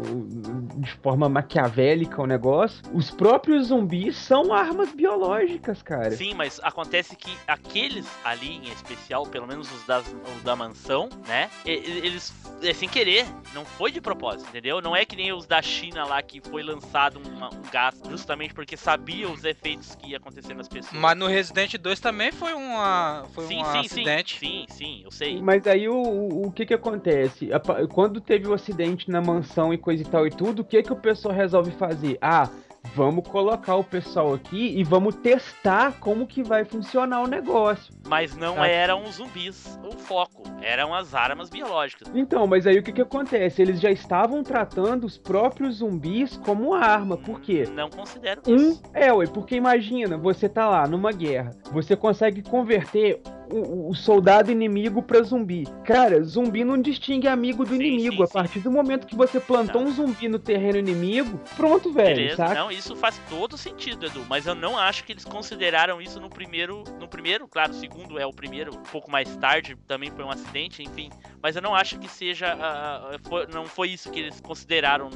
Speaker 2: de forma maquiavélica o negócio, os próprios zumbis são armas biológicas, cara.
Speaker 7: Sim, mas acontece que aqueles ali em especial, pelo menos os, das, os da mansão, né? Eles, é sem querer, não foi de propósito, entendeu? Não é que nem os da China lá que foi lançado uma, um gás justamente porque sabia os efeitos que ia acontecer nas pessoas.
Speaker 9: Mas no Resident 2 também foi uma foi
Speaker 7: sim,
Speaker 9: um
Speaker 7: sim,
Speaker 9: acidente.
Speaker 7: Sim, sim, sim, eu sei.
Speaker 2: Mas aí o, o, o que que acontece? Quando teve o acidente na mansão e coisa e tal e tudo, o que que o pessoal resolve fazer? Ah, vamos colocar o pessoal aqui e vamos testar como que vai funcionar o negócio.
Speaker 7: Mas não tá? eram zumbis o foco, eram as armas biológicas.
Speaker 2: Então, mas aí o que que acontece? Eles já estavam tratando os próprios zumbis como arma, por quê?
Speaker 7: Não considero
Speaker 2: um,
Speaker 7: isso.
Speaker 2: É, ué, porque imagina, você tá lá numa guerra, você consegue converter o, o, soldado inimigo pra zumbi. Cara, zumbi não distingue amigo do sim, inimigo. Sim, a partir sim. do momento que você plantou não. um zumbi no terreno inimigo, pronto, velho.
Speaker 7: Beleza,
Speaker 2: saca?
Speaker 7: não, isso faz todo sentido, Edu. Mas eu não acho que eles consideraram isso no primeiro. No primeiro, claro, o segundo é o primeiro, um pouco mais tarde, também foi um acidente, enfim. Mas eu não acho que seja. Uh, foi, não foi isso que eles consideraram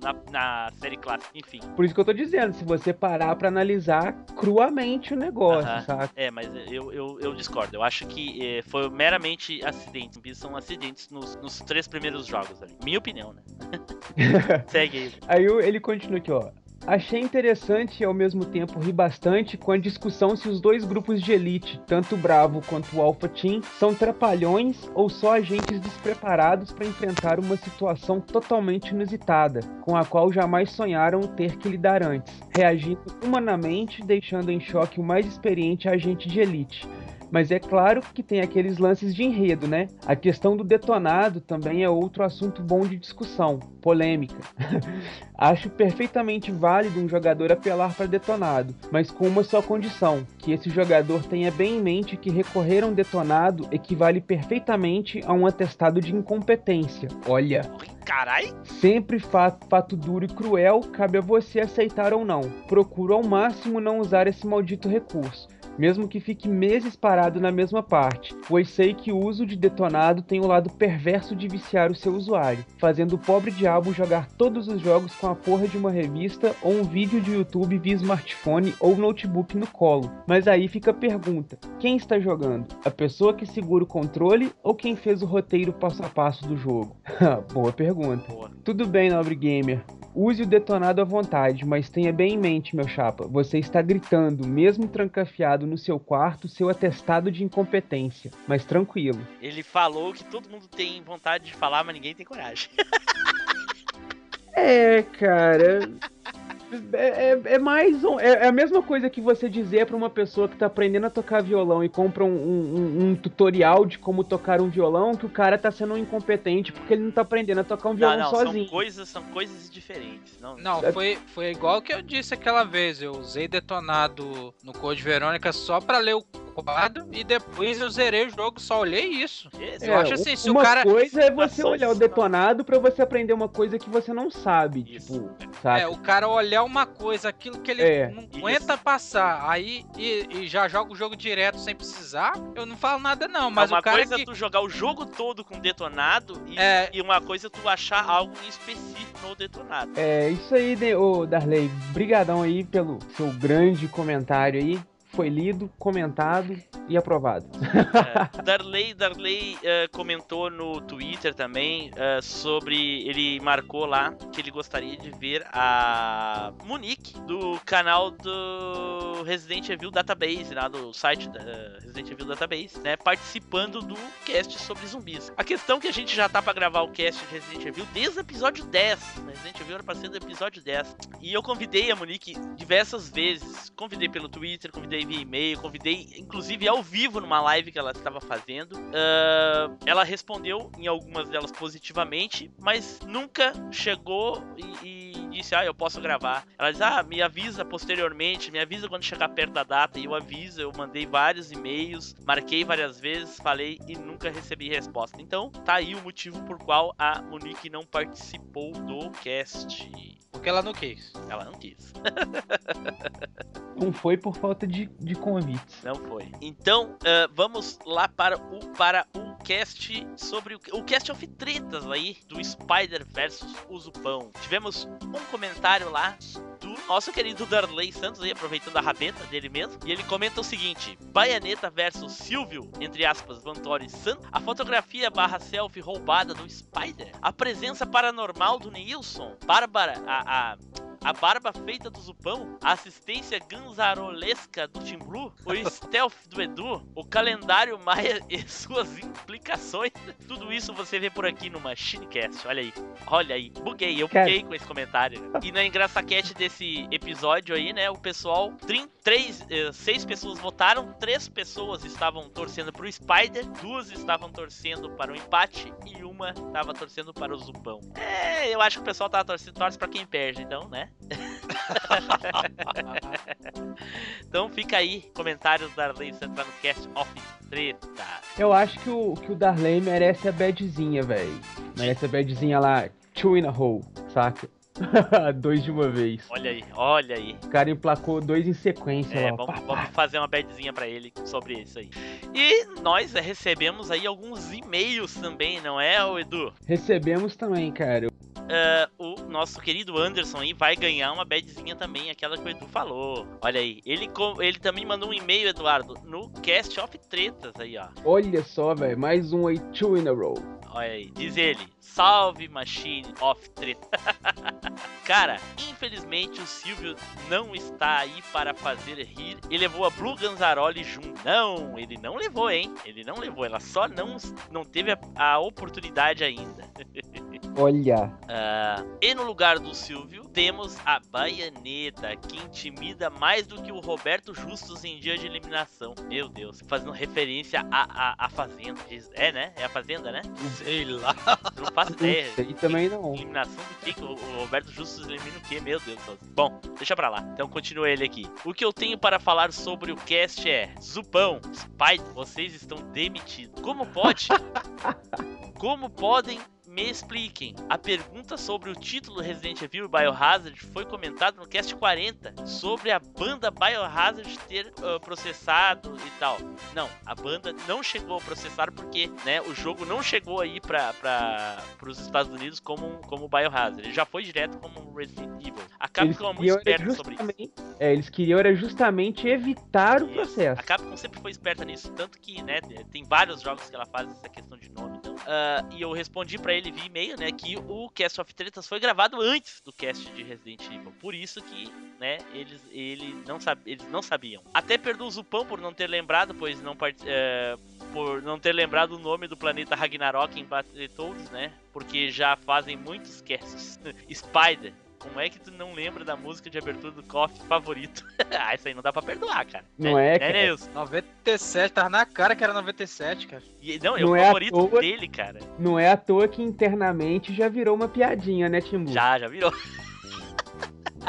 Speaker 7: na, na, série clássica, enfim.
Speaker 2: Por isso que eu tô dizendo, se você parar pra analisar cruamente o negócio, uh -huh. saca?
Speaker 7: É, mas eu, eu, eu discordo. Eu acho que eh, foi meramente acidentes. São acidentes nos, nos, três primeiros jogos ali. Minha opinião, né? Segue aí.
Speaker 2: Aí ele continua aqui, ó. Achei interessante e ao mesmo tempo ri bastante com a discussão se os dois grupos de elite, tanto o Bravo quanto o Alpha Team, são trapalhões ou só agentes despreparados para enfrentar uma situação totalmente inusitada, com a qual jamais sonharam ter que lidar antes, reagindo humanamente, deixando em choque o mais experiente agente de elite. Mas é claro que tem aqueles lances de enredo, né? A questão do detonado também é outro assunto bom de discussão, polêmica. Acho perfeitamente válido um jogador apelar para detonado, mas com uma só condição: que esse jogador tenha bem em mente que recorrer a um detonado equivale perfeitamente a um atestado de incompetência. Olha.
Speaker 7: Carai!
Speaker 2: Sempre fato, fato duro e cruel, cabe a você aceitar ou não. Procuro ao máximo não usar esse maldito recurso mesmo que fique meses parado na mesma parte, pois sei que o uso de detonado tem o lado perverso de viciar o seu usuário, fazendo o pobre diabo jogar todos os jogos com a porra de uma revista ou um vídeo de YouTube via smartphone ou notebook no colo. Mas aí fica a pergunta: quem está jogando? A pessoa que segura o controle ou quem fez o roteiro passo a passo do jogo? Boa pergunta. Boa. Tudo bem, nobre gamer. Use o detonado à vontade, mas tenha bem em mente, meu chapa, você está gritando, mesmo trancafiado no seu quarto, seu atestado de incompetência. Mas tranquilo.
Speaker 7: Ele falou que todo mundo tem vontade de falar, mas ninguém tem coragem.
Speaker 2: é, cara. É, é, é, mais um, é, é, a mesma coisa que você dizer para uma pessoa que tá aprendendo a tocar violão e compra um, um, um, tutorial de como tocar um violão que o cara tá sendo um incompetente porque ele não tá aprendendo a tocar um violão
Speaker 7: não, não,
Speaker 2: sozinho.
Speaker 7: São coisas, são coisas diferentes. Não,
Speaker 9: não é foi, foi igual que eu disse aquela vez. Eu usei detonado no Code Verônica só para ler o quadro e depois eu zerei o jogo, só olhei isso.
Speaker 2: É, eu acho assim, se o cara. Uma coisa é você olhar o detonado para você aprender uma coisa que você não sabe. Isso. Tipo, sabe?
Speaker 9: É, o cara olhar uma coisa, aquilo que ele é. não aguenta isso. passar, aí e, e, já joga o jogo direto sem precisar, eu não falo nada não, mas
Speaker 7: uma
Speaker 9: o cara
Speaker 7: coisa
Speaker 9: que...
Speaker 7: é tu jogar o jogo todo com detonado e, é... e uma coisa é tu achar algo específico no detonado.
Speaker 2: É, isso aí, ô Darley, brigadão aí pelo seu grande comentário aí foi lido, comentado e aprovado.
Speaker 7: É, Darley, Darley eh, comentou no Twitter também eh, sobre. Ele marcou lá que ele gostaria de ver a Monique do canal do Resident Evil Database, lá do site da Resident Evil Database, né? Participando do cast sobre zumbis. A questão é que a gente já tá pra gravar o cast de Resident Evil desde o episódio 10. Né? Resident Evil era pra ser do episódio 10. E eu convidei a Monique diversas vezes. Convidei pelo Twitter, convidei via e-mail, convidei inclusive ao vivo numa live que ela estava fazendo. Uh, ela respondeu em algumas delas positivamente, mas nunca chegou e, e disse: Ah, eu posso gravar. Ela diz: Ah, me avisa posteriormente, me avisa quando chegar perto da data. E eu aviso, eu mandei vários e-mails, marquei várias vezes, falei e nunca recebi resposta. Então, tá aí o motivo por qual a Monique não participou do cast.
Speaker 9: Porque ela não quis.
Speaker 7: Ela não quis.
Speaker 2: Não foi por falta de, de convites.
Speaker 7: Não foi. Então, uh, vamos lá para o, para o cast sobre o, o cast of tretas aí do Spider versus o Zupão. Tivemos um comentário lá do nosso querido Darley Santos aí, aproveitando a rabeta dele mesmo. E ele comenta o seguinte: Baianeta versus Silvio, entre aspas, Vantori Santos. A fotografia barra selfie roubada do Spider. A presença paranormal do Nilson. Bárbara, a, a a barba feita do Zupão, a assistência ganzarolesca do Team Blue, o stealth do Edu, o calendário Maia e suas implicações. Tudo isso você vê por aqui no Machinecast. Olha aí. Olha aí. Buguei, eu buguei com esse comentário. E na engraçaquete desse episódio aí, né, o pessoal, trin- três, eh, seis pessoas votaram, três pessoas estavam torcendo pro Spider, duas estavam torcendo para o empate e uma estava torcendo para o Zupão. É, eu acho que o pessoal tava torcendo, torce para quem perde, então, né? então fica aí, comentários da Arley Central no Cast of Treta.
Speaker 2: Eu acho que o, que o Darley merece a badzinha, velho. Merece a badzinha lá, two in a row, saca? dois de uma vez.
Speaker 7: Olha aí, olha aí.
Speaker 2: O cara emplacou dois em sequência
Speaker 7: É,
Speaker 2: lá.
Speaker 7: vamos,
Speaker 2: pá,
Speaker 7: vamos fazer uma badzinha pra ele sobre isso aí. E nós é, recebemos aí alguns e-mails também, não é, Edu?
Speaker 2: Recebemos também, cara.
Speaker 7: Ah, o nosso querido Anderson aí vai ganhar uma badzinha também, aquela que o Edu falou. Olha aí, ele, ele também mandou um e-mail, Eduardo, no Cast of Tretas aí, ó.
Speaker 2: Olha só, velho. Mais um aí, two in a row.
Speaker 7: Olha aí, diz ele: Salve Machine of Treta. Cara, infelizmente o Silvio não está aí para fazer rir e levou a Blue Ganzaroli junto. Não, ele não levou, hein? Ele não levou, ela só não, não teve a, a oportunidade ainda.
Speaker 2: Olha.
Speaker 7: Ah, e no lugar do Silvio, temos a Baianeta, que intimida mais do que o Roberto Justus em dia de eliminação. Meu Deus, fazendo referência à, à, à Fazenda. Diz- É, né? É a Fazenda, né?
Speaker 9: Sei lá.
Speaker 7: Não faço ideia.
Speaker 2: sei também não.
Speaker 7: Eliminação do que? O Roberto Justus elimina o que? Meu Deus do céu. Bom, deixa pra lá. Então continua ele aqui. O que eu tenho para falar sobre o cast é: Zupão, Spider, vocês estão demitidos. Como pode? Como podem? Me expliquem. A pergunta sobre o título Resident Evil Biohazard foi comentada no cast 40 sobre a banda Biohazard ter ah, processado e tal. Não, a banda não chegou a processar porque, né, o jogo não chegou aí para os Estados Unidos como como Biohazard. Ele já foi direto como Resident Evil. A Capcom é muito esperta sobre isso.
Speaker 2: é, eles queriam era justamente evitar o processo.
Speaker 7: A Capcom sempre foi esperta nisso, tanto que, né, tem vários jogos que ela faz essa questão de nome, então. Ah, e eu respondi pra ele via e-mail, né, que o Cast of Tretas foi gravado antes do cast de Resident Evil. Por isso que, né, eles, ele não sab, eles não sabiam. Até perdoo o Zupão por não ter lembrado, pois não eh, por não ter lembrado o nome do planeta Ragnarok em Battletoads, né? Porque já fazem muitos casts. Spider. Como é que tu não lembra da música de abertura do KOF favorito? ah, isso aí não dá pra perdoar, cara.
Speaker 2: Não é,
Speaker 7: né,
Speaker 2: cara?
Speaker 7: Nilson?
Speaker 9: 97, tava na cara que era 97, cara.
Speaker 7: E- Não, é
Speaker 2: Não
Speaker 7: o
Speaker 2: é
Speaker 7: favorito
Speaker 2: toa-
Speaker 7: dele, cara.
Speaker 2: Não é à toa que internamente já virou uma piadinha, né, Timbu?
Speaker 7: Já, já virou.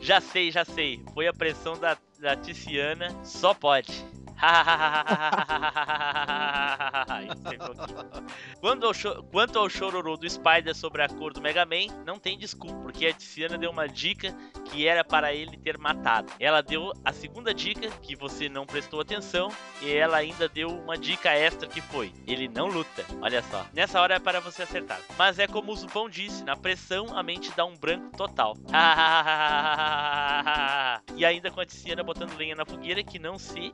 Speaker 7: já sei, já sei. Foi a pressão da, da Ticiana. Só pode. Quando ao cho- Quanto ao chororô do Spider sobre a cor do Mega Man, não tem desculpa, porque a Tiziana deu uma dica que era para ele ter matado. Ela deu a segunda dica, que você não prestou atenção, e ela ainda deu uma dica extra que foi: ele não luta. Olha só. Nessa hora é para você acertar. Mas é como o Zupão disse: na pressão a mente dá um branco total. E ainda com a Tiziana botando lenha na fogueira que não se.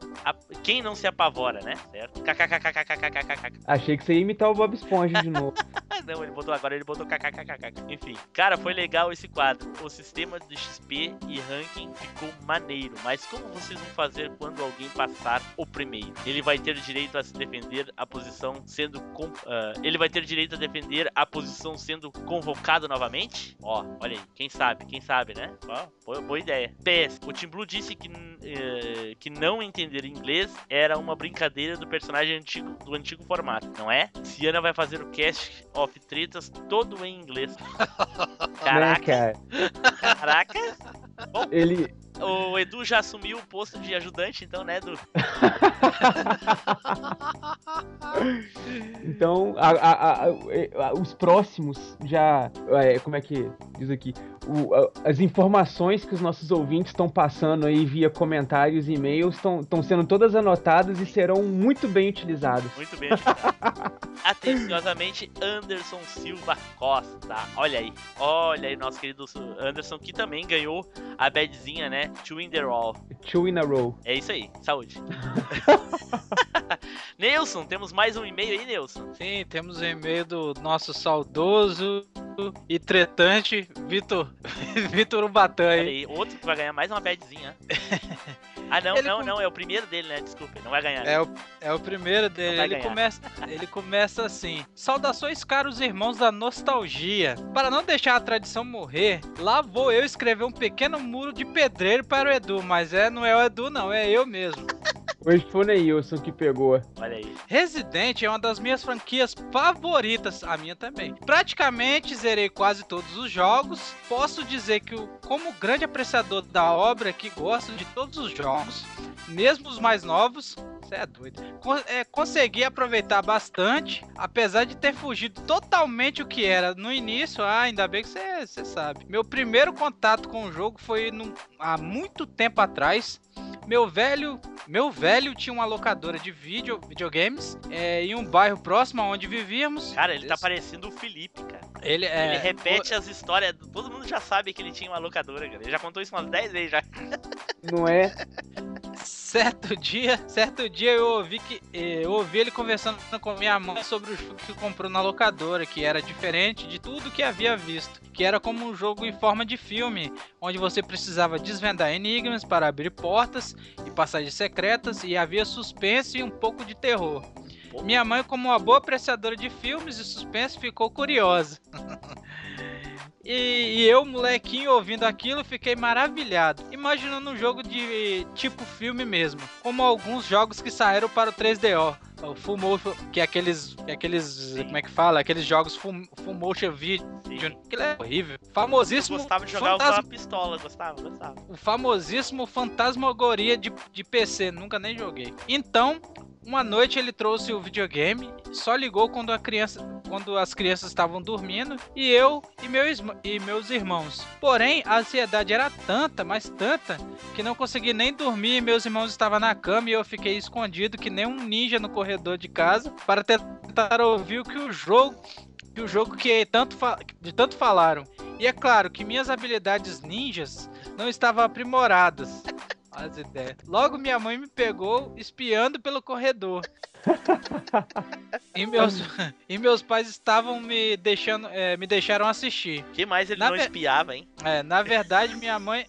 Speaker 7: Quem não se apavora, né? Certo? KKKKKKKKK.
Speaker 2: Achei que você ia imitar o Bob Esponja de novo.
Speaker 7: Ah, não, ele botou agora, ele botou kkkk. Enfim, cara, foi legal esse quadro. O sistema de XP e ranking ficou maneiro, mas como vocês vão fazer quando alguém passar o primeiro? Ele vai ter direito a se defender a posição sendo com, ah, ele vai ter direito a defender a posição sendo convocado novamente? Ó, olha aí, quem sabe, quem sabe, né? Ó, boa, boa ideia. PS, o Team Blue disse que, eh, que não entender inglês era uma brincadeira do personagem antigo, do antigo formato, não é? Ciana vai fazer o cast of tretas todo em inglês.
Speaker 2: Né,
Speaker 7: Caraca,
Speaker 2: cara?
Speaker 7: caraca.
Speaker 2: Ele.
Speaker 7: O Edu já assumiu o posto de ajudante, então, né, Edu?
Speaker 2: Então, a- a- a- os próximos já. é, como é que diz aqui? O- as informações que os nossos ouvintes estão passando aí via comentários e e-mails estão sendo todas anotadas e serão muito bem utilizadas.
Speaker 7: Muito bem. Atenciosamente, Anderson Silva Costa. Olha aí, olha aí, nosso querido Anderson, que também ganhou a badzinha, né? To win the roll.
Speaker 2: Two in a row.
Speaker 7: É isso aí, saúde. Nelson, temos mais um e-mail aí, Nelson.
Speaker 9: Sim, temos o e-mail do nosso saudoso e tretante Vitor Vitor Ubatã aí.
Speaker 7: aí, outro que vai ganhar mais uma badzinha. Ah, não,
Speaker 9: Ele
Speaker 7: não,
Speaker 9: com-
Speaker 7: não, é o primeiro dele, né? Desculpa, não vai ganhar.
Speaker 9: É o, é o primeiro dele. Ele
Speaker 7: ganhar.
Speaker 9: começa, ele começa assim: Saudações, caros irmãos da nostalgia. Para não deixar a tradição morrer, lá vou eu escrever um pequeno muro de pedreiro para o Edu. Mas é, não é o Edu, não, é eu mesmo.
Speaker 2: Hoje foi o Neilson que pegou.
Speaker 7: Olha aí.
Speaker 9: Resident é uma das minhas franquias favoritas, a minha também. Praticamente zerei quase todos os jogos. Posso dizer que, eu, como grande apreciador da obra, que gosto de todos os jogos, mesmo os mais novos. Você é doido. Con- é, consegui aproveitar bastante, apesar de ter fugido totalmente o que era no início. Ah, ainda bem que você você sabe. Meu primeiro contato com o jogo foi num- há muito tempo atrás. Meu velho, meu velho tinha uma locadora de vídeo, videogames é, em um bairro próximo aonde vivíamos.
Speaker 7: Cara, ele tá
Speaker 9: Isso.
Speaker 7: parecendo o Felipe, cara.
Speaker 9: Ele, é,
Speaker 7: ele repete as histórias. Todo mundo já sabe que ele tinha uma locadora, cara. Ele já contou isso umas 10 vezes já.
Speaker 2: Não é?
Speaker 9: Certo dia, certo dia eu ouvi que eh, eu ouvi ele conversando com minha mãe sobre o jogo que comprou na locadora, que era diferente de tudo que havia visto, que era como um jogo em forma de filme, onde você precisava desvendar enigmas para abrir portas e passagens secretas e havia suspense e um pouco de terror. Minha mãe, como uma boa apreciadora de filmes e suspense, ficou curiosa. E, e eu, molequinho, ouvindo aquilo, fiquei maravilhado, imaginando um jogo de tipo filme mesmo, como alguns jogos que saíram para o 3DO. O Full Motion, que é aqueles, que é aqueles, como é que fala? Aqueles jogos Full, full Motion aquilo é horrível.
Speaker 7: Eu
Speaker 9: Famosíssimo
Speaker 7: gostava de jogar
Speaker 9: fantasma-
Speaker 7: pistola, gostava, gostava.
Speaker 9: o famosíssimo Fantasmagoria de, de PC, nunca nem joguei. Então, uma noite ele trouxe o videogame, só ligou quando, a criança, quando as crianças estavam dormindo, e eu e, meu, e meus irmãos. Porém, a ansiedade era tanta, mas tanta, que não consegui nem dormir, meus irmãos estavam na cama e eu fiquei escondido que nem um ninja no corredor de casa para tentar ouvir o que o jogo que o jogo que tanto de tanto falaram. E é claro que minhas habilidades ninjas não estavam aprimoradas. As ideias. Logo minha mãe me pegou espiando pelo corredor. e, meus, e meus pais estavam me deixando, é, me deixaram assistir.
Speaker 7: que mais ele
Speaker 9: Na
Speaker 7: não
Speaker 9: ve-
Speaker 7: espiava, hein?
Speaker 9: É, na verdade, minha mãe.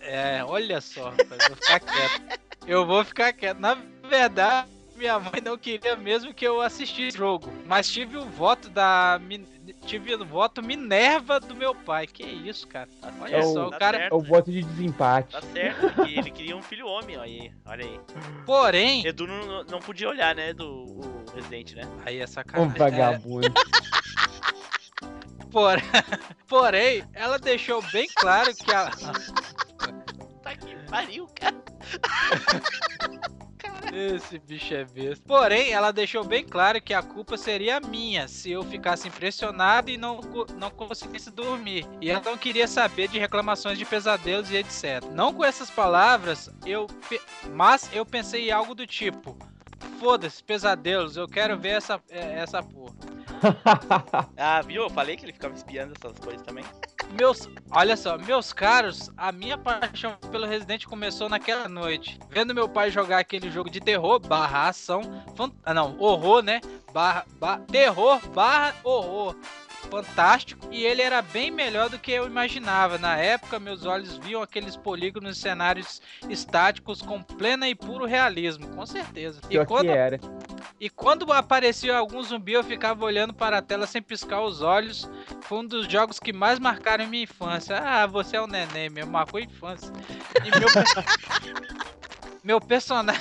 Speaker 9: É, olha só, rapaz, eu vou ficar quieto. Eu vou ficar quieto. Na verdade, minha mãe não queria mesmo que eu assistisse o jogo. Mas tive o voto da. Tive o voto Minerva do meu pai. Que isso, cara. Olha
Speaker 2: É
Speaker 9: só,
Speaker 2: o-
Speaker 9: o
Speaker 7: Tá
Speaker 9: cara.
Speaker 2: É
Speaker 7: certo,
Speaker 2: o voto de desempate.
Speaker 7: Tá certo, que ele queria um filho homem, ó, aí, olha aí.
Speaker 9: Porém.
Speaker 7: Edu não, não podia olhar, né, do o Resident, né?
Speaker 9: Aí é
Speaker 2: Um
Speaker 9: sacanagem.
Speaker 2: vagabundo.
Speaker 9: Por- Porém, ela deixou bem claro que a.
Speaker 7: Tá que pariu, cara.
Speaker 9: Esse bicho é besta. Porém, ela deixou bem claro que a culpa seria minha se eu ficasse impressionado e não, não conseguisse dormir. E ela não queria saber de reclamações de pesadelos e etc. Não com essas palavras, eu mas eu pensei em algo do tipo: foda-se, pesadelos, eu quero ver essa, é, essa porra.
Speaker 7: Ah, viu? Eu falei que ele ficava espiando essas coisas também.
Speaker 9: Meus, olha só, meus caros, a minha paixão pelo Resident começou naquela noite. Vendo meu pai jogar aquele jogo de terror barra ação. Fant... Ah, não, horror, né? Barra, barra, terror barra horror fantástico e ele era bem melhor do que eu imaginava. Na época, meus olhos viam aqueles polígonos e cenários estáticos com plena e puro realismo, com certeza. E
Speaker 2: Pior
Speaker 9: quando,
Speaker 2: que era.
Speaker 9: e quando aparecia algum zumbi, eu ficava olhando para a tela sem piscar os olhos. Foi um dos jogos que mais marcaram minha infância. Ah, você é um neném mesmo, marcou a infância. E meu, meu personagem.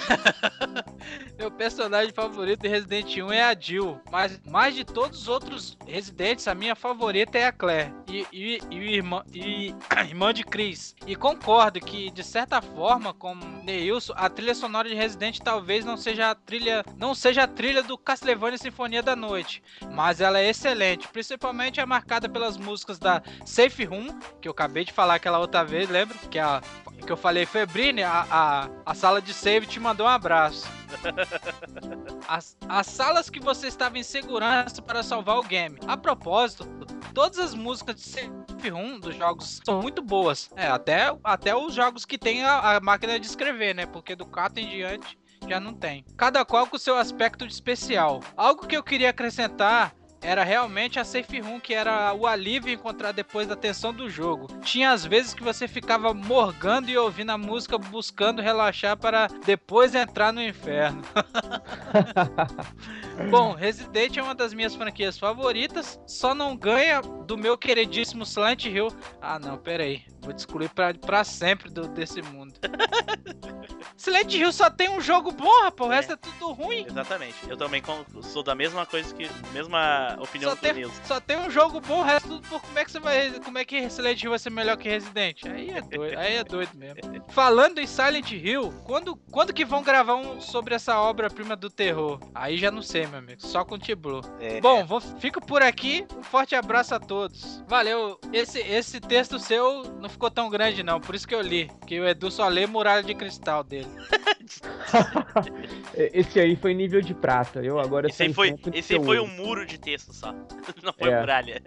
Speaker 9: meu personagem favorito de Resident 1 é a Jill. Mas mais de todos os outros Residentes, a minha favorita é a Claire. E, e, e, irmã, e irmã de Chris. E concordo que, de certa forma, como Neilson, a trilha sonora de Resident talvez não seja a trilha. Não seja a trilha do Castlevania Sinfonia da Noite. Mas ela é excelente. Principalmente é marcada pelas músicas da Safe Room, que eu acabei de falar aquela outra vez, lembra? Que é a que eu falei, Febrine, a, a, a sala de save te mandou um abraço. As, as salas que você estava em segurança para salvar o game. A propósito, todas as músicas de Safe Room dos jogos são muito boas. É, até, até os jogos que tem a, a máquina de escrever, né? Porque do 4 em diante já não tem. Cada qual com seu aspecto de especial. Algo que eu queria acrescentar era realmente a safe room que era o alívio encontrar depois da tensão do jogo. Tinha às vezes que você ficava morgando e ouvindo a música buscando relaxar para depois entrar no inferno. Bom, Resident é uma das minhas franquias favoritas, só não ganha do meu queridíssimo Silent Hill. Ah, não, pera aí. Vou te excluir pra, pra sempre do, desse mundo. Silent Hill só tem um jogo bom, rapaz. O
Speaker 7: É.
Speaker 9: resto é tudo ruim.
Speaker 7: Exatamente. Eu também sou da mesma coisa que. Mesma opinião
Speaker 9: Só
Speaker 7: do
Speaker 9: tem, só tem um jogo bom, o resto tudo por como é que você vai. Como é que Silent Hill vai ser melhor que Resident? Aí é doido, aí é doido mesmo. Falando em Silent Hill, quando, quando que vão gravar um sobre essa obra-prima do terror? Aí já não sei, meu amigo. Só com o T-Blue.
Speaker 7: É.
Speaker 9: Bom, vou, fico por aqui. Um forte abraço a todos. Valeu. Esse, esse texto seu não ficou tão grande, não. Por isso que eu li. Que o Edu só lê Muralha de Cristal dele.
Speaker 2: Esse aí foi nível de prata. Eu agora
Speaker 7: Esse aí foi, esse foi um muro de texto só. Não foi
Speaker 2: É.
Speaker 7: muralha.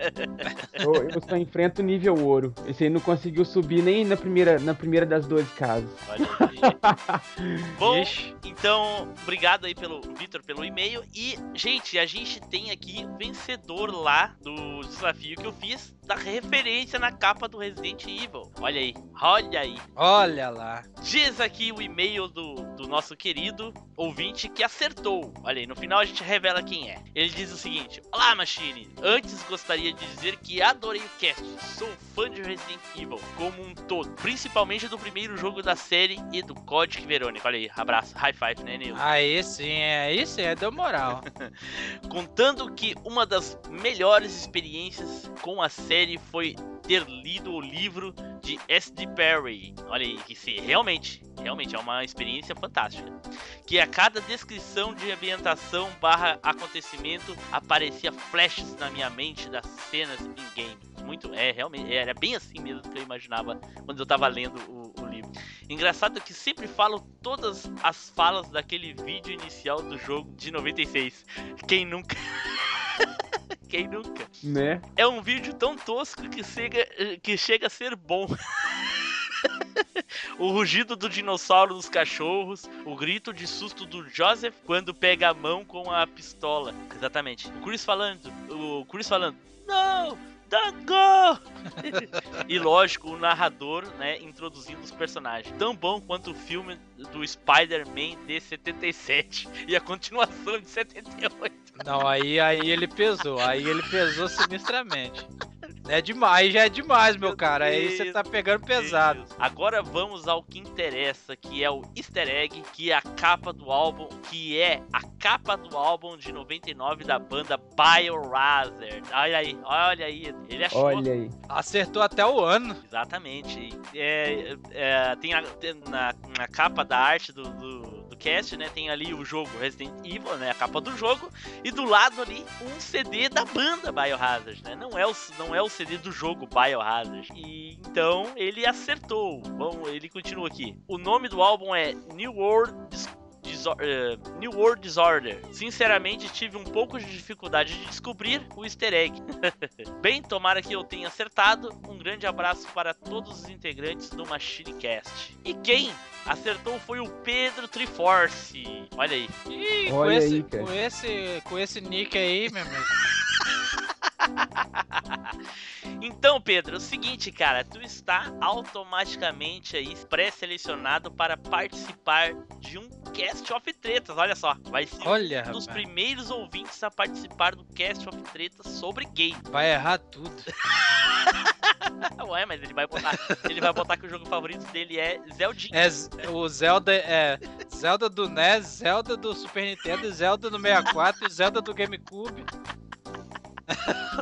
Speaker 2: Eu, eu só enfrento nível ouro. Esse aí não conseguiu subir nem na primeira, na primeira das 12 casas.
Speaker 7: Olha aí. Bom,
Speaker 9: Ixi.
Speaker 7: então, obrigado aí pelo Vitor pelo e-mail. E, gente, a gente tem aqui vencedor lá do desafio que eu fiz da referência na capa do Resident Evil. Olha aí, olha aí.
Speaker 9: Olha lá.
Speaker 7: Diz aqui o e-mail do, do nosso querido ouvinte que acertou. Olha aí, no final a gente revela quem é. Ele diz o seguinte: Olá, Machine. Antes gostaria de dizer que adorei o cast. Sou fã de Resident Evil como um todo, principalmente do primeiro jogo da série e do Codic Verônica. Olha aí, abraço, high five, né, Nilson?
Speaker 9: Aí sim, é. Aí sim, é deu moral.
Speaker 7: Contando que uma das melhores experiências com a série foi ter lido o livro de S.D. Perry. Olha aí, que se realmente, realmente é uma experiência fantástica. Que a cada descrição de ambientação barra acontecimento aparecia flashes na minha mente das cenas em game. Muito, é, realmente, era bem assim mesmo que eu imaginava quando eu tava lendo o, o livro. Engraçado que sempre falo todas as falas daquele vídeo inicial do jogo de 96. Quem nunca. Quem nunca?
Speaker 2: Né?
Speaker 7: É um vídeo tão tosco que chega, que chega a ser bom. o rugido do dinossauro dos cachorros, o grito de susto do Joseph quando pega a mão com a pistola. Exatamente. O Chris falando, o Chris falando, não, don't go! e lógico, o narrador, né, introduzindo os personagens. Tão bom quanto o filme do Spider-Man de 77 e a continuação de 78.
Speaker 9: Não, aí, aí ele pesou. Aí ele pesou sinistramente. É demais, já é demais, meu cara. Aí você tá pegando pesado.
Speaker 7: Deus. Agora vamos ao que interessa, que é o easter egg, que é a capa do álbum, que é a capa do álbum de 99 da banda Biohazard. Olha aí, olha aí, ele achou.
Speaker 2: Olha aí.
Speaker 9: Acertou até o ano.
Speaker 7: Exatamente. É, é, tem, a- tem na, na capa da arte do, do, do cast, né? Tem ali o jogo Resident Evil, né? A capa do jogo. E do lado ali, um CD da banda Biohazard, né? Não é o, não é o CD do jogo Biohazard. E então ele acertou. Bom, ele continua aqui. O nome do álbum é New World Dis- Disor- eh, New World Disorder. Sinceramente, tive um pouco de dificuldade de descobrir o easter egg. Bem, tomara que eu tenha acertado. Um grande abraço para todos os integrantes do Machine Cast. E quem acertou foi o Pedro Triforce. Olha aí.
Speaker 9: Ih, com,
Speaker 2: Olha
Speaker 9: esse,
Speaker 2: aí, cara.
Speaker 9: com, esse, com esse nick aí, meu amigo.
Speaker 7: Então, Pedro, é o seguinte, cara, tu está automaticamente aí pré-selecionado para participar de um Cast of Tretas. Olha só, vai ser
Speaker 9: Olha,
Speaker 7: um dos
Speaker 9: rapaz.
Speaker 7: primeiros ouvintes a participar do Cast of Tretas sobre gay.
Speaker 9: Vai errar tudo.
Speaker 7: Ué, mas ele vai botar, ele vai botar que o jogo favorito dele é Zeldinha.
Speaker 9: É, o Zelda é Zelda do NES, Zelda do Super Nintendo, Zelda do 64 e Zelda do GameCube.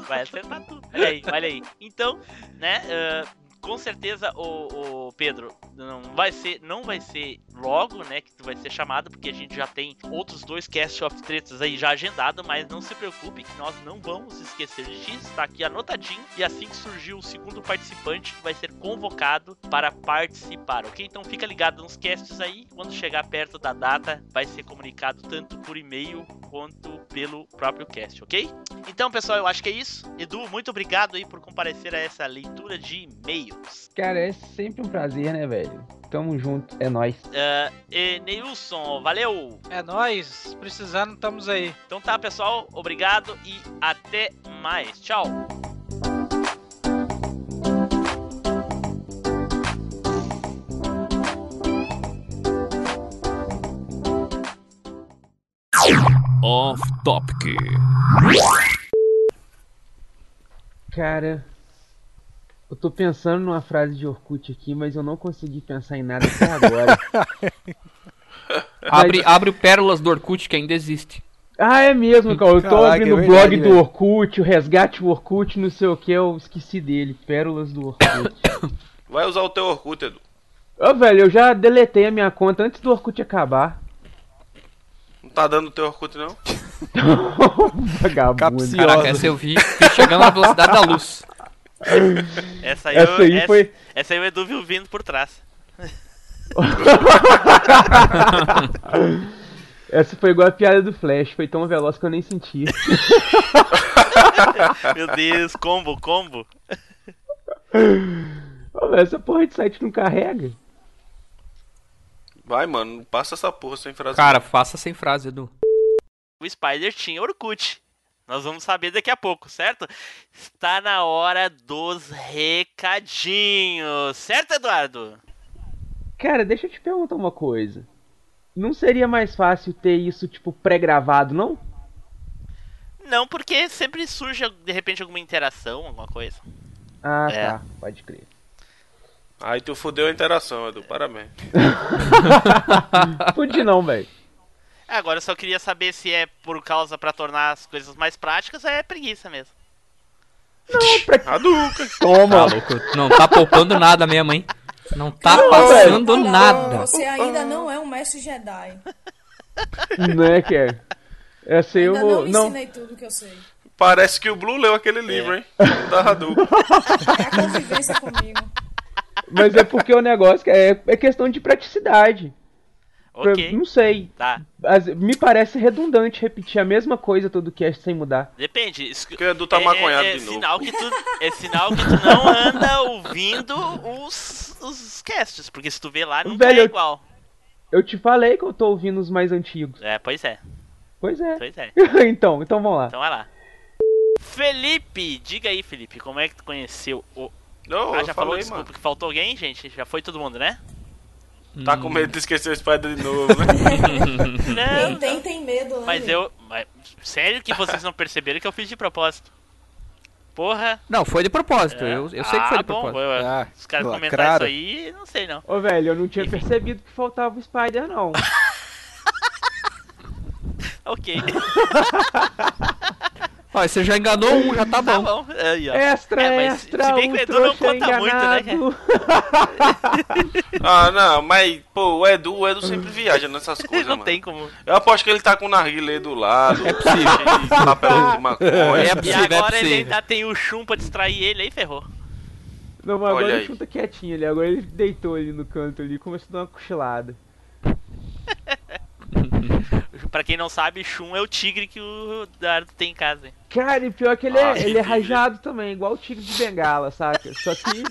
Speaker 7: Vai acertar tudo. Olha aí, olha aí. Então, né, ah, com certeza o, o Pedro não vai ser, não vai ser logo, né, que tu vai ser chamado, porque a gente já tem outros dois Cast of Tretas aí já agendado, mas não se preocupe que nós não vamos esquecer de ti, está aqui anotadinho, e assim que surgir o segundo participante vai ser convocado para participar, ok? Então fica ligado nos casts aí, quando chegar perto da data vai ser comunicado tanto por e-mail quanto pelo próprio cast, ok? Então, pessoal, eu acho que é isso. Edu, muito obrigado aí por comparecer a essa leitura de
Speaker 2: Cara, é sempre um prazer, né, velho? Tamo junto, é nóis.
Speaker 7: Uh, e Neilson, valeu!
Speaker 9: É nóis, precisando, estamos aí.
Speaker 7: Então tá, pessoal, obrigado e até mais. Tchau!
Speaker 6: Off Topic.
Speaker 2: Cara, eu tô pensando numa frase de Orkut aqui, mas eu não consegui pensar em nada até agora.
Speaker 4: Abre, abre o Pérolas do Orkut que ainda existe.
Speaker 2: ah, é mesmo, cara. Eu tô
Speaker 5: Caraca,
Speaker 2: abrindo
Speaker 5: é
Speaker 2: o blog
Speaker 5: verdade,
Speaker 2: do. Orkut, o resgate Orkut, não sei o que, eu esqueci dele. Pérolas do Orkut.
Speaker 1: Vai usar o teu Orkut, Edu.
Speaker 2: Ô, velho, eu já deletei a minha conta antes do Orkut acabar.
Speaker 1: Não tá dando o teu Orkut, não?
Speaker 2: Vagabundo.
Speaker 5: Capciosa.
Speaker 4: Caraca, essa eu vi, vi chegando na velocidade da luz.
Speaker 7: Essa aí,
Speaker 2: Essa
Speaker 7: eu-
Speaker 2: aí
Speaker 7: essa,
Speaker 2: foi.
Speaker 7: essa aí o Edu viu vindo por trás.
Speaker 2: Essa foi igual a piada do Flash, foi tão veloz que eu nem senti.
Speaker 7: Meu Deus, combo, combo.
Speaker 2: Essa porra de site não carrega.
Speaker 1: Vai, mano, passa essa porra sem frase.
Speaker 4: Cara, faça sem frase, Edu.
Speaker 7: O Spider tinha Orkut. Nós vamos saber daqui a pouco, certo? Está na hora dos recadinhos, certo, Eduardo?
Speaker 2: Cara, deixa eu te perguntar uma coisa. Não seria mais fácil ter isso, tipo, pré-gravado, não?
Speaker 7: Não, porque sempre surge de repente alguma interação, alguma coisa.
Speaker 2: Ah,
Speaker 7: É.
Speaker 2: tá. Pode crer.
Speaker 1: Aí tu fudeu a interação, Edu. Parabéns.
Speaker 2: Fudi não, velho.
Speaker 7: Agora eu só queria saber se é por causa pra tornar as coisas mais práticas ou é preguiça mesmo.
Speaker 1: Hadouken.
Speaker 4: Tá
Speaker 2: Toma.
Speaker 4: louco, não tá poupando nada mesmo, hein? Não tá
Speaker 2: Não,
Speaker 4: passando
Speaker 3: Não,
Speaker 4: nada.
Speaker 3: Você ainda não é um mestre Jedi.
Speaker 2: né, cara? Essa aí eu
Speaker 3: Ainda não
Speaker 2: vou. Não,
Speaker 3: ensinei tudo que eu sei.
Speaker 1: Parece que o Blue leu aquele livro, hein? Da Hadouken.
Speaker 3: É a convivência comigo.
Speaker 2: mas é porque o negócio é, é questão de praticidade. Pra-
Speaker 7: Ok,
Speaker 2: Não sei.
Speaker 7: tá.
Speaker 2: As- me parece redundante repetir a mesma coisa todo cast sem mudar.
Speaker 7: Depende. Isso-
Speaker 1: Porque o Edu tá
Speaker 7: é,
Speaker 1: maconhado
Speaker 7: é, é
Speaker 1: de novo.
Speaker 7: sinal que tu, é sinal que tu não anda ouvindo os, os casts, porque se tu vê lá, não
Speaker 2: Velho,
Speaker 7: é igual.
Speaker 2: Eu te falei que eu tô ouvindo os mais antigos.
Speaker 7: É, pois é,
Speaker 2: Pois é.
Speaker 7: pois é.
Speaker 2: então, então vamos lá.
Speaker 7: Então vai lá. Felipe, diga aí, Felipe, como é que tu conheceu o.
Speaker 1: Não,
Speaker 7: Ah,
Speaker 1: eu
Speaker 7: já falou,
Speaker 1: falei,
Speaker 7: desculpa,
Speaker 1: mano.
Speaker 7: que faltou alguém, gente? Já foi todo mundo, né?
Speaker 1: Tá com medo de esquecer o Spider de novo, né?
Speaker 7: Não,
Speaker 3: Quem tem, tem medo, né?
Speaker 7: mas eu. Mas, sério que vocês não perceberam que eu fiz de propósito? Porra.
Speaker 4: Não, foi de propósito.
Speaker 7: É.
Speaker 4: Eu, eu sei que foi
Speaker 7: Ah,
Speaker 4: de
Speaker 7: bom,
Speaker 4: propósito.
Speaker 7: eu-
Speaker 5: Ah,
Speaker 7: Os caras comentaram isso aí, não sei não.
Speaker 2: Ô, velho, eu não tinha
Speaker 7: Enfim.
Speaker 2: percebido que faltava o Spider, não.
Speaker 7: Ok,
Speaker 4: Ó, você já enganou um, já tá
Speaker 7: tá
Speaker 4: bom.
Speaker 7: bom. Aí, ó.
Speaker 2: Extra,
Speaker 7: É, mas
Speaker 2: extra,
Speaker 7: se bem que o Edu não conta muito, né,
Speaker 2: enganado.
Speaker 1: Ah, não, mas, pô, o Edu, o Edu sempre viaja nessas coisas,
Speaker 7: não
Speaker 1: mano.
Speaker 7: tem como.
Speaker 1: Eu aposto que ele tá com o narguilé do lado.
Speaker 4: É possível.
Speaker 1: cheio de Papel de maconha.
Speaker 4: É
Speaker 7: E
Speaker 4: possível, é
Speaker 7: agora ele
Speaker 4: possível.
Speaker 7: ainda tem o chum pra distrair ele, aí ferrou.
Speaker 2: Não, mas agora
Speaker 1: Olha
Speaker 2: ele chuta quietinho ali. Agora ele deitou ali no canto ali e começou a dar uma cochilada.
Speaker 7: Pra quem não sabe, Shun é o tigre que o Naruto tem em casa. hein?
Speaker 2: Cara, e pior que ele,
Speaker 1: Ah,
Speaker 2: é, ele é rajado também, igual o tigre de bengala, saca? Só que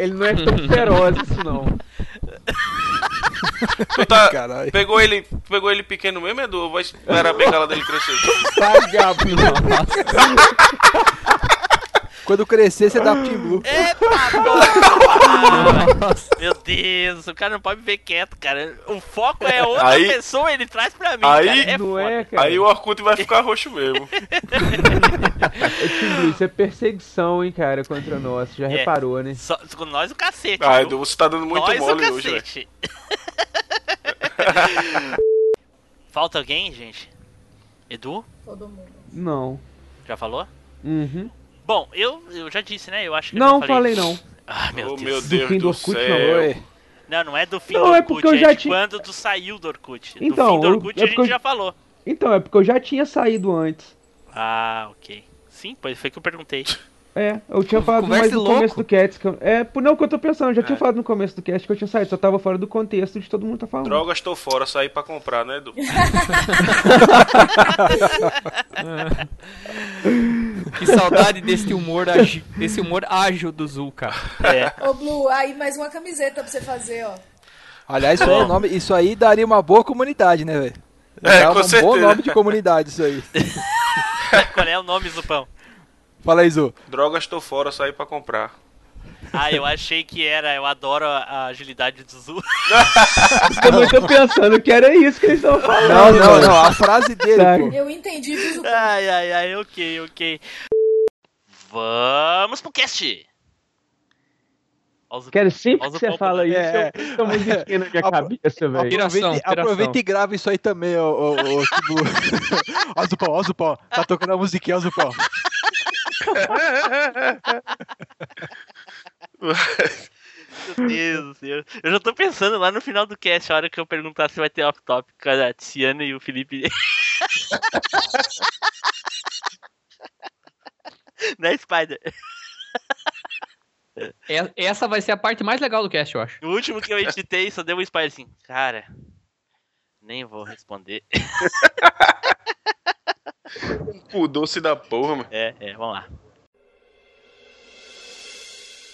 Speaker 2: ele não é tão feroz assim, não.
Speaker 1: Tu tá, pegou ele, pegou ele pequeno mesmo, Edu? Ou vai esperar a bengala dele crescer?
Speaker 2: Vagabundo.
Speaker 5: Quando crescer, você dá pro.
Speaker 7: Epa, porra! Meu Deus, o cara não pode me ver quieto, cara. O foco é outra
Speaker 1: Aí-
Speaker 7: pessoa, ele traz pra mim,
Speaker 1: Aí-
Speaker 7: cara. É
Speaker 2: Não é, cara?
Speaker 1: Aí o Orkut vai ficar roxo mesmo.
Speaker 2: Timbu, Isso é perseguição, hein, cara, contra nós. Já
Speaker 7: É.
Speaker 2: reparou, né?
Speaker 7: Só, com nós o cacete.
Speaker 1: Ah? Edu, você tá dando muito
Speaker 7: nós
Speaker 1: mole
Speaker 7: o
Speaker 1: hoje, velho.
Speaker 7: Falta alguém, gente? Edu?
Speaker 3: Todo mundo.
Speaker 2: Não.
Speaker 7: Já falou?
Speaker 2: Uhum.
Speaker 7: Bom, eu, eu já disse, né? Eu acho que eu
Speaker 2: Não,
Speaker 7: já
Speaker 2: falei não.
Speaker 7: Ah, meu
Speaker 1: Oh,
Speaker 7: Deus.
Speaker 1: meu
Speaker 2: Do
Speaker 1: Deus
Speaker 2: fim do
Speaker 1: do
Speaker 2: Orkut,
Speaker 1: céu.
Speaker 2: não,
Speaker 5: Oi.
Speaker 7: Não, não é do fim
Speaker 2: Não,
Speaker 7: do
Speaker 2: é
Speaker 7: Orkut,
Speaker 2: porque eu
Speaker 7: é
Speaker 2: já
Speaker 7: de
Speaker 2: tinha-
Speaker 7: quando tu saiu do Orkut.
Speaker 2: Então,
Speaker 7: do fim do
Speaker 2: eu-
Speaker 7: Orkut
Speaker 2: é
Speaker 7: a
Speaker 2: porque eu-
Speaker 7: gente já falou.
Speaker 2: Então, é porque eu já tinha saído antes.
Speaker 7: Ah, ok. Sim, pois foi que eu perguntei.
Speaker 2: É, eu tinha falado mais no
Speaker 4: louco.
Speaker 2: começo do cast. Que eu, é, por não, o que eu tô pensando, eu já tinha
Speaker 1: É.
Speaker 2: falado no começo do cast que eu tinha saído, só tava fora do contexto de todo mundo tá falando.
Speaker 1: Drogas, tô fora, saí pra comprar, né, Edu?
Speaker 4: Que saudade desse humor, agi- desse humor ágil do Zul, cara.
Speaker 7: É.
Speaker 3: Ô, Blue, aí mais uma camiseta pra você fazer, ó.
Speaker 5: Aliás, isso aí, é nome, isso aí daria uma boa comunidade, né, velho?
Speaker 1: É, com
Speaker 5: um bom
Speaker 1: certeza.
Speaker 5: nome de comunidade isso aí.
Speaker 7: Qual é o nome, Zupão?
Speaker 5: Fala aí, Zu.
Speaker 1: Drogas, tô fora, saí pra comprar.
Speaker 7: Ah, eu achei que era. Eu adoro a agilidade do Zu.
Speaker 2: Eu também tô pensando que era isso que eles estavam falando.
Speaker 5: Não, não, não. A frase dele, pô.
Speaker 3: Eu entendi, fiz o
Speaker 7: Ai, ai, ai, ok, ok. Vamos pro cast! O.
Speaker 2: Cara, sempre que
Speaker 7: o
Speaker 2: você fala isso,
Speaker 5: É,
Speaker 2: eu fico musiquinha na minha
Speaker 5: Apro-
Speaker 2: cabeça, velho.
Speaker 5: Aproveita, aproveita e grava isso aí também, ô, ô, ô Tibu. ó, Zupão, ó, Zupão. Tá tocando a musiquinha, ó, Zupão.
Speaker 7: Meu Deus do céu. Eu já tô pensando lá no final do cast, a hora que eu perguntar se vai ter off-top com a Tiziana e o Felipe. né, Spider?
Speaker 4: É- Essa vai ser a parte mais legal do cast, eu acho.
Speaker 7: O último que eu editei só deu um Spider assim, cara. Nem vou responder.
Speaker 1: O doce da porra, mano.
Speaker 7: É, é, vamos lá.